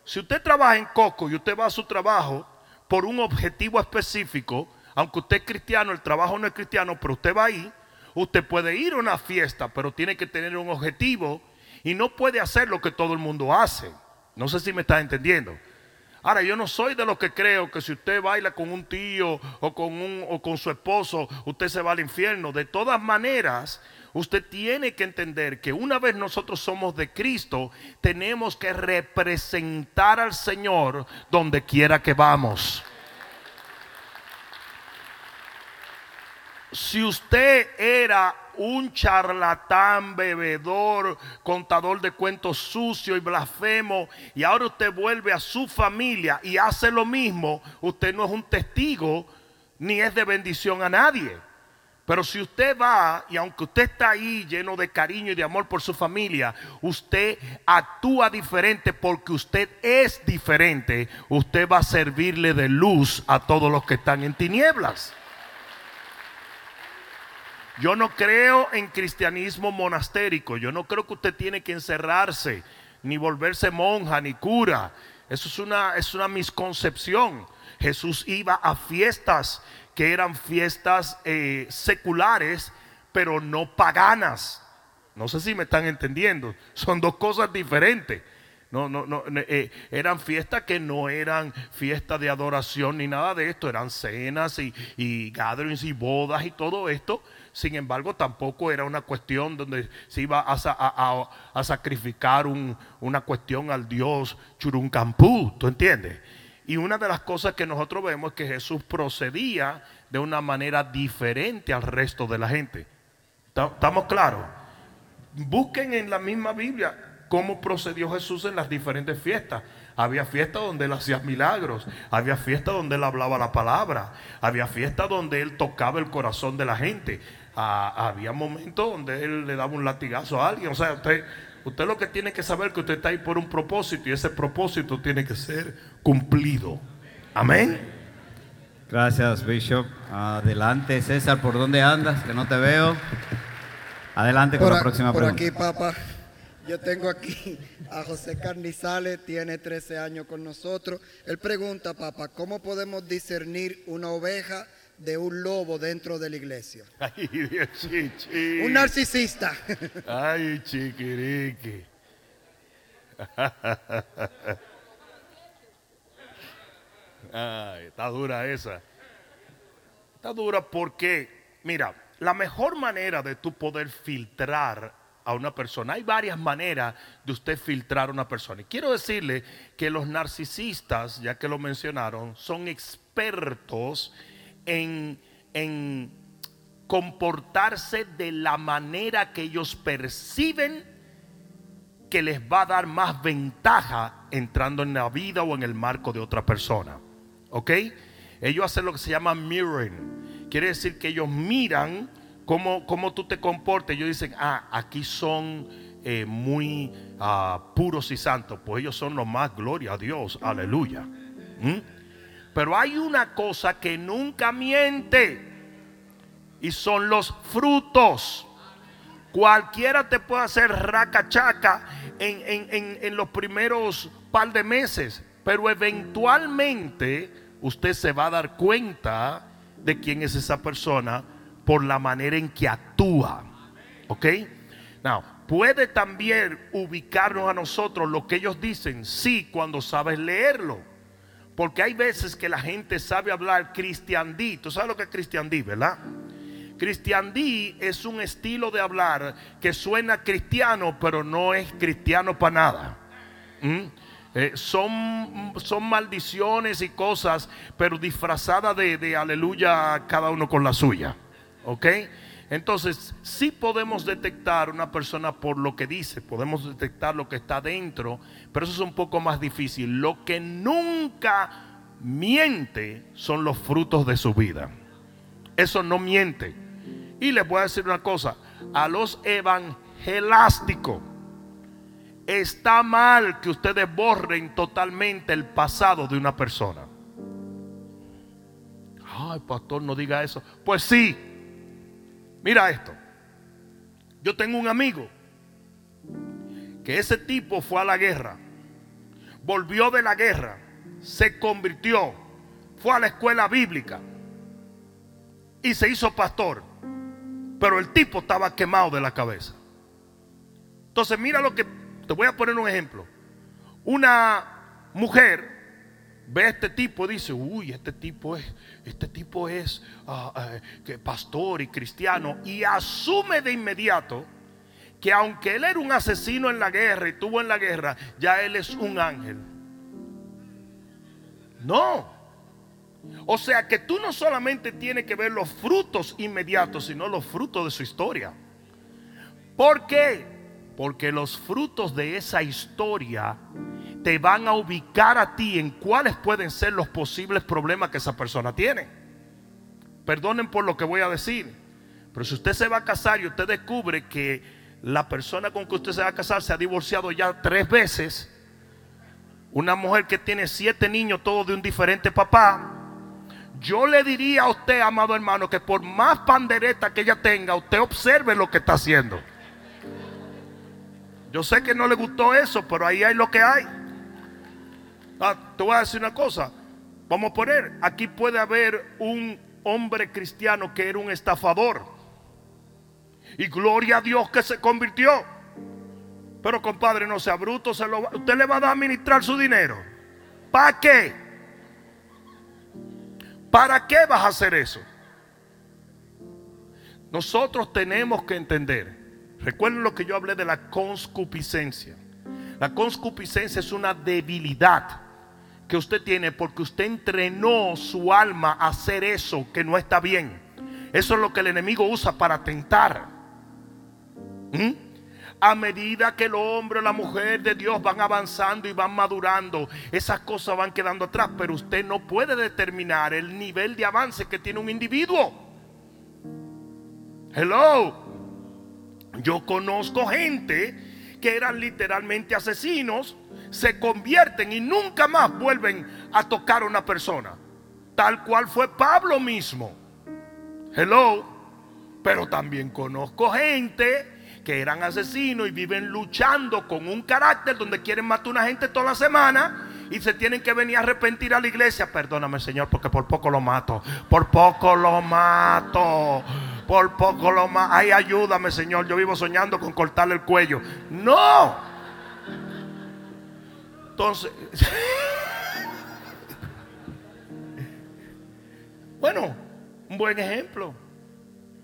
Si usted trabaja en Coco y usted va a su trabajo, por un objetivo específico, aunque usted es cristiano, el trabajo no es cristiano, pero usted va ahí, usted puede ir a una fiesta, pero tiene que tener un objetivo y no puede hacer lo que todo el mundo hace. No sé si me está entendiendo. Ahora, yo no soy de los que creo que si usted baila con un tío o con, un, o con su esposo, usted se va al infierno. De todas maneras, usted tiene que entender que una vez nosotros somos de Cristo, tenemos que representar al Señor donde quiera que vamos. Si usted era un charlatán, bebedor, contador de cuentos sucio y blasfemo, y ahora usted vuelve a su familia y hace lo mismo, usted no es un testigo ni es de bendición a nadie. Pero si usted va y aunque usted está ahí lleno de cariño y de amor por su familia, usted actúa diferente porque usted es diferente, usted va a servirle de luz a todos los que están en tinieblas. Yo no creo en cristianismo monastérico. Yo no creo que usted tiene que encerrarse, ni volverse monja, ni cura. Eso es una, es una misconcepción. Jesús iba a fiestas que eran fiestas eh, seculares, pero no paganas. No sé si me están entendiendo. Son dos cosas diferentes. No, no, no, eh, eran fiestas que no eran fiestas de adoración ni nada de esto, eran cenas y, y gatherings y bodas y todo esto, sin embargo, tampoco era una cuestión donde se iba a, sacrificar una cuestión al Dios Churuncampú, ¿tú entiendes? Y una de las cosas que nosotros vemos es que Jesús procedía de una manera diferente al resto de la gente. ¿Estamos claros? Busquen en la misma Biblia cómo procedió Jesús en las diferentes fiestas. Había fiestas donde él hacía milagros, había fiestas donde él hablaba la palabra, había fiestas donde él tocaba el corazón de la gente, había momentos donde él le daba un latigazo a alguien. O sea, usted, usted lo que tiene que saber es que usted está ahí por un propósito y ese propósito tiene que ser cumplido. Amén. Gracias, Bishop. Adelante, César, ¿por dónde andas? Que no te veo. Adelante con la próxima por pregunta. Por aquí, papá. Yo tengo aquí a José Carnizales, tiene 13 años con nosotros. Él pregunta, papá, ¿cómo podemos discernir una oveja de un lobo dentro de la iglesia. *laughs* Ay, Dios, chichi. Un narcisista. *laughs* Ay, chiquiriqui. *laughs* Ay, está dura esa. Está dura porque, mira, la mejor manera de tú poder filtrar a una persona, hay varias maneras de usted filtrar a una persona. Y quiero decirle que los narcisistas, ya que lo mencionaron, son expertos en, comportarse de la manera que ellos perciben que les va a dar más ventaja entrando en la vida o en el marco de otra persona. ¿Ok? Ellos hacen lo que se llama mirroring. Quiere decir que ellos miran cómo, cómo tú te comportas. Ellos dicen, ah, aquí son eh, muy ah, puros y santos. Pues ellos son los más, gloria a Dios, aleluya. ¿Mm? Pero hay una cosa que nunca miente y son los frutos. Cualquiera te puede hacer racachaca en, en, en los primeros par de meses, pero eventualmente usted se va a dar cuenta de quién es esa persona por la manera en que actúa. ¿Ok? Now, puede también ubicarnos a nosotros lo que ellos dicen, sí, cuando sabes leerlo. Porque hay veces que la gente sabe hablar cristiandí. ¿Tú sabes lo que es cristiandí, verdad? Cristiandí es un estilo de hablar que suena cristiano, pero no es cristiano para nada. ¿Mm? Eh, son, son maldiciones y cosas, pero disfrazadas de, de aleluya, cada uno con la suya. ¿Ok? Entonces, sí podemos detectar una persona por lo que dice, podemos detectar lo que está dentro, pero eso es un poco más difícil. Lo que nunca miente son los frutos de su vida. Eso no miente. Y les voy a decir una cosa, a los evangelásticos está mal que ustedes borren totalmente el pasado de una persona. Ay, pastor, no diga eso. Pues sí, Mira esto. Yo tengo un amigo que ese tipo fue a la guerra, volvió de la guerra, se convirtió, fue a la escuela bíblica y se hizo pastor, pero el tipo estaba quemado de la cabeza. Entonces mira lo que, te voy a poner un ejemplo. Una mujer ve a este tipo y dice, uy, este tipo es, este tipo es que pastor y cristiano, y asume de inmediato que aunque él era un asesino en la guerra y tuvo en la guerra, ya él es un ángel. No. O sea que tú no solamente tienes que ver los frutos inmediatos, sino los frutos de su historia. ¿Por qué? Porque los frutos de esa historia te van a ubicar a ti en cuáles pueden ser los posibles problemas que esa persona tiene. Perdonen por lo que voy a decir, pero si usted se va a casar y usted descubre que la persona con que usted se va a casar se ha divorciado ya tres veces, una mujer que tiene siete niños, todos de un diferente papá, yo le diría a usted, amado hermano, que por más pandereta que ella tenga, usted observe lo que está haciendo. Yo sé que no le gustó eso, pero ahí hay lo que hay. Ah, te voy a decir una cosa. Vamos a poner, aquí puede haber un hombre cristiano que era un estafador. Y gloria a Dios que se convirtió. Pero compadre, no sea bruto, se lo, usted le va a administrar su dinero. ¿Para qué? ¿Para qué vas a hacer eso? Nosotros tenemos que entender. Recuerden lo que yo hablé de la conscupiscencia. La conscupiscencia es una debilidad que usted tiene porque usted entrenó su alma a hacer eso que no está bien. Eso es lo que el enemigo usa para tentar. ¿Mm? A medida que el hombre o la mujer de Dios van avanzando y van madurando, esas cosas van quedando atrás, pero usted no puede determinar el nivel de avance que tiene un individuo. Hello. Yo conozco gente que eran literalmente asesinos, se convierten y nunca más vuelven a tocar a una persona. Tal cual fue Pablo mismo. Hello. Pero también conozco gente que eran asesinos y viven luchando con un carácter donde quieren matar a una gente toda la semana y se tienen que venir a arrepentir a la iglesia. Perdóname, Señor, porque por poco lo mato. Por poco lo mato. Por poco lo mato. Ay, ayúdame, Señor. Yo vivo soñando con cortarle el cuello. No. Entonces, *laughs* bueno, un buen ejemplo.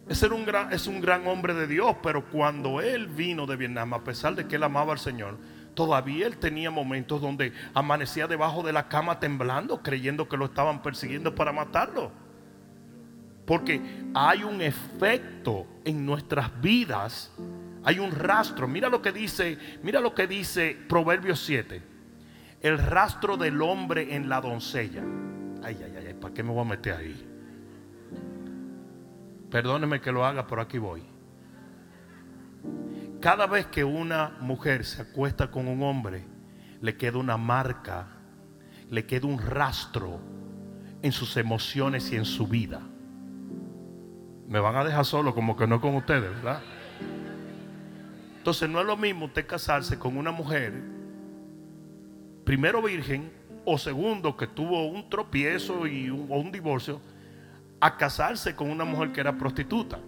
Ese era un gran, es un gran hombre de Dios, pero cuando él vino de Vietnam, a pesar de que él amaba al Señor, todavía él tenía momentos donde amanecía debajo de la cama temblando, creyendo que lo estaban persiguiendo para matarlo. Porque hay un efecto en nuestras vidas, hay un rastro. Mira lo que dice, mira lo que dice Proverbios 7. El rastro del hombre en la doncella. Ay, ay, ay, ¿para qué me voy a meter ahí? Perdóneme que lo haga, pero aquí voy. Cada vez que una mujer se acuesta con un hombre, le queda una marca, le queda un rastro en sus emociones y en su vida. Me van a dejar solo como que no con ustedes, ¿verdad? Entonces no es lo mismo usted casarse con una mujer, primero virgen, o segundo que tuvo un tropiezo y un, o un divorcio, a casarse con una mujer que era prostituta.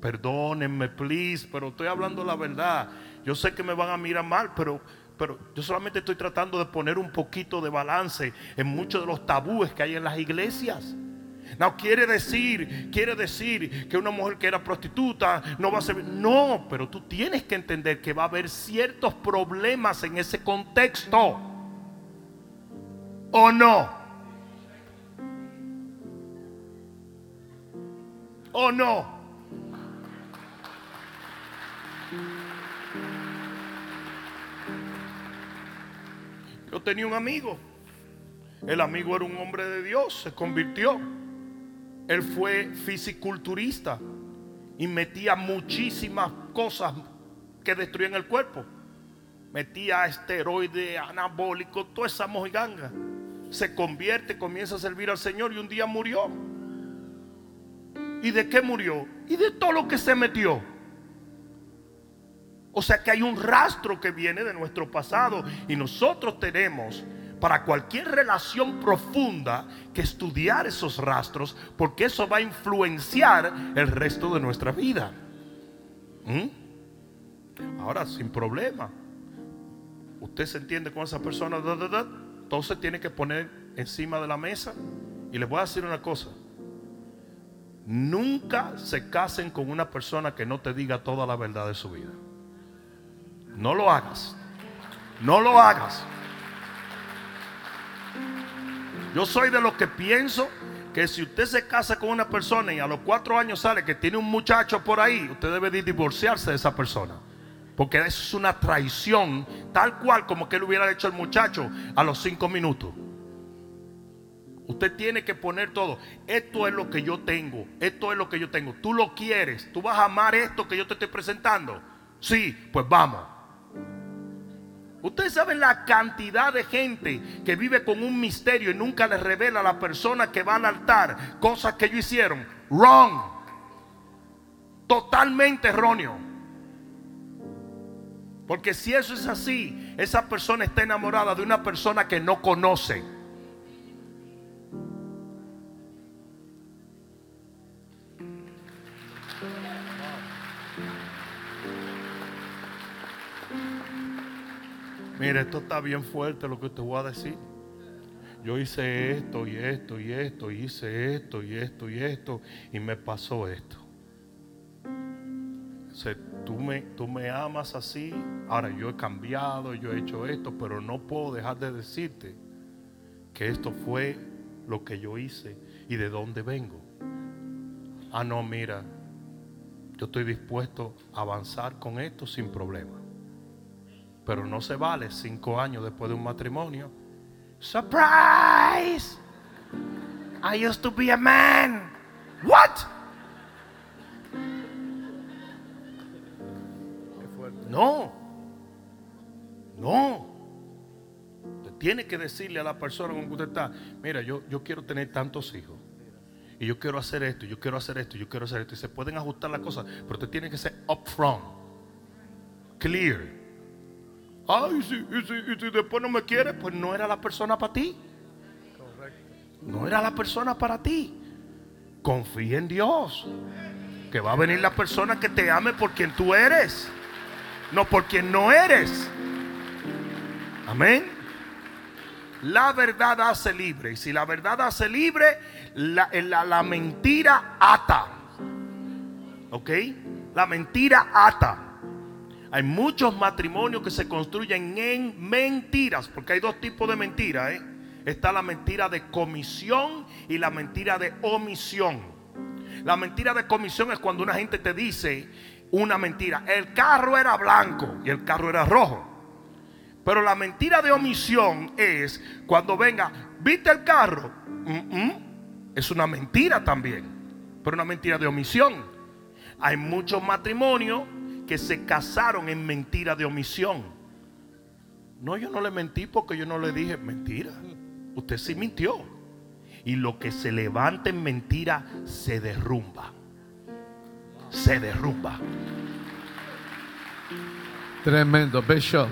Perdónenme, please, pero estoy hablando la verdad. Yo sé que me van a mirar mal, pero, pero yo solamente estoy tratando de poner un poquito de balance en muchos de los tabúes que hay en las iglesias. No quiere decir, quiere decir que una mujer que era prostituta no va a ser. No, pero tú tienes que entender que va a haber ciertos problemas en ese contexto. ¿O no? ¿O no? Yo tenía un amigo. El amigo era un hombre de Dios, se convirtió. Él fue fisiculturista y metía muchísimas cosas que destruían el cuerpo. Metía esteroides, anabólicos, toda esa mojiganga. Se convierte, comienza a servir al Señor y un día murió. ¿Y de qué murió? Y de todo lo que se metió. O sea que hay un rastro que viene de nuestro pasado y nosotros tenemos para cualquier relación profunda que estudiar esos rastros, porque eso va a influenciar el resto de nuestra vida. ¿Mm? Ahora, sin problema. Usted se entiende con esa persona, entonces tiene que poner encima de la mesa. Y les voy a decir una cosa. Nunca se casen con una persona que no te diga toda la verdad de su vida. No lo hagas. No lo hagas. Yo soy de los que pienso que si usted se casa con una persona y a los cuatro años sale que tiene un muchacho por ahí, usted debe divorciarse de esa persona. Porque eso es una traición, tal cual como que él hubiera hecho el muchacho a los cinco minutos. Usted tiene que poner todo. Esto es lo que yo tengo. Esto es lo que yo tengo. Tú lo quieres. Tú vas a amar esto que yo te estoy presentando. Sí, pues vamos. Ustedes saben la cantidad de gente que vive con un misterio y nunca le revela a la persona que va al altar cosas que ellos hicieron. Wrong. Totalmente erróneo. Porque si eso es así, esa persona está enamorada de una persona que no conoce. Mire, esto está bien fuerte lo que te voy a decir. Yo hice esto y esto y esto, hice esto y esto y esto, y me pasó esto. Tú, me, tú me amas así, ahora yo he cambiado, yo he hecho esto, pero no puedo dejar de decirte que esto fue lo que yo hice y de dónde vengo. Ah, no, mira, yo estoy dispuesto a avanzar con esto sin problema. Pero no se vale cinco años después de un matrimonio. Surprise! I used to be a man. What? No. No. Usted tiene que decirle a la persona con que usted está, mira, yo, yo quiero tener tantos hijos. Y yo quiero hacer esto, yo quiero hacer esto, yo quiero hacer esto. Y se pueden ajustar las cosas, pero usted tiene que ser upfront, clear. Ay, si, y si, después no me quiere, pues no era la persona para ti. No era la persona para ti. Confía en Dios. Que va a venir la persona que te ame por quien tú eres. No por quien no eres. Amén. La verdad hace libre. Y si la verdad hace libre, la, la, la mentira ata. ¿Ok? La mentira ata. Hay muchos matrimonios que se construyen en mentiras, porque hay dos tipos de mentiras. ¿eh? Está la mentira de comisión y la mentira de omisión. La mentira de comisión es cuando una gente te dice una mentira. El carro era blanco y el carro era rojo. Pero la mentira de omisión es cuando venga, ¿viste el carro? Es una mentira también, pero una mentira de omisión. Hay muchos matrimonios que se casaron en mentira de omisión. No, yo no le mentí porque yo no le dije mentira. Usted sí mintió. Y lo que se levanta en mentira se derrumba. Se derrumba. Tremendo, Bishop.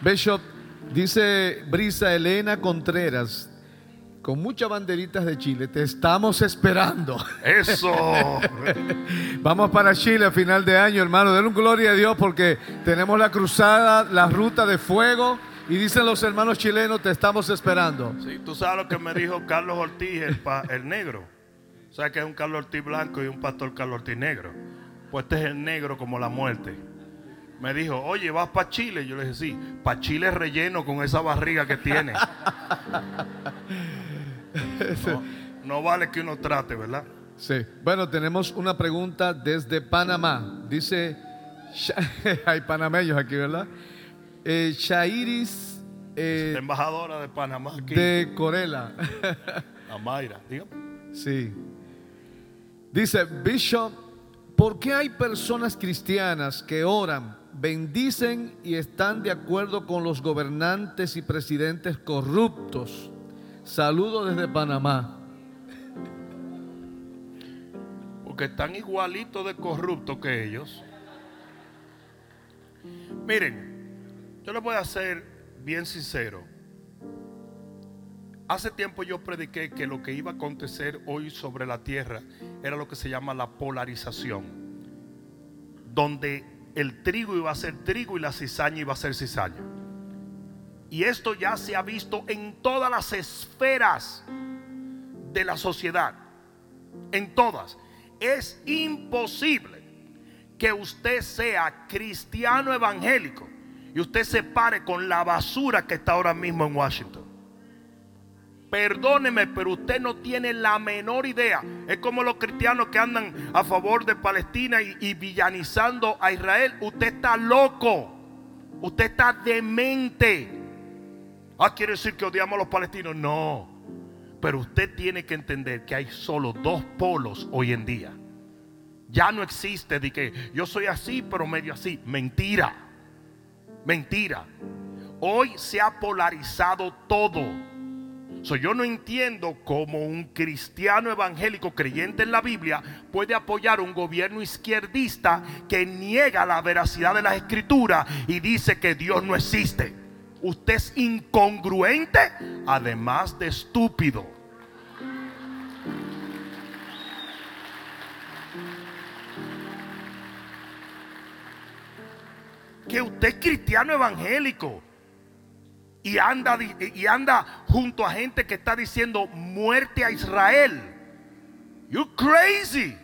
Bishop, dice Brisa Elena Contreras, con muchas banderitas de Chile. Te estamos esperando. Eso. *laughs* Vamos para Chile a final de año, hermano. Den un gloria a Dios porque tenemos la cruzada, la ruta de fuego. Y dicen los hermanos chilenos, te estamos esperando. Sí, tú sabes lo que me dijo Carlos Ortiz, el, el negro. ¿Sabes que es un Carlos Ortiz blanco y un pastor Carlos Ortiz negro? Pues este es el negro como la muerte. Me dijo, oye, ¿vas para Chile? Yo le dije, sí, para Chile relleno con esa barriga que tiene. *laughs* *laughs* No, vale que uno trate, ¿verdad? Sí. Bueno, tenemos una pregunta desde Panamá. Dice, *laughs* hay panameños aquí, ¿verdad? Eh, Shairis. Eh, embajadora de Panamá aquí. De Corela. *laughs* Mayra, dígame. Sí. Dice, Bishop, ¿por qué hay personas cristianas que oran, bendicen y están de acuerdo con los gobernantes y presidentes corruptos? Saludos desde Panamá. Porque están igualitos de corruptos que ellos. Miren, yo les voy a ser bien sincero. Hace tiempo yo prediqué que lo que iba a acontecer hoy sobre la tierra era lo que se llama la polarización, donde el trigo iba a ser trigo y la cizaña iba a ser cizaña. Y esto ya se ha visto en todas las esferas de la sociedad, en todas. Es imposible que usted sea cristiano evangélico y usted se pare con la basura que está ahora mismo en Washington. Perdóneme, pero usted no tiene la menor idea. Es como los cristianos que andan a favor de Palestina y, villanizando a Israel. Usted está loco. Usted está demente. Ah, quiere decir que odiamos a los palestinos. No. Pero usted tiene que entender que hay solo dos polos hoy en día. Ya no existe de que yo soy así, pero medio así. Mentira. Mentira. Hoy se ha polarizado todo yo no entiendo cómo un cristiano evangélico creyente en la Biblia puede apoyar un gobierno izquierdista que niega la veracidad de las escrituras y dice que Dios no existe. Usted es incongruente, además de estúpido. Que usted es cristiano evangélico y anda, y anda junto a gente que está diciendo muerte a Israel. You crazy.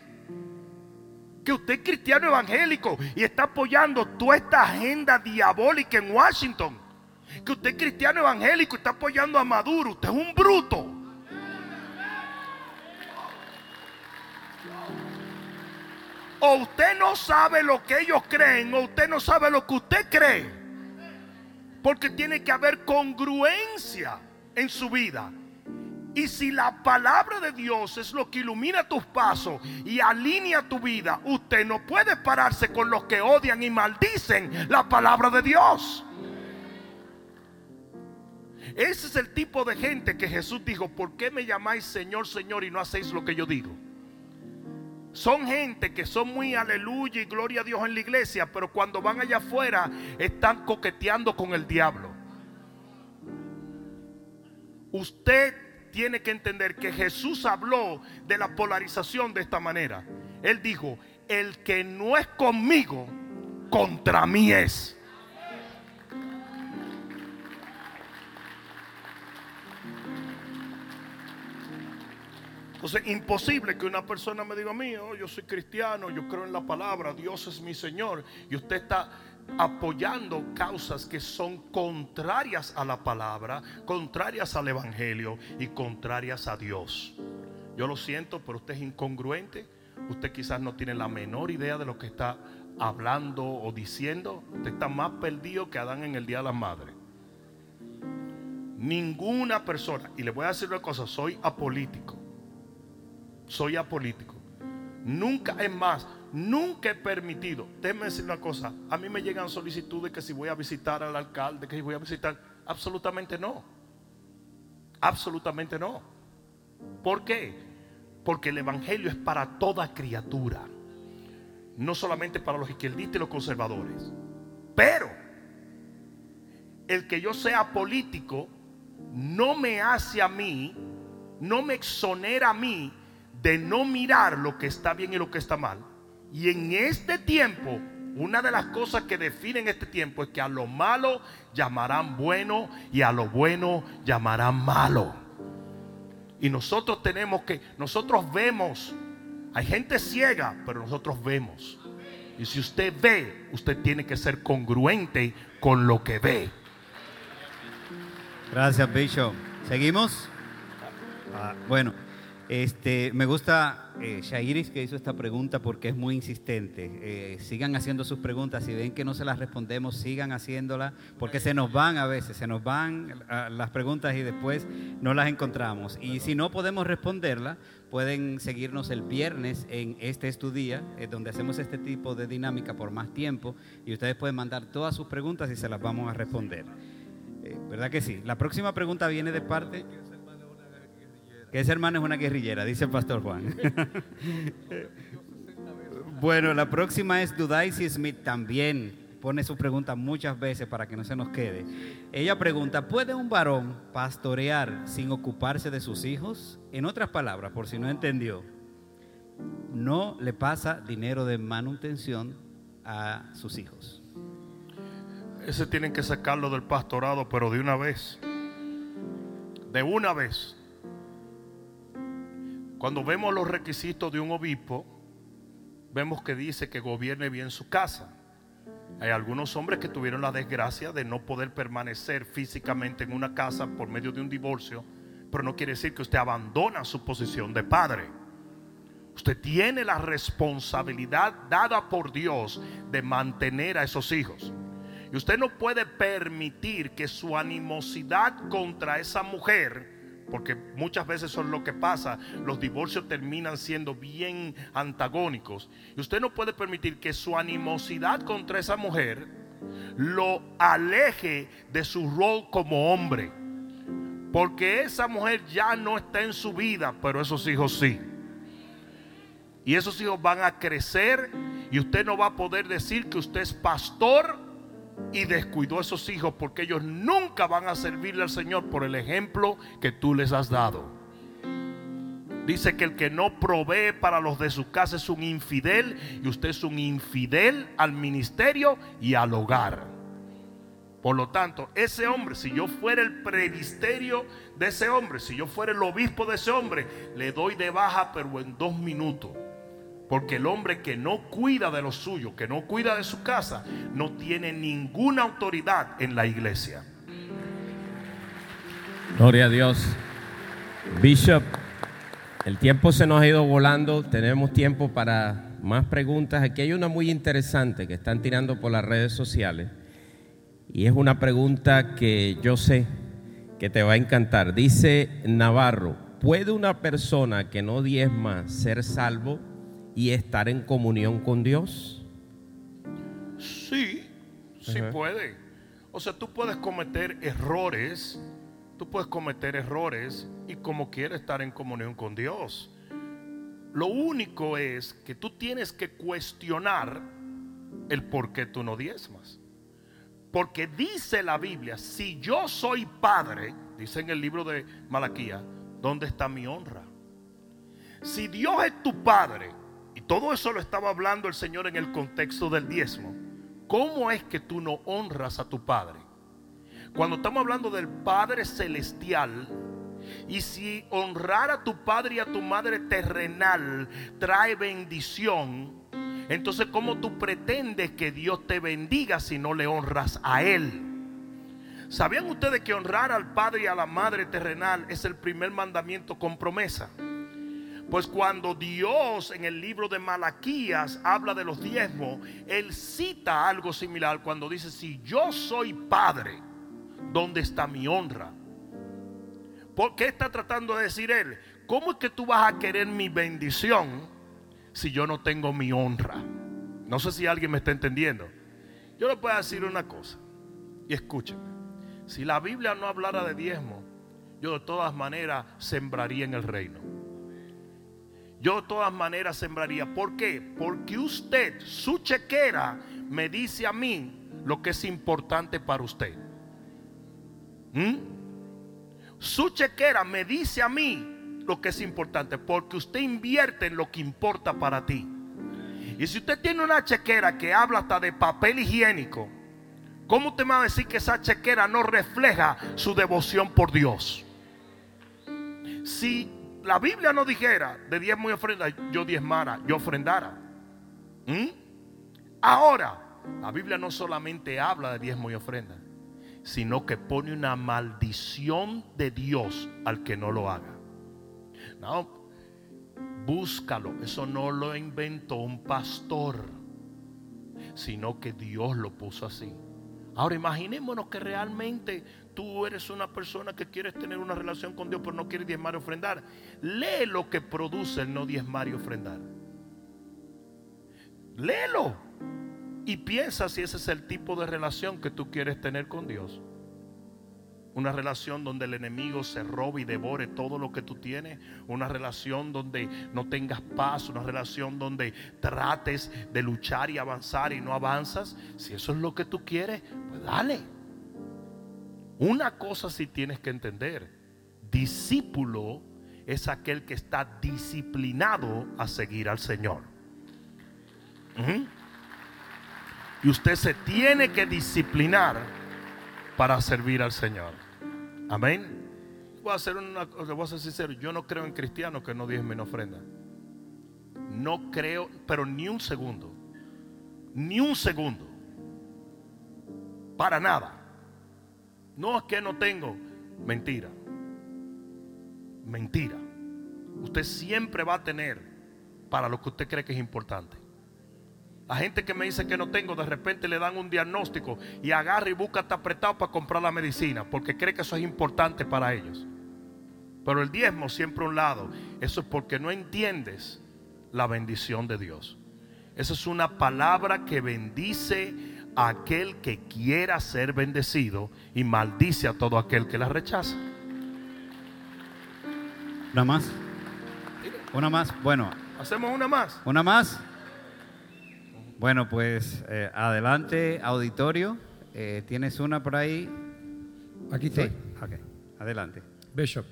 Que usted es cristiano evangélico y está apoyando toda esta agenda diabólica en Washington. Que usted es cristiano evangélico y está apoyando a Maduro. Usted es un bruto. O usted no sabe lo que ellos creen, o usted no sabe lo que usted cree. Porque tiene que haber congruencia en su vida. Y si la palabra de Dios es lo que ilumina tus pasos y alinea tu vida, usted no puede pararse con los que odian y maldicen la palabra de Dios. Ese es el tipo de gente que Jesús dijo, ¿por qué me llamáis Señor, Señor y no hacéis lo que yo digo? Son gente que son muy aleluya y gloria a Dios en la iglesia, pero cuando van allá afuera están coqueteando con el diablo. Usted tiene que entender que Jesús habló de la polarización de esta manera. Él dijo, el que no es conmigo, contra mí es. Entonces, imposible que una persona me diga a mí, oh, yo soy cristiano, yo creo en la palabra, Dios es mi Señor, y usted está apoyando causas que son contrarias a la palabra, contrarias al Evangelio y contrarias a Dios. Yo lo siento, pero usted es incongruente, usted quizás no tiene la menor idea de lo que está hablando o diciendo, usted está más perdido que Adán en el Día de la Madre. Ninguna persona, y le voy a decir una cosa, soy apolítico soy apolítico. Nunca, es más, nunca he permitido. Déjeme decir una cosa. A mí me llegan solicitudes que si voy a visitar al alcalde, que si voy a visitar. Absolutamente no. Absolutamente no. ¿Por qué? Porque el evangelio es para toda criatura. No solamente para los izquierdistas y los conservadores. Pero el que yo sea político no me hace a mí, no me exonera a mí de no mirar lo que está bien y lo que está mal. Y en este tiempo, una de las cosas que definen este tiempo es que a lo malo llamarán bueno y a lo bueno llamarán malo. Y nosotros tenemos que, nosotros vemos, hay gente ciega, pero nosotros vemos. Y si usted ve, usted tiene que ser congruente con lo que ve. Gracias, Bishop. ¿Seguimos? Ah, bueno. Este, me gusta eh, Shairis que hizo esta pregunta porque es muy insistente. Eh, sigan haciendo sus preguntas. Si ven que no se las respondemos, sigan haciéndolas porque se nos van a veces, se nos van las preguntas y después no las encontramos. Y si no podemos responderlas, pueden seguirnos el viernes en este estudio, eh, donde hacemos este tipo de dinámica por más tiempo y ustedes pueden mandar todas sus preguntas y se las vamos a responder. ¿Verdad que sí? La próxima pregunta viene de parte que ese hermano es una guerrillera, dice el pastor Juan. *laughs* bueno, la próxima es Dudaisy Smith también. pone su pregunta muchas veces para que no se nos quede. Ella pregunta, ¿puede un varón pastorear sin ocuparse de sus hijos? En otras palabras, por si no entendió, no le pasa dinero de manutención a sus hijos. Ese tienen que sacarlo del pastorado, pero de una vez. De una vez. Cuando vemos los requisitos de un obispo, vemos que dice que gobierne bien su casa. Hay algunos hombres que tuvieron la desgracia de no poder permanecer físicamente en una casa por medio de un divorcio, pero no quiere decir que usted abandona su posición de padre. Usted tiene la responsabilidad dada por Dios de mantener a esos hijos. Y usted no puede permitir que su animosidad contra esa mujer porque muchas veces es lo que pasa. Los divorcios terminan siendo bien antagónicos. Y usted no puede permitir que su animosidad contra esa mujer lo aleje de su rol como hombre. Porque esa mujer ya no está en su vida, pero esos hijos sí. Y esos hijos van a crecer y usted no va a poder decir que usted es pastor y descuidó a esos hijos porque ellos nunca van a servirle al Señor por el ejemplo que tú les has dado. Dice que el que no provee para los de su casa es un infidel y usted es un infidel al ministerio y al hogar. Por lo tanto, ese hombre, si yo fuera el previsterio de ese hombre, si yo fuera el obispo de ese hombre, le doy de baja pero en dos minutos. Porque el hombre que no cuida de lo suyo, que no cuida de su casa, no tiene ninguna autoridad en la iglesia. Gloria a Dios. Bishop, el tiempo se nos ha ido volando, tenemos tiempo para más preguntas. Aquí hay una muy interesante que están tirando por las redes sociales y es una pregunta que yo sé que te va a encantar. Dice Navarro, ¿puede una persona que no diezma ser salvo? Y estar en comunión con Dios? Sí, sí puede. O sea, tú puedes cometer errores, tú puedes cometer errores y como quieres estar en comunión con Dios. Lo único es que tú tienes que cuestionar el por qué tú no diezmas. Porque dice la Biblia, si yo soy padre, dice en el libro de Malaquía, ¿dónde está mi honra? Si Dios es tu padre todo eso lo estaba hablando el Señor en el contexto del diezmo. ¿Cómo es que tú no honras a tu Padre? Cuando estamos hablando del Padre Celestial, y si honrar a tu Padre y a tu Madre terrenal trae bendición, entonces ¿cómo tú pretendes que Dios te bendiga si no le honras a Él? ¿Sabían ustedes que honrar al Padre y a la Madre terrenal es el primer mandamiento con promesa? Pues cuando Dios en el libro de Malaquías habla de los diezmos, Él cita algo similar cuando dice, si yo soy padre, ¿dónde está mi honra? ¿Por qué está tratando de decir Él? ¿Cómo es que tú vas a querer mi bendición si yo no tengo mi honra? No sé si alguien me está entendiendo. Yo le puedo decir una cosa y escúcheme. Si la Biblia no hablara de diezmo, yo de todas maneras sembraría en el reino yo de todas maneras sembraría. ¿Por qué? Porque usted, su chequera, me dice a mí lo que es importante para usted. ¿Mm? Su chequera me dice a mí lo que es importante, porque usted invierte en lo que importa para ti. Y si usted tiene una chequera que habla hasta de papel higiénico, ¿cómo usted me va a decir que esa chequera no refleja su devoción por Dios? Si la Biblia no dijera de diezmo y ofrenda, yo diezmara, yo ofrendara. ¿Mm? Ahora, la Biblia no solamente habla de diezmo y ofrenda, sino que pone una maldición de Dios al que no lo haga. No, búscalo. Eso no lo inventó un pastor, sino que Dios lo puso así. Ahora imaginémonos que realmente tú eres una persona que quieres tener una relación con Dios, pero no quieres diezmar y ofrendar. Lee lo que produce el no diezmar y ofrendar. Léelo. Y piensa si ese es el tipo de relación que tú quieres tener con Dios. Una relación donde el enemigo se robe y devore todo lo que tú tienes. Una relación donde no tengas paz. Una relación donde trates de luchar y avanzar y no avanzas. Si eso es lo que tú quieres, pues dale. Una cosa sí tienes que entender. Discípulo es aquel que está disciplinado a seguir al Señor. Y usted se tiene que disciplinar para servir al Señor. Amén. Voy a hacer una, voy a ser sincero, yo no creo en cristianos que no diezmen ofrenda. No creo, pero ni un segundo. Ni un segundo. Para nada. No es que no tengo. Mentira. Mentira. Usted siempre va a tener para lo que usted cree que es importante. A gente que me dice que no tengo, de repente le dan un diagnóstico y agarra y busca hasta apretado para comprar la medicina, porque cree que eso es importante para ellos. Pero el diezmo siempre a un lado. Eso es porque no entiendes la bendición de Dios. Esa es una palabra que bendice a aquel que quiera ser bendecido y maldice a todo aquel que la rechaza. ¿Una más? ¿Una más? Bueno, Hacemos una más. ¿una más? Bueno, pues eh, adelante, auditorio. Eh, ¿Tienes una por ahí? Aquí Sí. estoy. Ok, adelante. Bishop,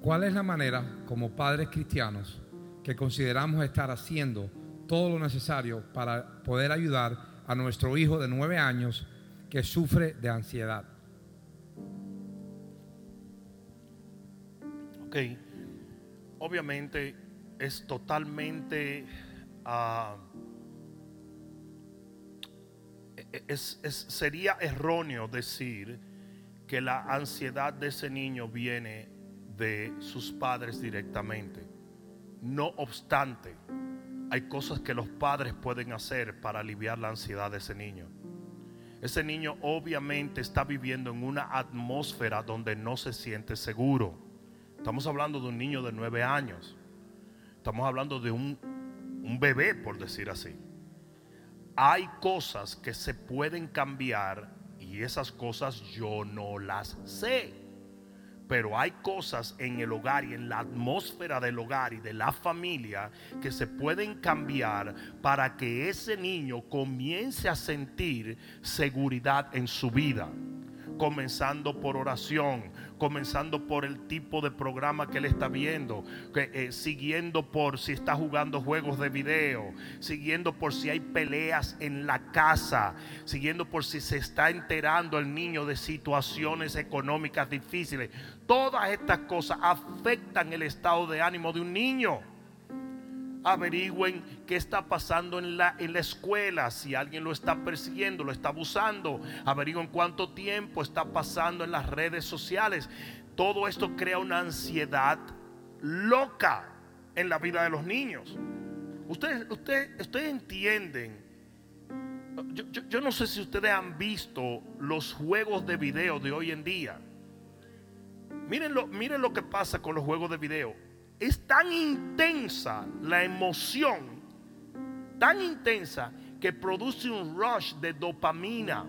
¿cuál es la manera como padres cristianos que consideramos estar haciendo todo lo necesario para poder ayudar a nuestro hijo de nueve años que sufre de ansiedad? Ok. Obviamente es totalmente... ah, e- sería erróneo decir que la ansiedad de ese niño viene de sus padres directamente. No obstante, hay cosas que los padres pueden hacer para aliviar la ansiedad de ese niño. Ese niño obviamente está viviendo en una atmósfera donde no se siente seguro. Estamos hablando de un niño de nueve años. Estamos hablando de un, un bebé, por decir así. Hay cosas que se pueden cambiar y esas cosas yo no las sé. Pero hay cosas en el hogar y en la atmósfera del hogar y de la familia que se pueden cambiar para que ese niño comience a sentir seguridad en su vida. Comenzando por oración, comenzando por el tipo de programa que él está viendo, eh, siguiendo por si está jugando juegos de video, siguiendo por si hay peleas en la casa, siguiendo por si se está enterando el niño de situaciones económicas difíciles. Todas estas cosas afectan el estado de ánimo de un niño averigüen qué está pasando en la, en la escuela, si alguien lo está persiguiendo, lo está abusando, averigüen cuánto tiempo está pasando en las redes sociales. Todo esto crea una ansiedad loca en la vida de los niños. Ustedes, ustedes, ustedes entienden. Yo, yo- no sé si ustedes han visto los juegos de video de hoy en día. Miren lo que pasa con los juegos de video. Es tan intensa la emoción, tan intensa que produce un rush de dopamina.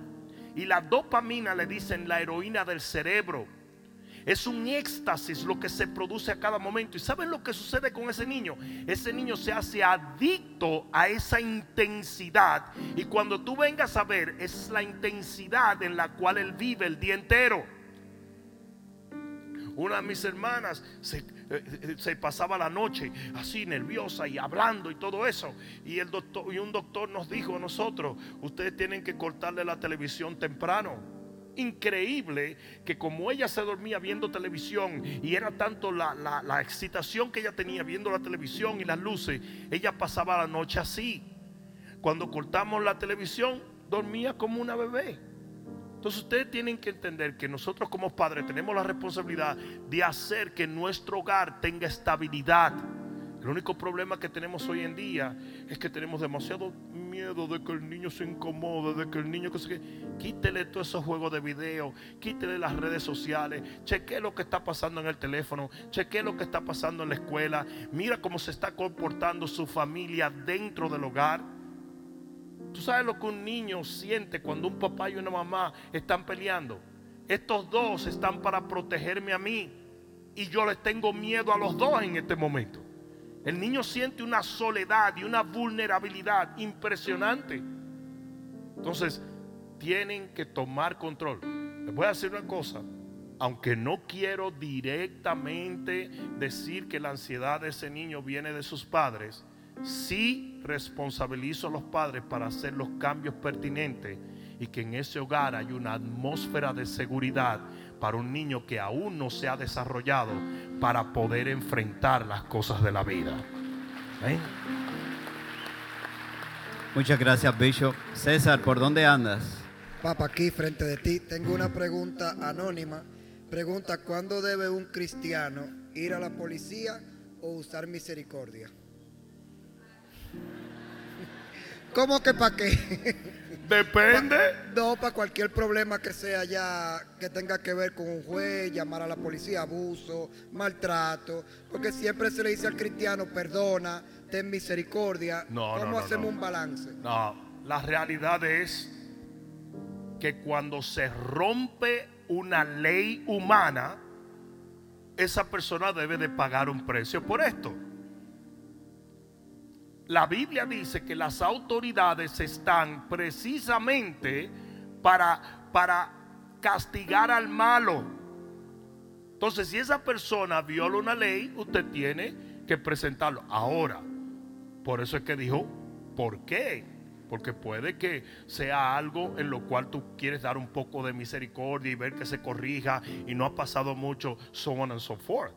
Y la dopamina le dicen la heroína del cerebro. Es un éxtasis lo que se produce a cada momento. ¿Y saben lo que sucede con ese niño? Ese niño se hace adicto a esa intensidad. Y cuando tú vengas a ver, es la intensidad en la cual él vive el día entero. Una de mis hermanas se, se pasaba la noche así nerviosa y hablando y todo eso. Y, el doctor, y un doctor nos dijo a nosotros, ustedes tienen que cortarle la televisión temprano. Increíble que como ella se dormía viendo televisión y era tanto la, la- la excitación que ella tenía viendo la televisión y las luces, ella pasaba la noche así. Cuando cortamos la televisión, dormía como una bebé. Entonces ustedes tienen que entender que nosotros como padres tenemos la responsabilidad de hacer que nuestro hogar tenga estabilidad. El único problema que tenemos hoy en día es que tenemos demasiado miedo de que el niño se incomode, de que el niño que se... Quítele todos esos juegos de video, quítele las redes sociales, cheque lo que está pasando en el teléfono, cheque lo que está pasando en la escuela, mira cómo se está comportando su familia dentro del hogar. Tú sabes lo que un niño siente cuando un papá y una mamá están peleando. estos dos están para protegerme a mí y yo les tengo miedo a los dos en este momento. El niño siente una soledad y una vulnerabilidad impresionante. Entonces, tienen que tomar control. Les voy a decir una cosa, aunque no quiero directamente decir que la ansiedad de ese niño viene de sus padres, sí responsabilizo a los padres para hacer los cambios pertinentes y que en ese hogar hay una atmósfera de seguridad para un niño que aún no se ha desarrollado para poder enfrentar las cosas de la vida. ¿Eh? Muchas gracias, Bishop. César, ¿por dónde andas? Papa, aquí frente de ti tengo una pregunta anónima. Pregunta, ¿cuándo debe un cristiano ir a la policía o usar misericordia? ¿Cómo que para qué? Depende. No, para cualquier problema que sea ya, que tenga que ver con un juez, llamar a la policía, abuso, maltrato, porque siempre se le dice al cristiano, perdona, ten misericordia. No, no, ¿Cómo no, hacemos no. un balance? No, la realidad es que cuando se rompe una ley humana, esa persona debe de pagar un precio por esto. La Biblia dice que las autoridades están precisamente para, para castigar al malo. Entonces, si esa persona viola una ley, usted tiene que presentarlo. Ahora, por eso es que dijo, ¿por qué? Porque puede que sea algo en lo cual tú quieres dar un poco de misericordia y ver que se corrija y no ha pasado mucho, so on and so forth.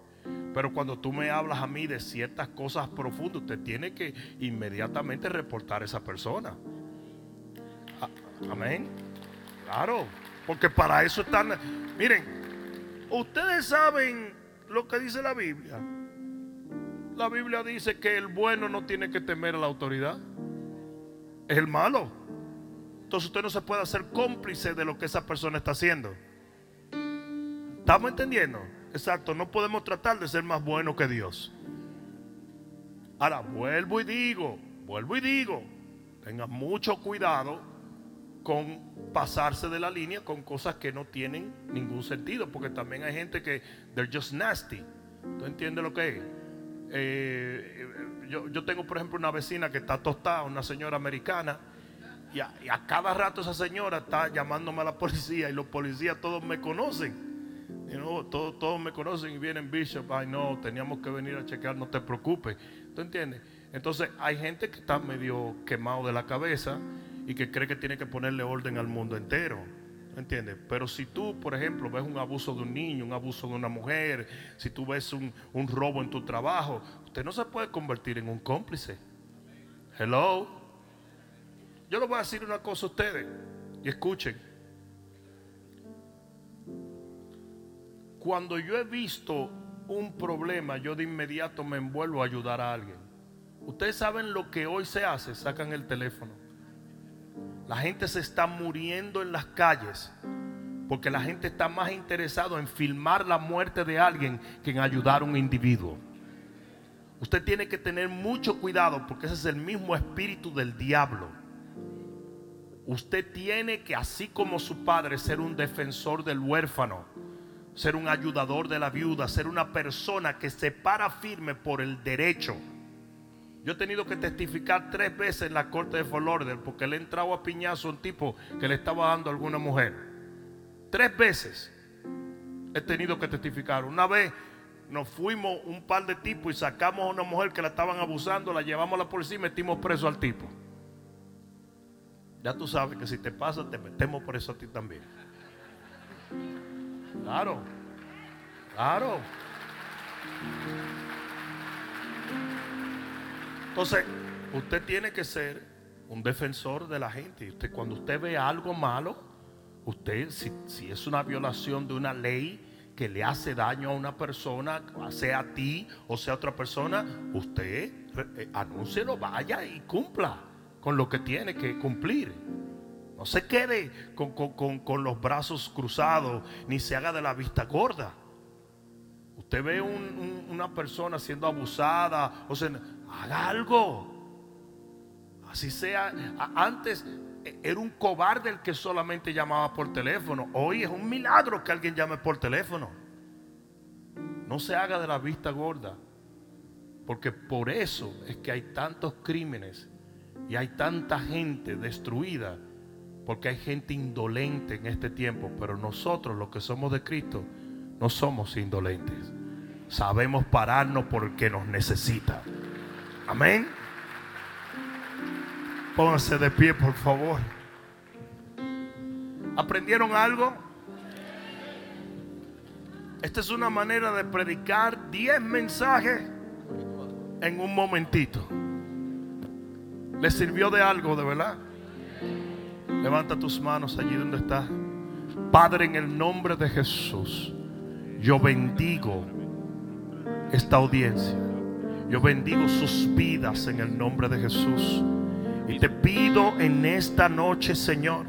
Pero cuando tú me hablas a mí de ciertas cosas profundas, usted tiene que inmediatamente reportar a esa persona. Amén. Claro, porque para eso están. Miren, ustedes saben lo que dice la Biblia. La Biblia dice que el bueno no tiene que temer a la autoridad. Es el malo. Entonces usted no se puede hacer cómplice de lo que esa persona está haciendo. ¿Estamos entendiendo? Exacto, no podemos tratar de ser más buenos que Dios. Ahora, vuelvo y digo, vuelvo y digo, tenga mucho cuidado con pasarse de la línea con cosas que no tienen ningún sentido, porque también hay gente que they're just nasty. ¿Tú entiendes lo que es? Eh, yo, yo tengo, por ejemplo, una vecina que está tostada, una señora americana, y a, y a cada rato esa señora está llamándome a la policía y los policías todos me conocen. You know, todos, todos me conocen y vienen Bishop, ay no, teníamos que venir a chequear, no te preocupes. ¿Tú entiendes? Entonces hay gente que está medio quemado de la cabeza y que cree que tiene que ponerle orden al mundo entero. ¿Entiendes? Pero si tú, por ejemplo, ves un abuso de un niño, un abuso de una mujer, si tú ves un, un robo en tu trabajo, usted no se puede convertir en un cómplice. Hello. Yo les voy a decir una cosa a ustedes y escuchen. Cuando yo he visto un problema, yo de inmediato me envuelvo a ayudar a alguien. Ustedes saben lo que hoy se hace, sacan el teléfono. La gente se está muriendo en las calles porque la gente está más interesado en filmar la muerte de alguien que en ayudar a un individuo. Usted tiene que tener mucho cuidado porque ese es el mismo espíritu del diablo. Usted tiene que, así como su padre, ser un defensor del huérfano, ser un ayudador de la viuda, ser una persona que se para firme por el derecho. Yo he tenido que testificar tres veces en la corte de Lauderdale porque le he entrado a piñazo a un tipo que le estaba dando a alguna mujer. Tres veces he tenido que testificar. Una vez nos fuimos un par de tipos y sacamos a una mujer que la estaban abusando, la llevamos a la policía y metimos preso al tipo. Ya tú sabes que si te pasa, te metemos preso a ti también. Claro, claro. Entonces, usted tiene que ser un defensor de la gente. Usted, cuando usted ve algo malo, usted, si, si es una violación de una ley que le hace daño a una persona, sea a ti o sea a otra persona, usted eh, anúncielo, vaya y cumpla con lo que tiene que cumplir. No se quede con, con- con- los brazos cruzados, ni se haga de la vista gorda. Usted ve un- un- una persona siendo abusada, o haga algo. Así sea. Antes, era un cobarde el que solamente llamaba por teléfono. Hoy es un milagro que alguien llame por teléfono. No se haga de la vista gorda. Porque por eso es que hay tantos crímenes y hay tanta gente destruida. Porque hay gente indolente en este tiempo. Pero nosotros los que somos de Cristo no somos indolentes. Sabemos pararnos porque nos necesita. Amén. Pónganse de pie, por favor. ¿Aprendieron algo? Esta es una manera de predicar 10 mensajes en un momentito. ¿Les sirvió de algo, de verdad? Levanta tus manos allí donde estás. Padre, en el nombre de Jesús, yo bendigo esta audiencia. Yo bendigo sus vidas en el nombre de Jesús. Y te pido en esta noche, Señor,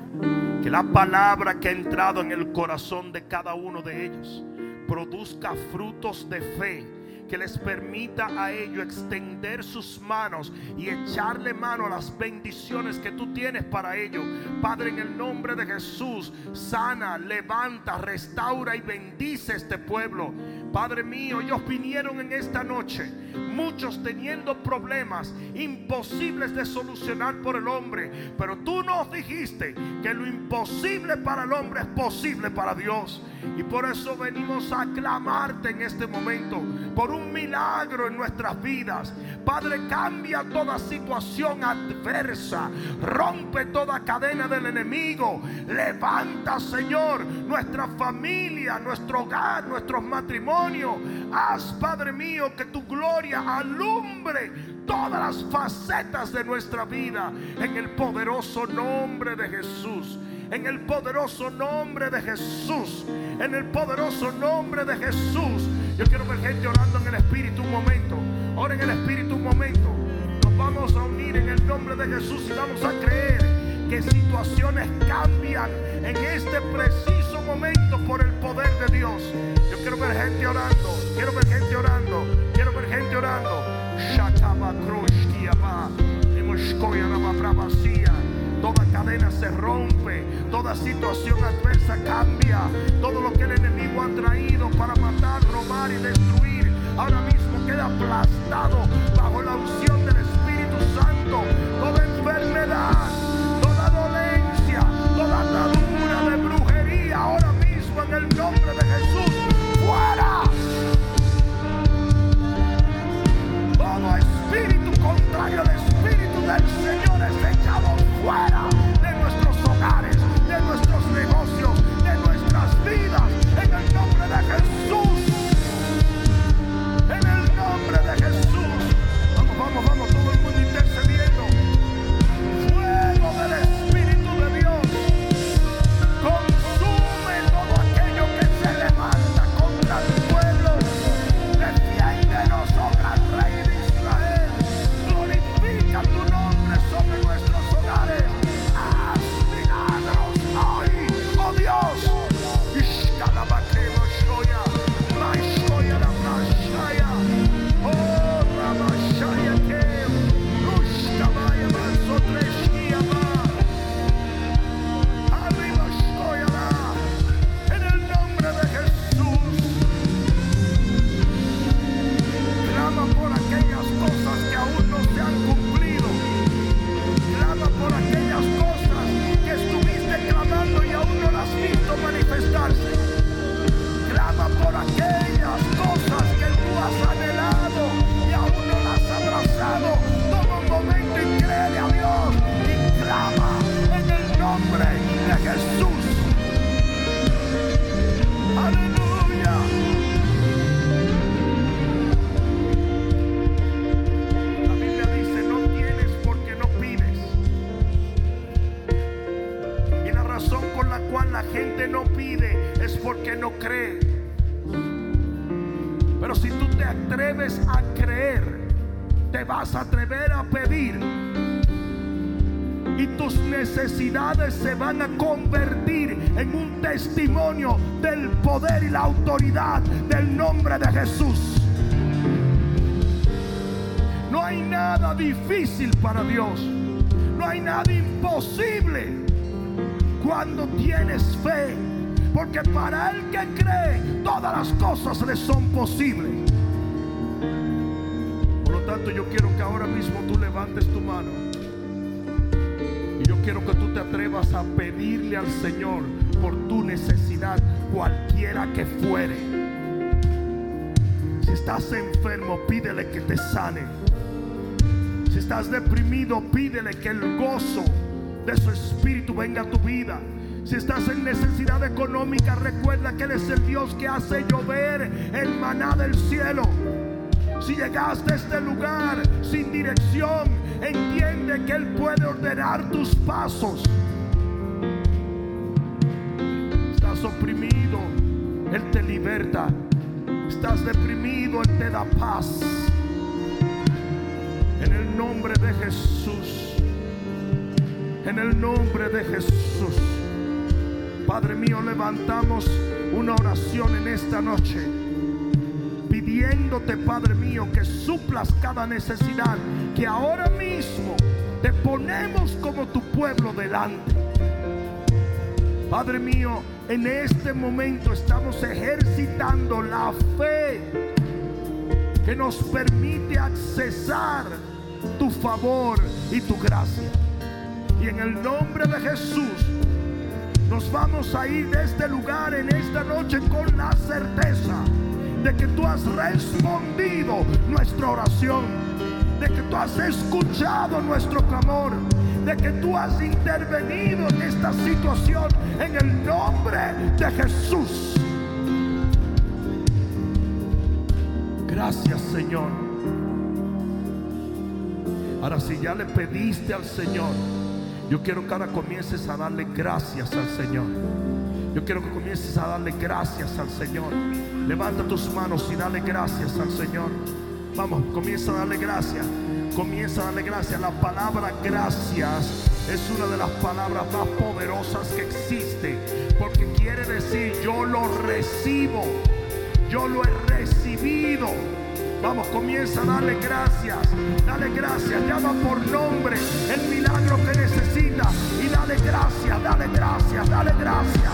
que la palabra que ha entrado en el corazón de cada uno de ellos produzca frutos de fe que les permita a ellos extender sus manos y echarle mano a las bendiciones que tú tienes para ellos. Padre, en el nombre de Jesús, sana, levanta, restaura y bendice este pueblo. Padre mío, ellos vinieron en esta noche, muchos teniendo problemas imposibles de solucionar por el hombre, pero tú nos dijiste que lo imposible para el hombre es posible para Dios. Y por eso venimos a clamarte en este momento por un milagro en nuestras vidas. Padre, cambia toda situación adversa. Rompe toda cadena del enemigo. Levanta, Señor, nuestra familia, nuestro hogar, nuestros matrimonios. Haz, Padre mío, que tu gloria alumbre todas las facetas de nuestra vida en el poderoso nombre de Jesús. En el poderoso nombre de Jesús. En el poderoso nombre de Jesús. Yo quiero ver gente orando en el Espíritu un momento. Ora en el Espíritu un momento. Nos vamos a unir en el nombre de Jesús y vamos a creer que situaciones cambian en este preciso momento por el poder de Dios. Yo quiero ver gente orando. Quiero ver gente orando. Quiero ver gente orando. Toda cadena se rompe, toda situación adversa cambia. Todo lo que el enemigo ha traído para matar, robar y destruir, ahora mismo queda aplastado bajo la unción del Espíritu Santo. Toda enfermedad, el nombre de Jesús, fuera. Todo espíritu contrario al espíritu del Señor es echado fuera Pero si tú te atreves a creer, te vas a atrever a pedir. Y tus necesidades se van a convertir en un testimonio del poder y la autoridad del nombre de Jesús. No hay nada difícil para Dios. No hay nada imposible cuando tienes fe. Porque para el que cree, todas las cosas le son posibles. Por lo tanto, yo quiero que ahora mismo tú levantes tu mano. Y yo quiero que tú te atrevas a pedirle al Señor por tu necesidad, cualquiera que fuere. Si estás enfermo, pídele que te sane. Si estás deprimido, pídele que el gozo de su espíritu venga a tu vida. Si estás en necesidad económica, recuerda que Él es el Dios que hace llover el maná del cielo. Si llegaste a este lugar sin dirección, entiende que Él puede ordenar tus pasos. Estás oprimido, Él te liberta. Estás deprimido, Él te da paz. En el nombre de Jesús. En el nombre de Jesús. Padre mío, levantamos una oración en esta noche. Pidiéndote, Padre mío, que suplas cada necesidad. Que ahora mismo te ponemos como tu pueblo delante. Padre mío, en este momento estamos ejercitando la fe que nos permite accesar tu favor y tu gracia. Y en el nombre de Jesús nos vamos a ir de este lugar en esta noche con la certeza de que tú has respondido nuestra oración, de que tú has escuchado nuestro clamor, de que tú has intervenido en esta situación en el nombre de Jesús. Gracias Señor. Ahora si ya le pediste al Señor, yo quiero que ahora comiences a darle gracias al Señor. Yo quiero que comiences a darle gracias al Señor. Levanta tus manos y dale gracias al Señor. Vamos, comienza a darle gracias. Comienza a darle gracias. La palabra gracias es una de las palabras más poderosas que existe. Porque quiere decir yo lo recibo. Yo lo he recibido. Vamos, comienza a darle gracias. Dale gracias. Llama por nombre el milagro que necesita. Y dale gracias, dale gracias, dale gracias.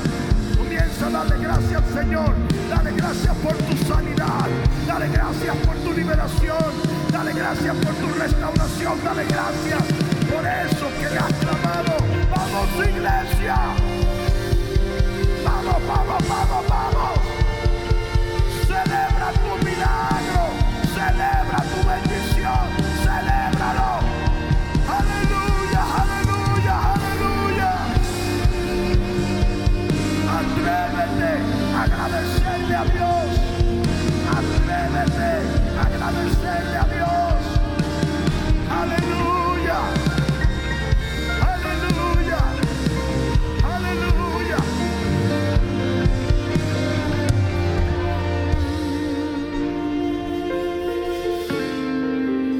Comienza a darle gracias al Señor. Dale gracias por tu sanidad. Dale gracias por tu liberación. Dale gracias por tu restauración. Dale gracias por eso que le has clamado. Vamos, iglesia. Vamos, vamos, vamos, vamos. A Dios. Atrévete a agradecerle a Dios. Aleluya. Aleluya. Aleluya.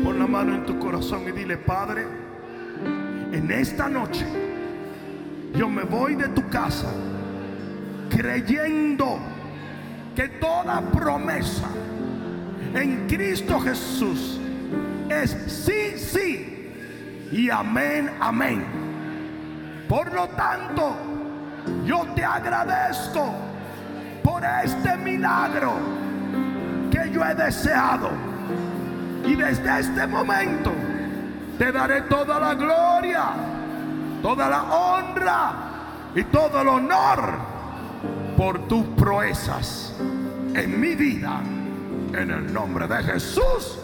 Pon la mano en tu corazón y dile, Padre, en esta noche yo me voy de tu casa creyendo que toda promesa en Cristo Jesús es sí, sí y amén, amén. Por lo tanto, yo te agradezco por este milagro que yo he deseado. Y desde este momento te daré toda la gloria, toda la honra y todo el honor por tus proezas en mi vida. En el nombre de Jesús,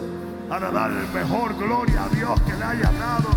para dar mejor gloria a Dios que le haya dado